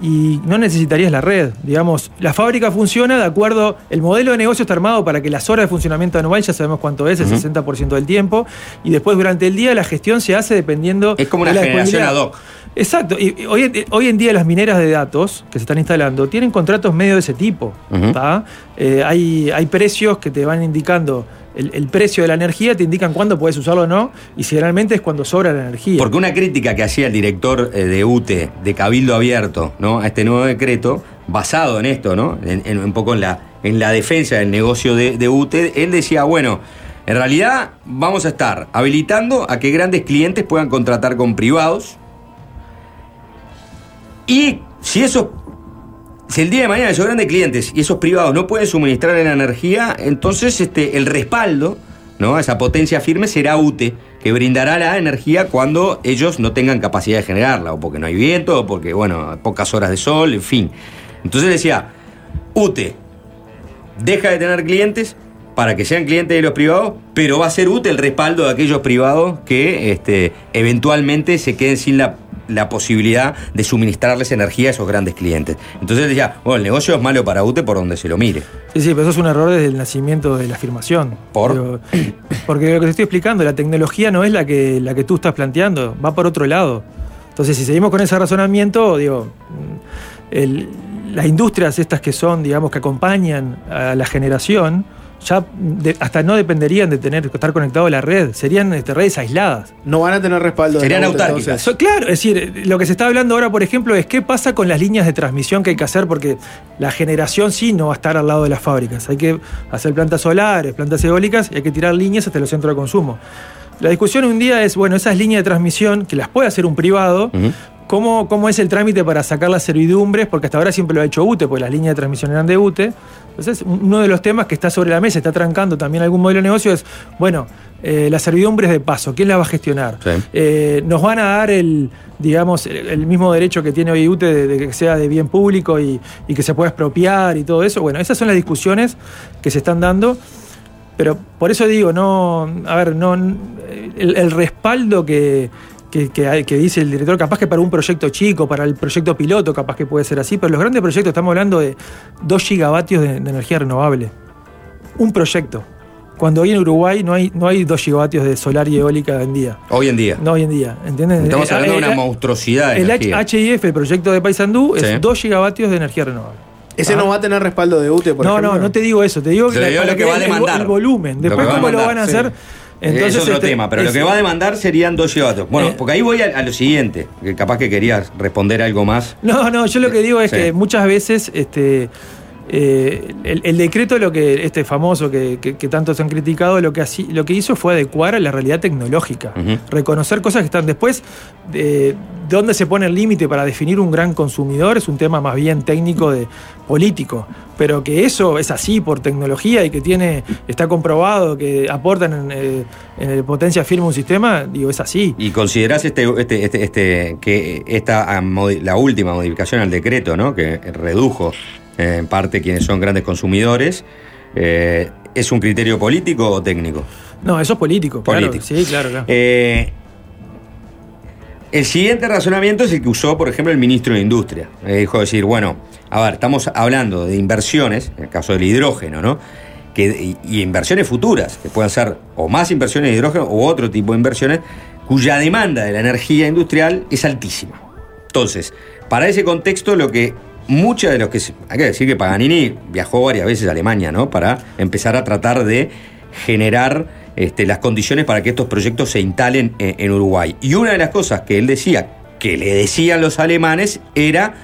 y no necesitarías la red. Digamos, la fábrica funciona de acuerdo, el modelo de negocio está armado para que las horas de funcionamiento anual, ya sabemos cuánto es, el Ujú. 60% del tiempo, y después durante el día la gestión se hace dependiendo... Es como una de la generación ad hoc. Exacto. Y hoy, en- hoy en día las mineras de datos que se están instalando tienen contratos medio de ese tipo. Eh, hay, hay precios que te van indicando el, precio de la energía, te indican cuándo puedes usarlo o no, y generalmente es cuando sobra la energía. Porque una crítica que hacía el director eh, de UTE, de Cabildo Abierto, ¿no? a este nuevo decreto, basado en esto, ¿no? En, en- un poco en la, en la defensa del negocio de, de UTE, él decía, bueno, En realidad vamos a estar habilitando a que grandes clientes puedan contratar con privados. Y si esos si el día de mañana esos grandes clientes y esos privados no pueden suministrar la energía, entonces este, el respaldo, ¿no? esa potencia firme será UTE, que brindará la energía cuando ellos no tengan capacidad de generarla, o porque no hay viento, o porque, bueno, pocas horas de sol, en fin. Entonces decía, UTE deja de tener clientes para que sean clientes de los privados, pero va a ser útil el respaldo de aquellos privados que este, eventualmente se queden sin la, la posibilidad de suministrarles energía a esos grandes clientes. Entonces decía, bueno, el negocio es malo para UTE por donde se lo mire. Sí, sí, pero eso es un error desde el nacimiento de la afirmación. ¿Por? Pero- porque lo que te estoy explicando, la tecnología no es la que, la que tú estás planteando, va por otro lado. Entonces, si seguimos con ese razonamiento, digo, el- las industrias estas que son, digamos, que acompañan a la generación, ya de- hasta no dependerían de tener estar conectado a la red, serían este, redes aisladas. No van a tener respaldo. de Serían autárquicas. So- claro, es decir, lo que se está hablando ahora, por ejemplo, es qué pasa con las líneas de transmisión que hay que hacer, porque la generación sí no va a estar al lado de las fábricas. Hay que hacer plantas solares, plantas eólicas y hay que tirar líneas hasta los centros de consumo. La discusión un día es, bueno, esas líneas de transmisión, que las puede hacer un privado, ¿cómo, ¿cómo es el trámite para sacar las servidumbres? Porque hasta ahora siempre lo ha hecho UTE, porque las líneas de transmisión eran de UTE. Entonces, uno de los temas que está sobre la mesa, está trancando también algún modelo de negocio, es, bueno, eh, las servidumbres de paso, ¿quién las va a gestionar? Eh, nos van a dar el, digamos, el, el mismo derecho que tiene hoy UTE de, de que sea de bien público y, y que se pueda expropiar y todo eso. Bueno, esas son las discusiones que se están dando. Pero por eso digo, no, a ver, no, el, el respaldo que, que, que que dice el director, capaz que para un proyecto chico, para el proyecto piloto, capaz que puede ser así, pero los grandes proyectos estamos hablando de 2 gigavatios de, de energía renovable. Un proyecto. Cuando hoy en Uruguay no hay, no hay 2 gigavatios de solar y eólica en día. Hoy en día. No hoy en día, ¿entiendes? Estamos Eh, hablando de eh, una eh, monstruosidad de El HIF, el proyecto de Paysandú, Sí. es 2 gigavatios de energía renovable. Ese Ah. no va a tener respaldo de UTE, por no, ejemplo. no, no te digo eso, te digo, Te digo para lo que va a el- demandar. El, volumen. Después, que cómo lo van a sí. Entonces, es otro este, tema, pero lo que va a demandar serían dos gigavatios. Bueno, Eh. porque ahí voy a, a lo siguiente, que capaz que querías responder algo más. No, no, yo lo que digo es Sí. que muchas veces este, eh, el, el decreto, lo que este famoso que, que- que tanto se han criticado, lo que, así, lo que hizo fue adecuar a la realidad tecnológica. Reconocer cosas que están después. De, ¿Dónde se pone el límite para definir un gran consumidor? Es un tema más bien técnico de político. Pero que eso es así por tecnología y que tiene, está comprobado que aportan en, eh, en potencia firme un sistema, digo, es así. Y considerás este, este, este, este- que esta ah, la última modificación al decreto, ¿no? Que redujo eh, en parte quienes son grandes consumidores, eh, ¿es un criterio político o técnico? No, eso es político, claro. Sí, claro, claro. Eh, el siguiente razonamiento es el que usó, por ejemplo, el ministro de Industria. Eh, dijo decir, bueno, a ver, estamos hablando de inversiones, en el caso del hidrógeno, ¿no? Que, y, y inversiones futuras, que puedan ser o más inversiones de hidrógeno o otro tipo de inversiones, cuya demanda de la energía industrial es altísima. Entonces, para ese contexto, lo que muchos de los que. Hay que decir que Paganini viajó varias veces a Alemania, ¿no? Para empezar a tratar de generar este, las condiciones para que estos proyectos se instalen en, en Uruguay. Y una de las cosas que él decía, que le decían los alemanes, era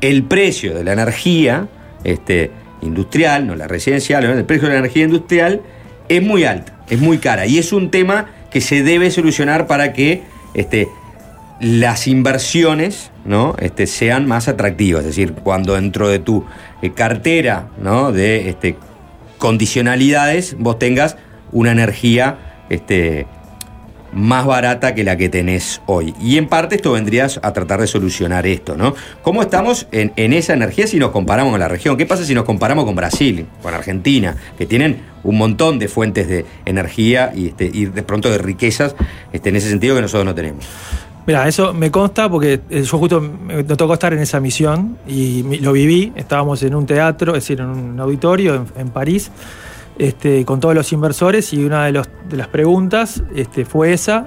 el precio de la energía este, industrial, no la residencial, el precio de la energía industrial es muy alta, es muy cara. Y es un tema que se debe solucionar para que este, las inversiones ¿no? este, sean más atractivas. Es decir, cuando dentro de tu eh, cartera ¿no? de este, condicionalidades vos tengas una energía este, más barata que la que tenés hoy. Y en parte esto vendrías a tratar de solucionar esto, ¿no? ¿Cómo estamos en, en esa energía si nos comparamos con la región? ¿Qué pasa si nos comparamos con Brasil, con Argentina, que tienen un montón de fuentes de energía y, este, y de pronto de riquezas este, en ese sentido que nosotros no tenemos? Mira, eso me consta porque eh, yo justo me tocó estar en esa misión y lo viví. Estábamos en un teatro, es decir, en un auditorio en, París, este, con todos los inversores y una de, las preguntas este, fue esa.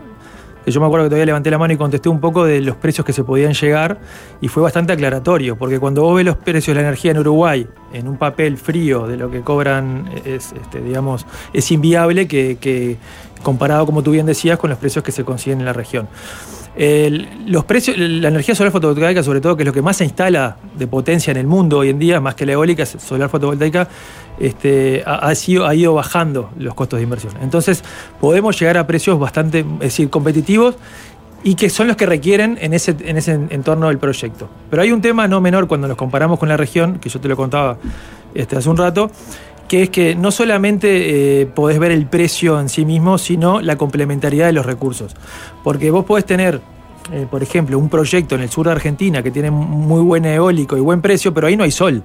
Yo me acuerdo que todavía levanté la mano y contesté un poco de los precios que se podían llegar y fue bastante aclaratorio, porque cuando vos ves los precios de la energía en Uruguay en un papel frío de lo que cobran, es, este, digamos, es inviable que comparado, como tú bien decías, con los precios que se consiguen en la región. Los precios, la energía solar fotovoltaica, sobre todo, que es lo que más se instala de potencia en el mundo hoy en día, más que la eólica, solar fotovoltaica, este, ha, ha sido, ha ido bajando los costos de inversión. Entonces, podemos llegar a precios bastante, es decir, competitivos y que son los que requieren en ese, en ese entorno del proyecto. Pero hay un tema no menor cuando nos comparamos con la región, que yo te lo contaba este, hace un rato, que es que no solamente eh, podés ver el precio en sí mismo, sino la complementariedad de los recursos. Porque vos podés tener, eh, por ejemplo, un proyecto en el sur de Argentina que tiene muy buen eólico y buen precio, pero ahí no hay sol.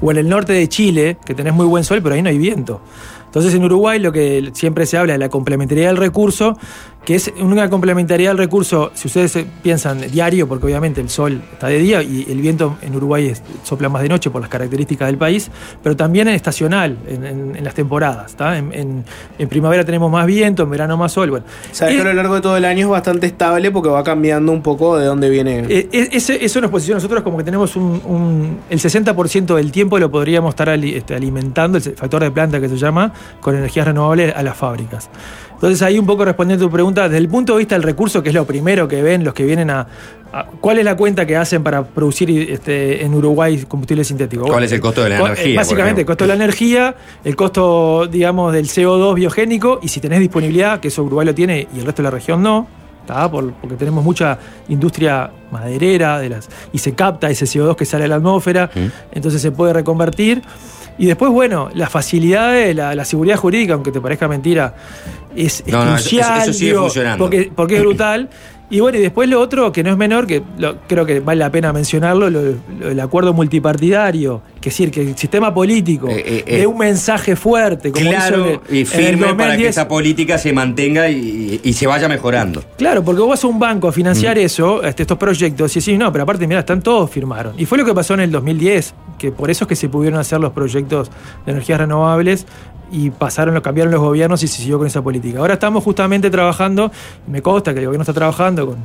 O en el norte de Chile, que tenés muy buen sol, pero ahí no hay viento. Entonces en Uruguay lo que siempre se habla de la complementariedad del recurso, que es una complementariedad del recurso, si ustedes eh, piensan diario, porque obviamente el sol está de día y el viento en Uruguay es- sopla más de noche por las características del país, pero también en estacional, en, en- en las temporadas. En, en- en primavera tenemos más viento, en verano más sol. Bueno, Sabes que a lo largo de todo el año es bastante estable porque va cambiando un poco de dónde viene. Eh, eh, ese- eso nos posiciona nosotros como que tenemos un, un- el 60% del tiempo lo podríamos estar ali- este, alimentando, el factor de planta que se llama, con energías renovables a las fábricas. Entonces ahí un poco respondiendo a tu pregunta, desde el punto de vista del recurso, que es lo primero que ven los que vienen a... a- ¿Cuál es la cuenta que hacen para producir este, en Uruguay combustible sintético? ¿Cuál es el costo de la co- energía, eh, por Básicamente, el costo de la energía, el costo, digamos, del CO2 biogénico, y si tenés disponibilidad, que eso Uruguay lo tiene y el resto de la región no. Por- porque tenemos mucha industria maderera de las, y se capta ese CO2 que sale a la atmósfera, entonces se puede reconvertir. Y después, bueno, la facilidad de la, la seguridad jurídica, aunque te parezca mentira, es, es No, no, eso- sigue digo, funcionando. Porque, porque es brutal. Y bueno, y después lo otro, que no es menor, que lo- creo que vale la pena mencionarlo, lo- lo- el acuerdo multipartidario, que es decir, que el sistema político eh, dé un mensaje fuerte, como Claro hizo en y el firme para que 2010. esa política se mantenga y, y se vaya mejorando. Claro, porque vos vas a un banco a financiar Mm. eso, este, estos proyectos, y decís, no, pero aparte, mira, están todos firmaron. Y fue lo que pasó en el 2010, que por eso es que se pudieron hacer los proyectos de energías renovables y pasaron, lo cambiaron los gobiernos y se siguió con esa política. Ahora estamos justamente trabajando, y me consta que el gobierno está trabajando con,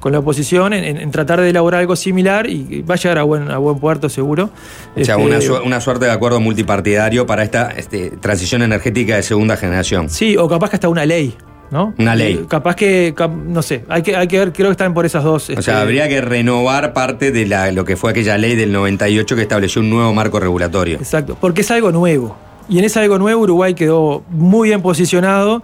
con la oposición en, en- en tratar de elaborar algo similar y va a llegar a buen, a buen puerto seguro. O sea, Este, una, su- una suerte de acuerdo multipartidario para esta este, transición energética de segunda generación. Sí, o capaz que hasta una ley, ¿no? Una ley. Eh, Capaz que, no sé, hay que, hay que ver, creo que están por esas dos. O este, sea, habría que renovar parte de la, lo que fue aquella ley del 98 que estableció un nuevo marco regulatorio. Exacto, porque es algo nuevo. Y en ese algo nuevo Uruguay quedó muy bien posicionado.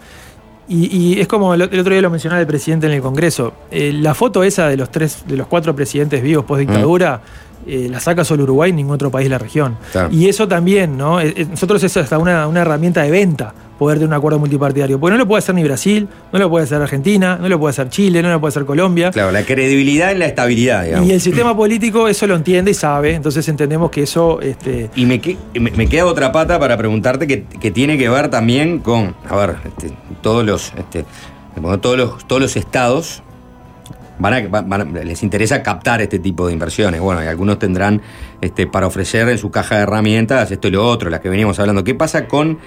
Y, y es como el, el otro día lo mencionaba el presidente en el Congreso. eh, la foto esa de los tres, de los cuatro presidentes vivos post dictadura, eh, la saca solo Uruguay, ningún otro país de la región. Claro. Y eso también, ¿no? Eh, nosotros es hasta una, una herramienta de venta poder tener un acuerdo multipartidario. Porque no lo puede hacer ni Brasil, no lo puede hacer Argentina, no lo puede hacer Chile, no lo puede hacer Colombia. Claro, la credibilidad en la estabilidad, digamos. Y el sistema político eso lo entiende y sabe, entonces entendemos que eso este, Y me, que- me, me queda otra pata para preguntarte que, que tiene que ver también con, a ver, este, todos los, este, todos los, todos los estados van a, van- van a- les interesa captar este tipo de inversiones. Bueno, y algunos tendrán este, para ofrecer en su caja de herramientas esto y lo otro, las que veníamos hablando. ¿Qué pasa con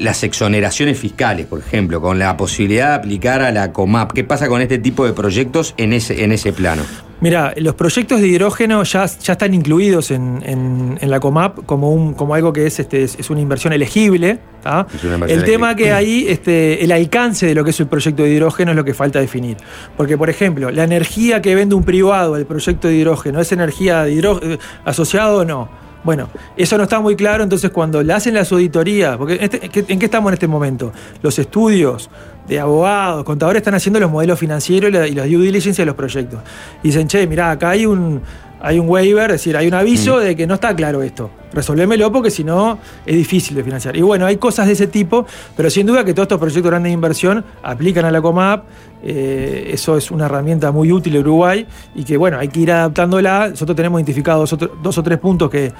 las exoneraciones fiscales, por ejemplo, con la posibilidad de aplicar a la COMAP? ¿Qué pasa con este tipo de proyectos en ese, en ese plano? Mira, los proyectos de hidrógeno ya, ya están incluidos en, en- en la COMAP como, un, como algo que es, este, es, una inversión elegible. El tema elegible. que ahí, este, el alcance de lo que es el proyecto de hidrógeno es lo que falta definir. Porque, por ejemplo, la energía que vende un privado al proyecto de hidrógeno, ¿es energía de hidró- eh, asociado o no? Bueno, eso no está muy claro, entonces cuando le hacen las auditorías, porque en, este- ¿en qué estamos en este momento? Los estudios de abogados, contadores están haciendo los modelos financieros y la- y las due diligence de los proyectos. Y dicen, che, mirá, acá hay un, hay un waiver, es decir, hay un aviso de que no está claro esto. Resolvémelo porque si no es difícil de financiar. Y bueno, hay cosas de ese tipo, pero sin duda que todos estos proyectos grandes de inversión aplican a la COMAP. Eh, eso es una herramienta muy útil en Uruguay y que bueno, hay que ir adaptándola. Nosotros tenemos identificados dos, o- tres puntos que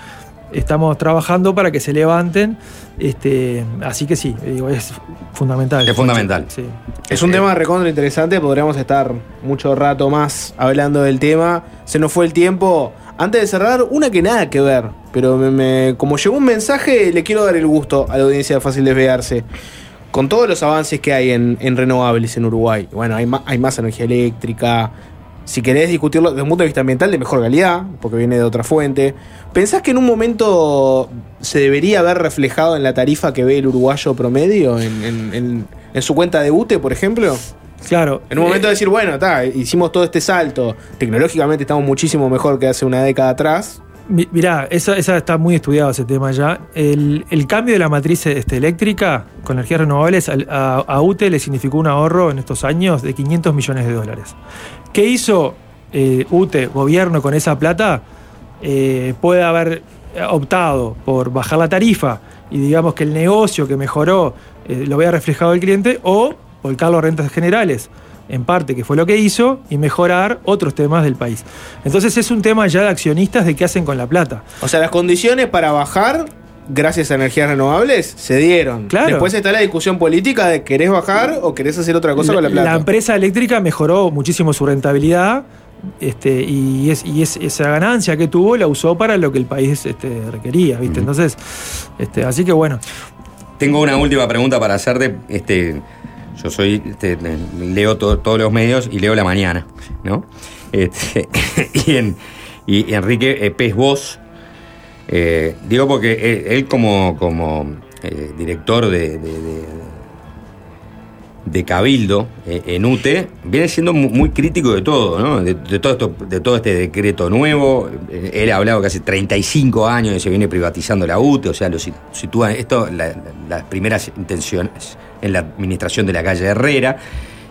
estamos trabajando para que se levanten. Este, así que sí, digo, es fundamental. Es fundamental. Sí. Es un tema recontra interesante, podríamos estar mucho rato más hablando del tema. Se nos fue el tiempo. Antes de cerrar, una que nada que ver, pero me- me- como llegó un mensaje, le quiero dar el gusto a la audiencia de Fácil Desviarse. Con todos los avances que hay en, en renovables en Uruguay, bueno, hay, hay más energía eléctrica. Si querés discutirlo desde un punto de vista ambiental, de mejor calidad, porque viene de otra fuente. ¿Pensás que en un momento se debería haber reflejado en la tarifa que ve el uruguayo promedio, en, en- en- en su cuenta de UTE, por ejemplo? Claro. En un momento de decir, bueno, está, hicimos todo este salto, tecnológicamente estamos muchísimo mejor que hace una década atrás. Mi- Mirá, esa, está muy estudiado ese tema ya. El, cambio de la matriz este, eléctrica con energías renovables a UTE le significó un ahorro en estos años de 500 millones de dólares. ¿Qué hizo eh, UTE, gobierno, con esa plata? Eh, puede haber optado por bajar la tarifa y digamos que el negocio que mejoró eh, lo vea reflejado el cliente o volcarlo a rentas generales en parte, que fue lo que hizo, y mejorar otros temas del país. Entonces es un tema ya de accionistas de qué hacen con la plata. O sea, las condiciones para bajar, gracias a energías renovables, se dieron. Claro. Después está la discusión política de querés bajar o querés hacer otra cosa con la plata. empresa eléctrica mejoró muchísimo su rentabilidad este, y, es, y es- esa ganancia que tuvo la usó para lo que el país este, requería, ¿viste? Entonces, este, así que bueno. Tengo una última pregunta para hacerte. Este, yo soy, este, leo to- todos los medios y leo la mañana, ¿no? Este, y, en- y Enrique eh, Pez Vos, eh, digo porque él, como, como eh, director de, de- Cabildo en UTE, viene siendo mu- muy crítico de todo, ¿no? De, todo, esto, de todo este decreto nuevo. Él ha hablado que hace 35 años que se viene privatizando la UTE, o sea, lo si- sitúa esto, la- la- las primeras intenciones en la administración de la calle Herrera.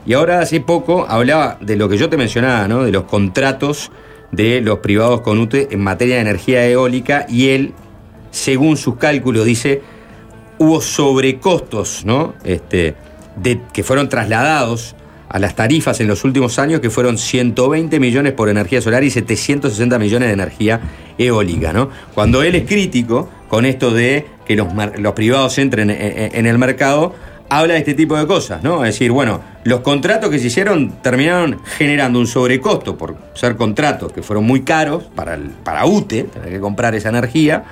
Y ahora hace poco hablaba de lo que yo te mencionaba, ¿no? De los contratos de los privados con UTE en materia de energía eólica y él, según sus cálculos, dice, hubo sobrecostos, ¿no? Este, que fueron trasladados a las tarifas en los últimos años, que fueron 120 millones por energía solar y 760 millones de energía eólica, ¿no? Cuando él es crítico con esto de que los, los privados entren en, en- en el mercado, habla de este tipo de cosas, ¿no? Es decir, bueno, los contratos que se hicieron terminaron generando un sobrecosto por ser contratos que fueron muy caros para, para UTE, tener que comprar esa energía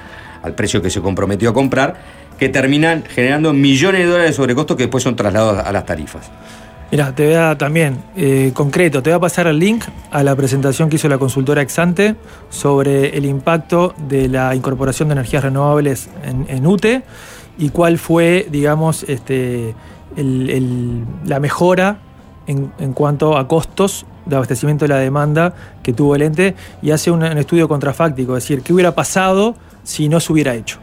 al precio que se comprometió a comprar, que terminan generando millones de dólares de sobrecosto que después son trasladados a las tarifas. Mira, te voy a también, eh, concreto, te voy a pasar el link a la presentación que hizo la consultora Exante sobre el impacto de la incorporación de energías renovables en, en UTE y cuál fue, digamos, este, la mejora en, cuanto a costos de abastecimiento de la demanda que tuvo el ente y hace un, estudio contrafáctico, es decir, qué hubiera pasado si no se hubiera hecho.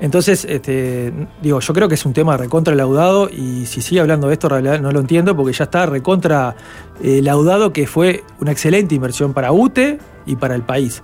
Entonces, este, digo, yo creo que es un tema recontra laudado y si sigue hablando de esto, realidad no lo entiendo porque ya está recontra eh, laudado que fue una excelente inversión para UTE y para el país.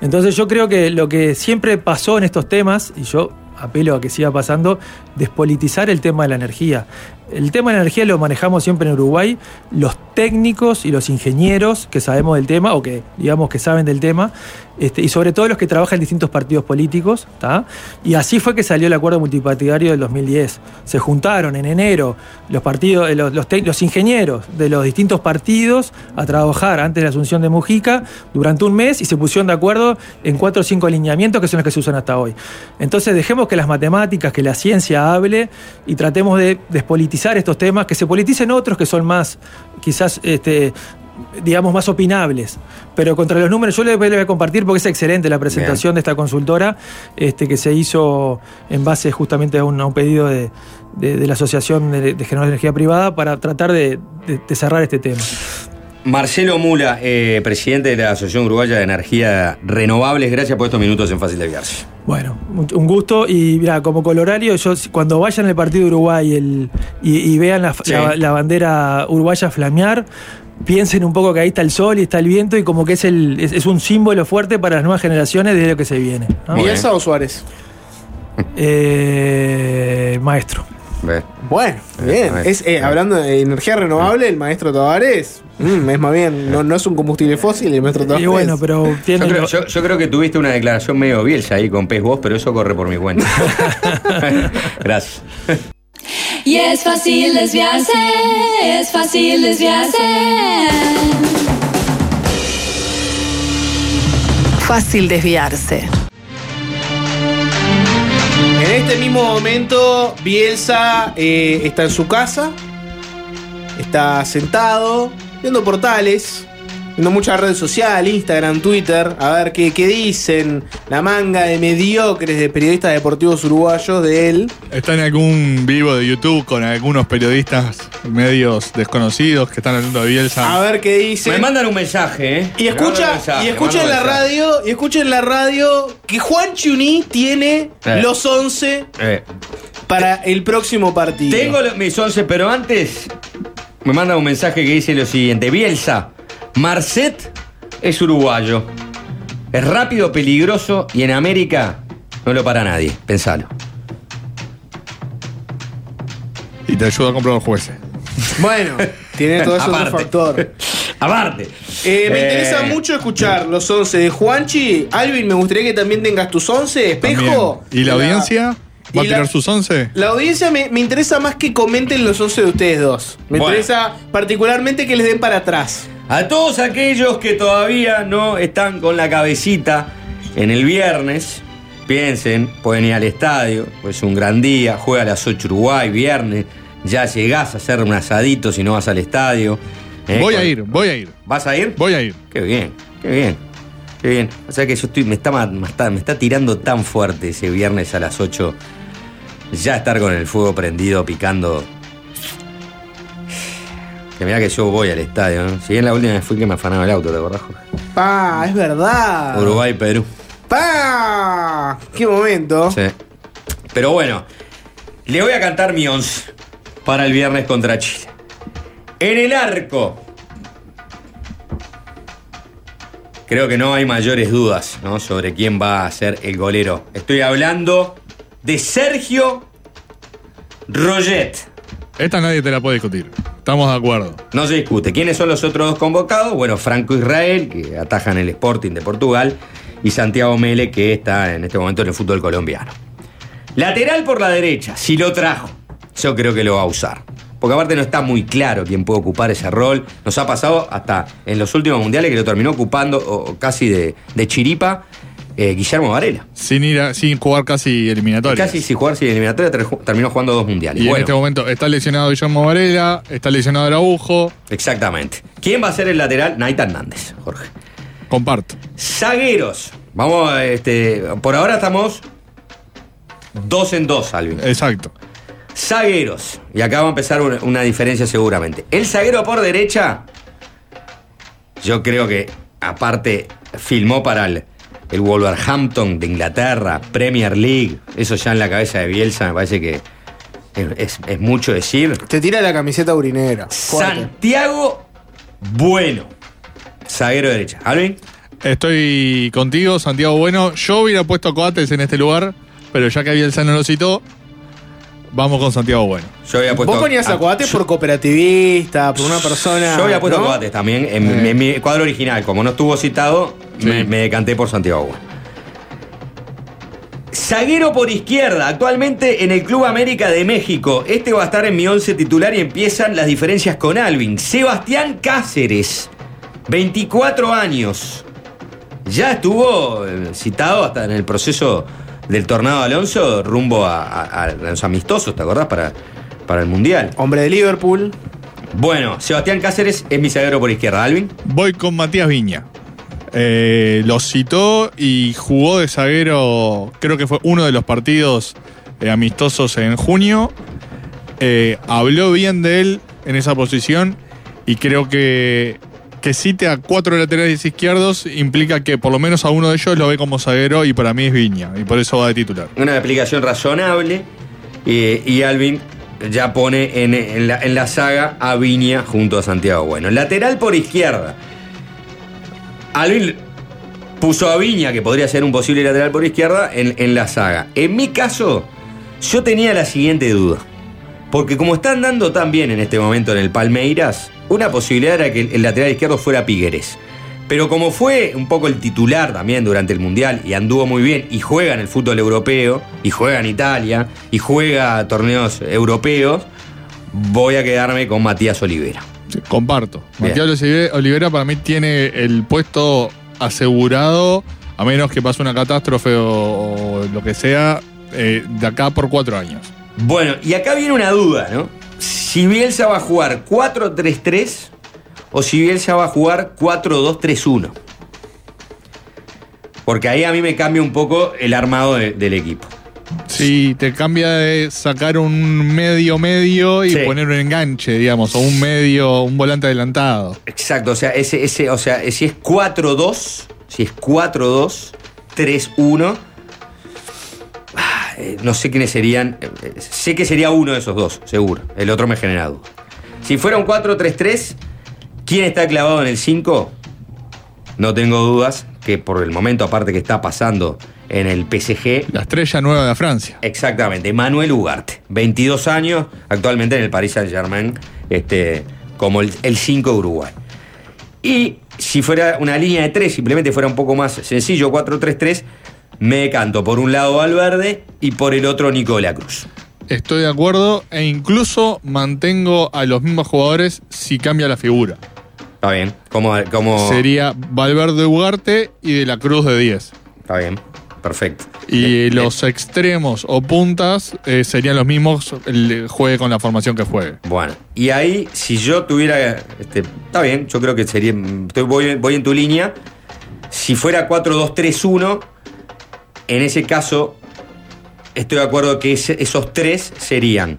Entonces yo creo que lo que siempre pasó en estos temas, y yo apelo a que siga pasando, despolitizar el tema de la energía. El tema de la energía lo manejamos siempre en Uruguay, los técnicos y los ingenieros que sabemos del tema o que digamos que saben del tema, este, y sobre todo los que trabajan en distintos partidos políticos, ¿tá? Y así fue que salió el acuerdo multipartidario del 2010. Se juntaron en enero los partidos, eh, los, ingenieros de los distintos partidos a trabajar antes de la asunción de Mujica durante un mes y se pusieron de acuerdo en cuatro o cinco alineamientos que son los que se usan hasta hoy. Entonces dejemos que las matemáticas, que la ciencia hable y tratemos de despolitizar estos temas, que se politicen otros que son más, quizás, este, digamos, más opinables. Pero contra los números, yo les voy a compartir porque es excelente la presentación de esta consultora este, que se hizo en base justamente a un, a un pedido de, de- de la Asociación de, de Generadores de Energía Privada para tratar de cerrar este tema. Marcelo Mula, eh, presidente de la Asociación Uruguaya de Energía Renovables, gracias por estos minutos en Fácil de Viarse. Bueno, un gusto y mira, como colorario, yo cuando vayan al partido de Uruguay el- y, y vean la, Sí. la- la bandera uruguaya flamear, piensen un poco que ahí está el sol y está el viento y como que es, el, es, es un símbolo fuerte para las nuevas generaciones de lo que se viene. ¿no? ¿Bielsa o Suárez? Eh, maestro. Bueno, bien. Es, eh, hablando de energía renovable, el maestro Tavares mm, es más bien, no, no es un combustible fósil el maestro Tavares. Y bueno, pero Yo creo, yo- yo creo que tuviste una declaración medio bielsa ahí con Pez Vos, pero eso corre por mi cuenta. gracias. Y es fácil desviarse, es fácil desviarse. Fácil desviarse. En este mismo momento, Bielsa eh, está en su casa, está sentado, viendo portales, viendo mucha red social, Instagram, Twitter, a ver qué, qué dicen la manga de mediocres de periodistas deportivos uruguayos de él. Está en algún vivo de YouTube con algunos periodistas medios desconocidos que están hablando de Bielsa. A ver qué dicen. Me mandan un mensaje, ¿eh? Y escucha, mensaje, y escucha en la radio, y escucha en la radio que Juan Chuní tiene Eh. los 11 Eh, para el próximo partido. Tengo mis 11, pero antes me manda un mensaje que dice lo siguiente. Bielsa, Marcet es uruguayo. Es rápido, peligroso y en América no lo para nadie. Pensalo. Y te ayuda a comprar los jueces. Bueno, tiene todo eso Aparte. factor. Aparte. Eh, me Eh, interesa mucho escuchar los 11 de Juanchi. Alvin, me gustaría que también tengas tus 11. Espejo. También. ¿Y la audiencia? ¿Va a la- tirar sus 11? La audiencia me, me interesa más que comenten los 11 de ustedes dos. Me Bueno. interesa particularmente que les den para atrás. A todos aquellos que todavía no están con la cabecita en el viernes, piensen, pueden ir al estadio, pues es un gran día, juega a las 8 Uruguay, viernes, ya llegás a hacer un asadito si no vas al estadio. Eh, Voy a ir, voy a ir. ¿Vas a ir? Voy a ir. Qué bien, qué bien. Qué bien. O sea que yo estoy, me está, me está, me está tirando tan fuerte ese viernes a las 8. Ya estar con el fuego prendido, picando. Que mira que yo voy al estadio, ¿no? Si bien la última vez fui que me afanaba el auto, ¿te acordás? Jorge? Pa, es verdad. Uruguay, Perú. Pa, qué momento. Sí. Pero bueno, le voy a cantar mi 11 para el viernes contra Chile. En el arco. Creo que no hay mayores dudas ¿no? sobre quién va a ser el golero. Estoy hablando de Sergio Roget. Esta nadie te la puede discutir. Estamos de acuerdo. No se discute. ¿Quiénes son los otros dos convocados? Bueno, Franco Israel, que atajan el Sporting de Portugal, y Santiago Mele, que está en este momento en el fútbol colombiano. Lateral por la derecha, si lo trajo, yo creo que lo va a usar. Porque aparte no está muy claro quién puede ocupar ese rol. Nos ha pasado hasta en los últimos mundiales que lo terminó ocupando casi de, de chiripa eh, Guillermo Varela. Sin ir a- sin jugar casi eliminatorias. Casi sin jugar sin eliminatoria ter- terminó jugando dos mundiales. Y en este momento está lesionado Guillermo Varela, está lesionado Araujo. exactamente. ¿Quién va a ser el lateral? Naita Hernández, Jorge. Comparto. Zagueros. Vamos, este, por ahora estamos dos en dos, Alvin. Exacto. Zagueros. Y acá va a empezar una, una diferencia seguramente. El zaguero por derecha, yo creo que aparte filmó para el, el Wolverhampton de Inglaterra, Premier League. Eso ya en la cabeza de Bielsa me parece que es, es- es mucho decir. Te tira la camiseta urinera. Fuerte. Santiago Bueno. Zaguero derecha. Alvin. Estoy contigo, Santiago Bueno. Yo hubiera puesto a Coates en este lugar, pero ya que Bielsa no lo citó, vamos con Santiago Bueno. Yo había puesto. Vos ponías a Coates por cooperativista, por una persona. Yo había puesto ¿no? Coates también en, Eh. en mi cuadro original. Como no estuvo citado, me, me decanté por Santiago Bueno. Zaguero por izquierda, actualmente en el Club América de México. Este va a estar en mi 11 titular y empiezan las diferencias con Alvin. Sebastián Cáceres, 24 años. Ya estuvo eh, citado hasta en el proceso del Tornado Alonso rumbo a, a- a los amistosos, ¿te acordás? Para, para el Mundial. Hombre de Liverpool. Bueno, Sebastián Cáceres es mi zaguero por izquierda. Alvin. Voy con Matías Viña. Eh, lo citó y jugó de zaguero, creo que fue uno de los partidos eh, amistosos en junio. Eh, habló bien de él en esa posición y creo que que cite a cuatro laterales izquierdos implica que por lo menos a uno de ellos lo ve como zaguero y para mí es Viña y por eso va de titular. Una explicación razonable. Y, y Alvin ya pone en, la, saga a Viña junto a Santiago Bueno. Lateral por izquierda. Alvin puso a Viña, que podría ser un posible lateral por izquierda, en, en la saga. En mi caso, yo tenía la siguiente duda. Porque como están dando tan bien en este momento en el Palmeiras, una posibilidad era que el, lateral izquierdo fuera Pigueres. Pero como fue un poco el titular también durante el Mundial y anduvo muy bien y juega en el fútbol europeo, y juega en Italia, y juega torneos europeos, voy a quedarme con Matías Olivera. Sí, comparto. Bien. Matías Olive- Olivera para mí tiene el puesto asegurado, a menos que pase una catástrofe o, o lo que sea, eh, de acá por cuatro años. Bueno, y acá viene una duda, ¿no? Si Bielsa va a jugar 4-3-3 o si Bielsa va a jugar 4-2-3-1. Porque ahí a mí me cambia un poco el armado de- del equipo. Sí, te cambia de sacar un medio medio y Sí. poner un enganche, digamos, o un medio, un volante adelantado. Exacto, o sea, ese, ese, o sea, si es 4-2, si es 4-2-3-1, ah, eh, no sé quiénes serían. eh, eh, sé que sería uno de esos dos, seguro. El otro me genera duda. Si fuera un 4-3-3, ¿quién está clavado en el 5? No tengo dudas que por el momento, aparte que está pasando en el PSG. La estrella nueva de Francia. Exactamente, Manuel Ugarte, 22 años, actualmente en el Paris Saint Germain, este, como el 5 de Uruguay. Y si fuera una línea de 3, simplemente fuera un poco más sencillo, 4-3-3, me decanto por un lado Valverde y por el otro Nicola Cruz. Estoy de acuerdo e incluso mantengo a los mismos jugadores si cambia la figura. Está bien, como, como... Sería Valverde Ugarte y de la Cruz de 10. Está bien, perfecto. Y los extremos o puntas eh, serían los mismos, juegue con la formación que juegue. Bueno, y ahí, si yo tuviera. Este, está bien, yo creo que sería. estoy- voy, voy en tu línea. Si fuera 4-2-3-1, en ese caso, estoy de acuerdo que esos tres serían.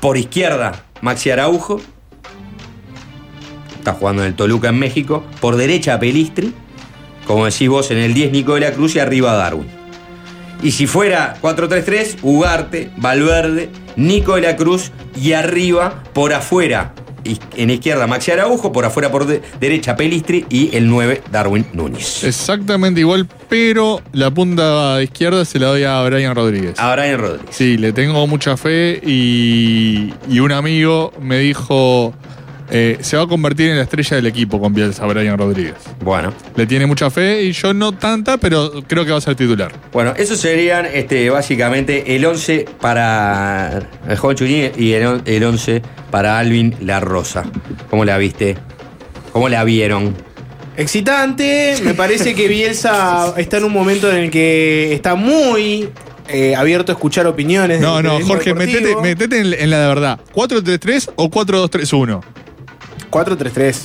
Por izquierda, Maxi Araujo. Está jugando en el Toluca en México. Por derecha, Pelistri. Como decís vos, en el 10, Nico de la Cruz y arriba Darwin. Y si fuera 4-3-3, Ugarte, Valverde, Nico de la Cruz y arriba, por afuera, en izquierda Maxi Araujo, por afuera por de- derecha Pelistri y el 9 Darwin Núñez. Exactamente igual, pero la punta izquierda se la doy a Brian Rodríguez. A Brian Rodríguez. Sí, le tengo mucha fe y, y un amigo me dijo, eh, se va a convertir en la estrella del equipo con Bielsa, Brian Rodríguez. Bueno. Le tiene mucha fe y yo no tanta, pero creo que va a ser titular. Bueno, esos serían este, básicamente el 11 para el joven Churín y el, on- el 11 para Alvin La Rosa. ¿Cómo la viste? ¿Cómo la vieron? Excitante, me parece que Bielsa está en un momento en el que está muy eh, abierto a escuchar opiniones. No, no, Jorge, metete, deportivo. metete en, en la de verdad. ¿4-3-3 o 4-2-3-1? 4-3-3.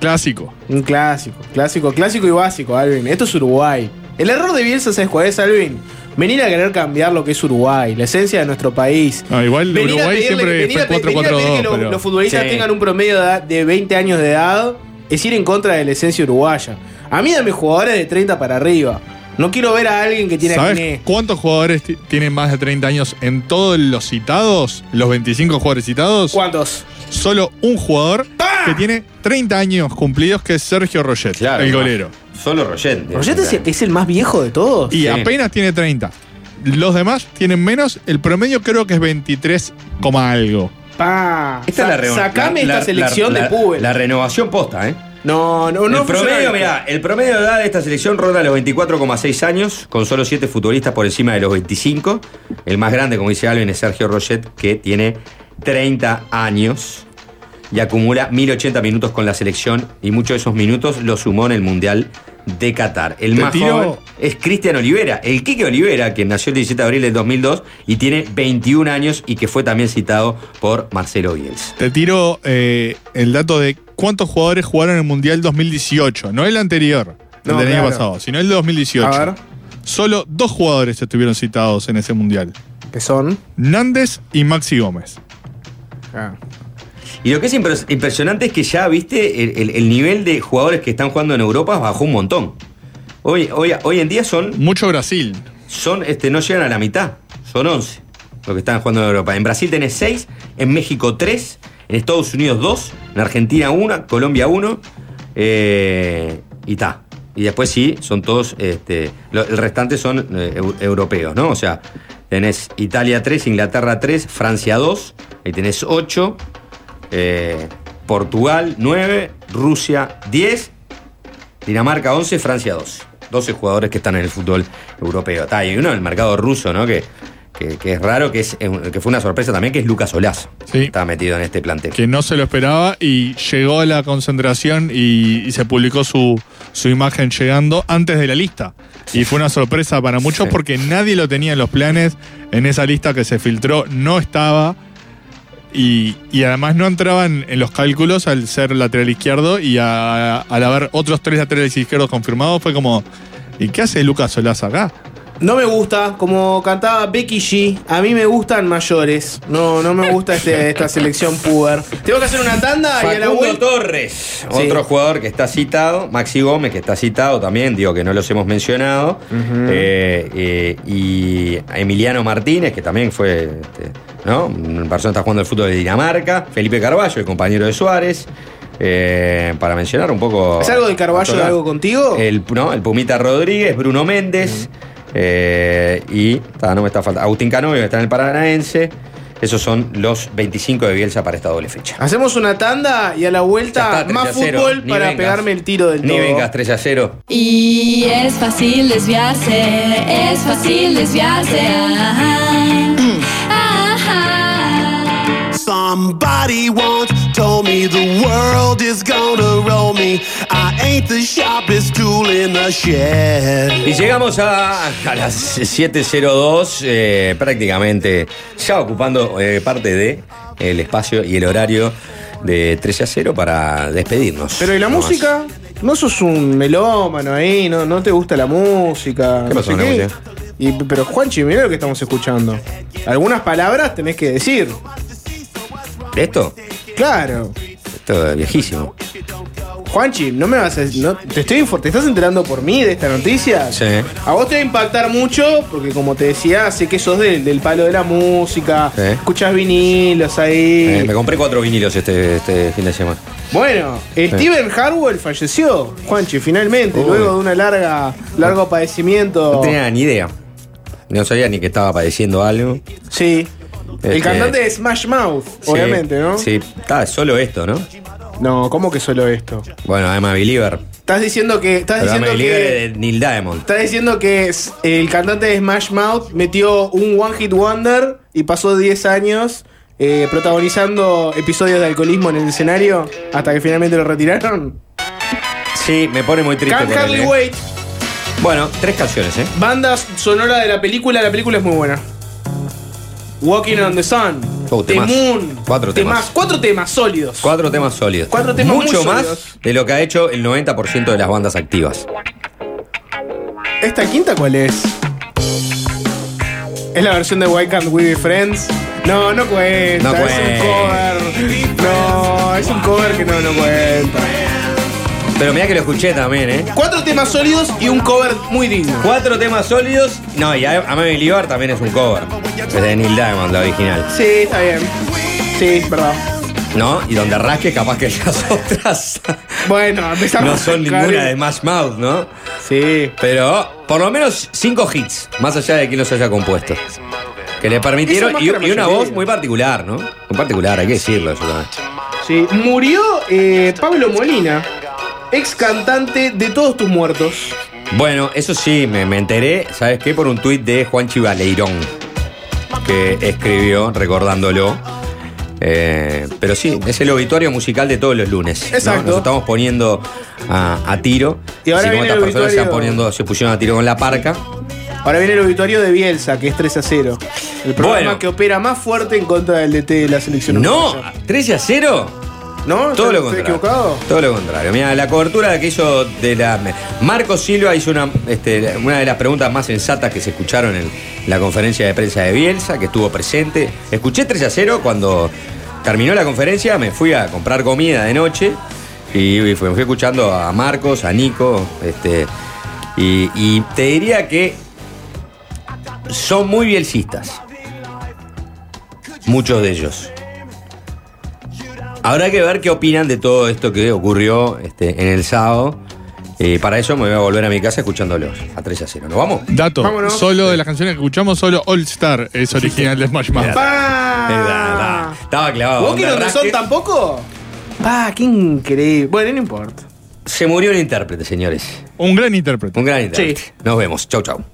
Clásico. Un clásico, clásico, clásico y básico, Alvin. Esto es Uruguay. El error de Bielsa, ¿sabes cuál es, Alvin? Venir a querer cambiar lo que es Uruguay, la esencia de nuestro país. No, igual Venir a Uruguay pedirle- siempre venir fue pe- venir a pedir 4-4-2. que lo- pero- los futbolistas Sí. tengan un promedio de, edad de 20 años de edad es ir en contra de la esencia uruguaya. A mí dame jugadores de 30 para arriba. No quiero ver a alguien que tiene ¿Sabes acné. cuántos jugadores ti- tienen más de 30 años en todos los citados? Los 25 jugadores citados. ¿Cuántos? Solo un jugador que tiene 30 años cumplidos, que es Sergio Roget, Claro, el golero. Solo Roget. Roget es, es el más viejo de todos. Y Sí. apenas tiene 30. Los demás tienen menos. El promedio creo que es 23, coma algo. Pa. Esta es la reno- Sacame la- esta la- selección la- de Pubel. La renovación posta, ¿eh? No, no, no. el promedio, mirá, el promedio de edad de esta selección ronda los 24,6 años, con solo 7 futbolistas por encima de los 25. El más grande, como dice Alvin, es Sergio Roget, que tiene 30 años y acumula 1080 minutos con la selección y muchos de esos minutos los sumó en el Mundial de Qatar. El más tiro- joven es Cristian Olivera, el Quique Olivera, que nació el 17 de abril del 2002 y tiene 21 años y que fue también citado por Marcelo Bielsa. Te tiro eh, el dato de cuántos jugadores jugaron en el Mundial 2018. No el anterior, el No, del año pasado, sino el de 2018. A ver. Solo dos jugadores estuvieron citados en ese Mundial. ¿Qué son? Nández y Maxi Gómez. Y lo que es impres- impresionante es que ya, viste, el, el- el nivel de jugadores que están jugando en Europa bajó un montón. Hoy, hoy, hoy en día son. Mucho Brasil. Son, este, no llegan a la mitad. Son 11 los que están jugando en Europa. En Brasil tenés 6, en México 3, en Estados Unidos 2, en Argentina 1, Colombia 1, eh, y ta. Y después sí, son todos, este, lo- el restante son eh, eu- europeos, ¿no? O sea, tenés Italia 3, Inglaterra 3, Francia 2, ahí tenés 8, eh, Portugal 9, Rusia 10, Dinamarca 11, Francia 2. 12 jugadores que están en el fútbol europeo. Ta, y uno en el mercado ruso, ¿no? Que, que, que es raro, que, es, que fue una sorpresa también, que es Lucas Olazo. Sí. Está metido en este plantel. Que no se lo esperaba y llegó a la concentración y, y se publicó su, su imagen llegando antes de la lista. Y fue una sorpresa para muchos Sí. porque nadie lo tenía en los planes. En esa lista que se filtró no estaba. Y, y además no entraban en los cálculos al ser lateral izquierdo y a- al haber otros tres laterales izquierdos confirmados fue como, ¿y qué hace Lucas Solás acá? No me gusta, como cantaba Becky G, a mí me gustan mayores. No, no me gusta este- esta selección puber. Tengo que hacer una tanda y a la vuelta. Torres, Sí. otro jugador que está citado, Maxi Gómez que está citado también, digo que no los hemos mencionado, Eh, eh, y Emiliano Martínez que también fue, este, ¿no? Una persona que está jugando el fútbol de Dinamarca, Felipe Carballo, el compañero de Suárez, eh, para mencionar un poco... ¿Es algo de Carballo Total. algo contigo? El, no, el Pumita Rodríguez, Bruno Méndez, eh, y ta, no me está faltando, Agustín Canovio que está en el Paranaense. Esos son los 25 de Bielsa para esta doble fecha. Hacemos una tanda y a la vuelta Ya está, 3 más a 0, fútbol ni para vengas. pegarme el tiro del Ni todo. vengas 3 a 0. Y es fácil desviarse, es fácil desviarse. Ajá. Somebody once told me the world is gonna roll me. I ain't the sharpest tool in the shed. Y llegamos a, a las 7.02, eh, prácticamente ya ocupando eh, parte de el espacio y el horario de 13 a 0 para despedirnos. Pero ¿y la música? ¿No sos un melómano ahí? ¿No, no te gusta la música? ¿Qué no pasó sé con la qué? música? Y, pero Juanchi, mirá lo que estamos escuchando. Algunas palabras tenés que decir. ¿De esto? Claro. Esto es viejísimo. Juanchi, no me vas a no, te estoy ¿Te estás enterando por mí de esta noticia? Sí. A vos te va a impactar mucho, porque como te decía, sé que sos del, del palo de la música, Sí. escuchas vinilos ahí. Eh, me compré cuatro vinilos este, este fin de semana. Bueno, Sí. Steven Harwell falleció, Juanchi, finalmente, Uy. luego de una larga, largo padecimiento. No tenía ni idea. No sabía ni que estaba padeciendo algo. Sí. El Este, cantante de Smash Mouth, sí, obviamente, ¿no? Sí, está solo esto, ¿no? No, ¿cómo que solo esto? Bueno, I'm a Believer. Estás diciendo que. Estás Pero I'm a diciendo Believer que. de Neil Diamond. Estás diciendo que el cantante de Smash Mouth metió un One Hit Wonder y pasó 10 años eh, protagonizando episodios de alcoholismo en el escenario hasta que finalmente lo retiraron. Sí, me pone muy triste. Can't él, Hardly ¿eh? Wait, Bueno, tres canciones, ¿eh? banda sonora de la película, la película es muy buena. Walking on the Sun, Oh, The temas. Moon, Cuatro temas. cuatro temas sólidos. Cuatro temas sólidos. Cuatro temas muy Mucho más de lo que ha hecho el 90% de las bandas activas. ¿Esta quinta cuál es? ¿Es la versión de Why Can't We Be Friends? No, no cuenta. No es cuenta. un cover. No, es un cover que no, no cuenta. Pero mira que lo escuché también, ¿eh? Cuatro temas sólidos y un cover muy digno. Cuatro temas sólidos. No, y I'm a también es un cover. Es de Neil Diamond, la original. Sí, está bien. Sí, verdad. ¿No? Y donde rasque, capaz que las otras Bueno, empezamos no son ninguna de Mash Mouth, ¿no? Sí. Pero por lo menos cinco hits, más allá de quién los haya compuesto. Que le permitieron. Y, que la y una voz muy particular, ¿no? Muy particular, hay que decirlo eso también. Sí. Murió eh, Pablo Molina, ex cantante de Todos tus muertos. Bueno, eso sí, me, me enteré, ¿sabes qué? Por un tuit de Juan Chivaleirón, que escribió recordándolo. Eh, pero sí, es el obituario musical de todos los lunes. ¿no? Exacto. Nos estamos poniendo a, a tiro. Y ahora Así como el personas se, poniendo, se pusieron a tiro con la parca. Ahora viene el obituario de Bielsa, que es 3 a 0. El programa Bueno. que opera más fuerte en contra del DT de la selección. No, uruguaya. 13 a 0. ¿No? Todo lo ¿Estoy contrario. equivocado? Todo lo contrario. Mira, la cobertura que hizo de la. Marco Silva hizo una, este, una de las preguntas más sensatas que se escucharon en la conferencia de prensa de Bielsa, que estuvo presente. Escuché 3 a 0 cuando terminó la conferencia, me fui a comprar comida de noche y, y fui, me fui escuchando a Marcos, a Nico, este. Y, y te diría que son muy bielcistas. Muchos de ellos. Habrá que ver qué opinan de todo esto que ocurrió este, en el sábado. Y para eso me voy a volver a mi casa escuchándolos a 3 a 0. ¿Nos vamos? Dato, Vámonos. solo de las canciones que escuchamos, solo All Star es original de Smash Mouth. Estaba clavado. ¿Walking Onda on the Sun rasque. tampoco? ¡Pa! ¡Qué increíble! Bueno, no importa. Se murió el intérprete, señores. Un gran intérprete. Un gran intérprete. Nos vemos. Chau, chau.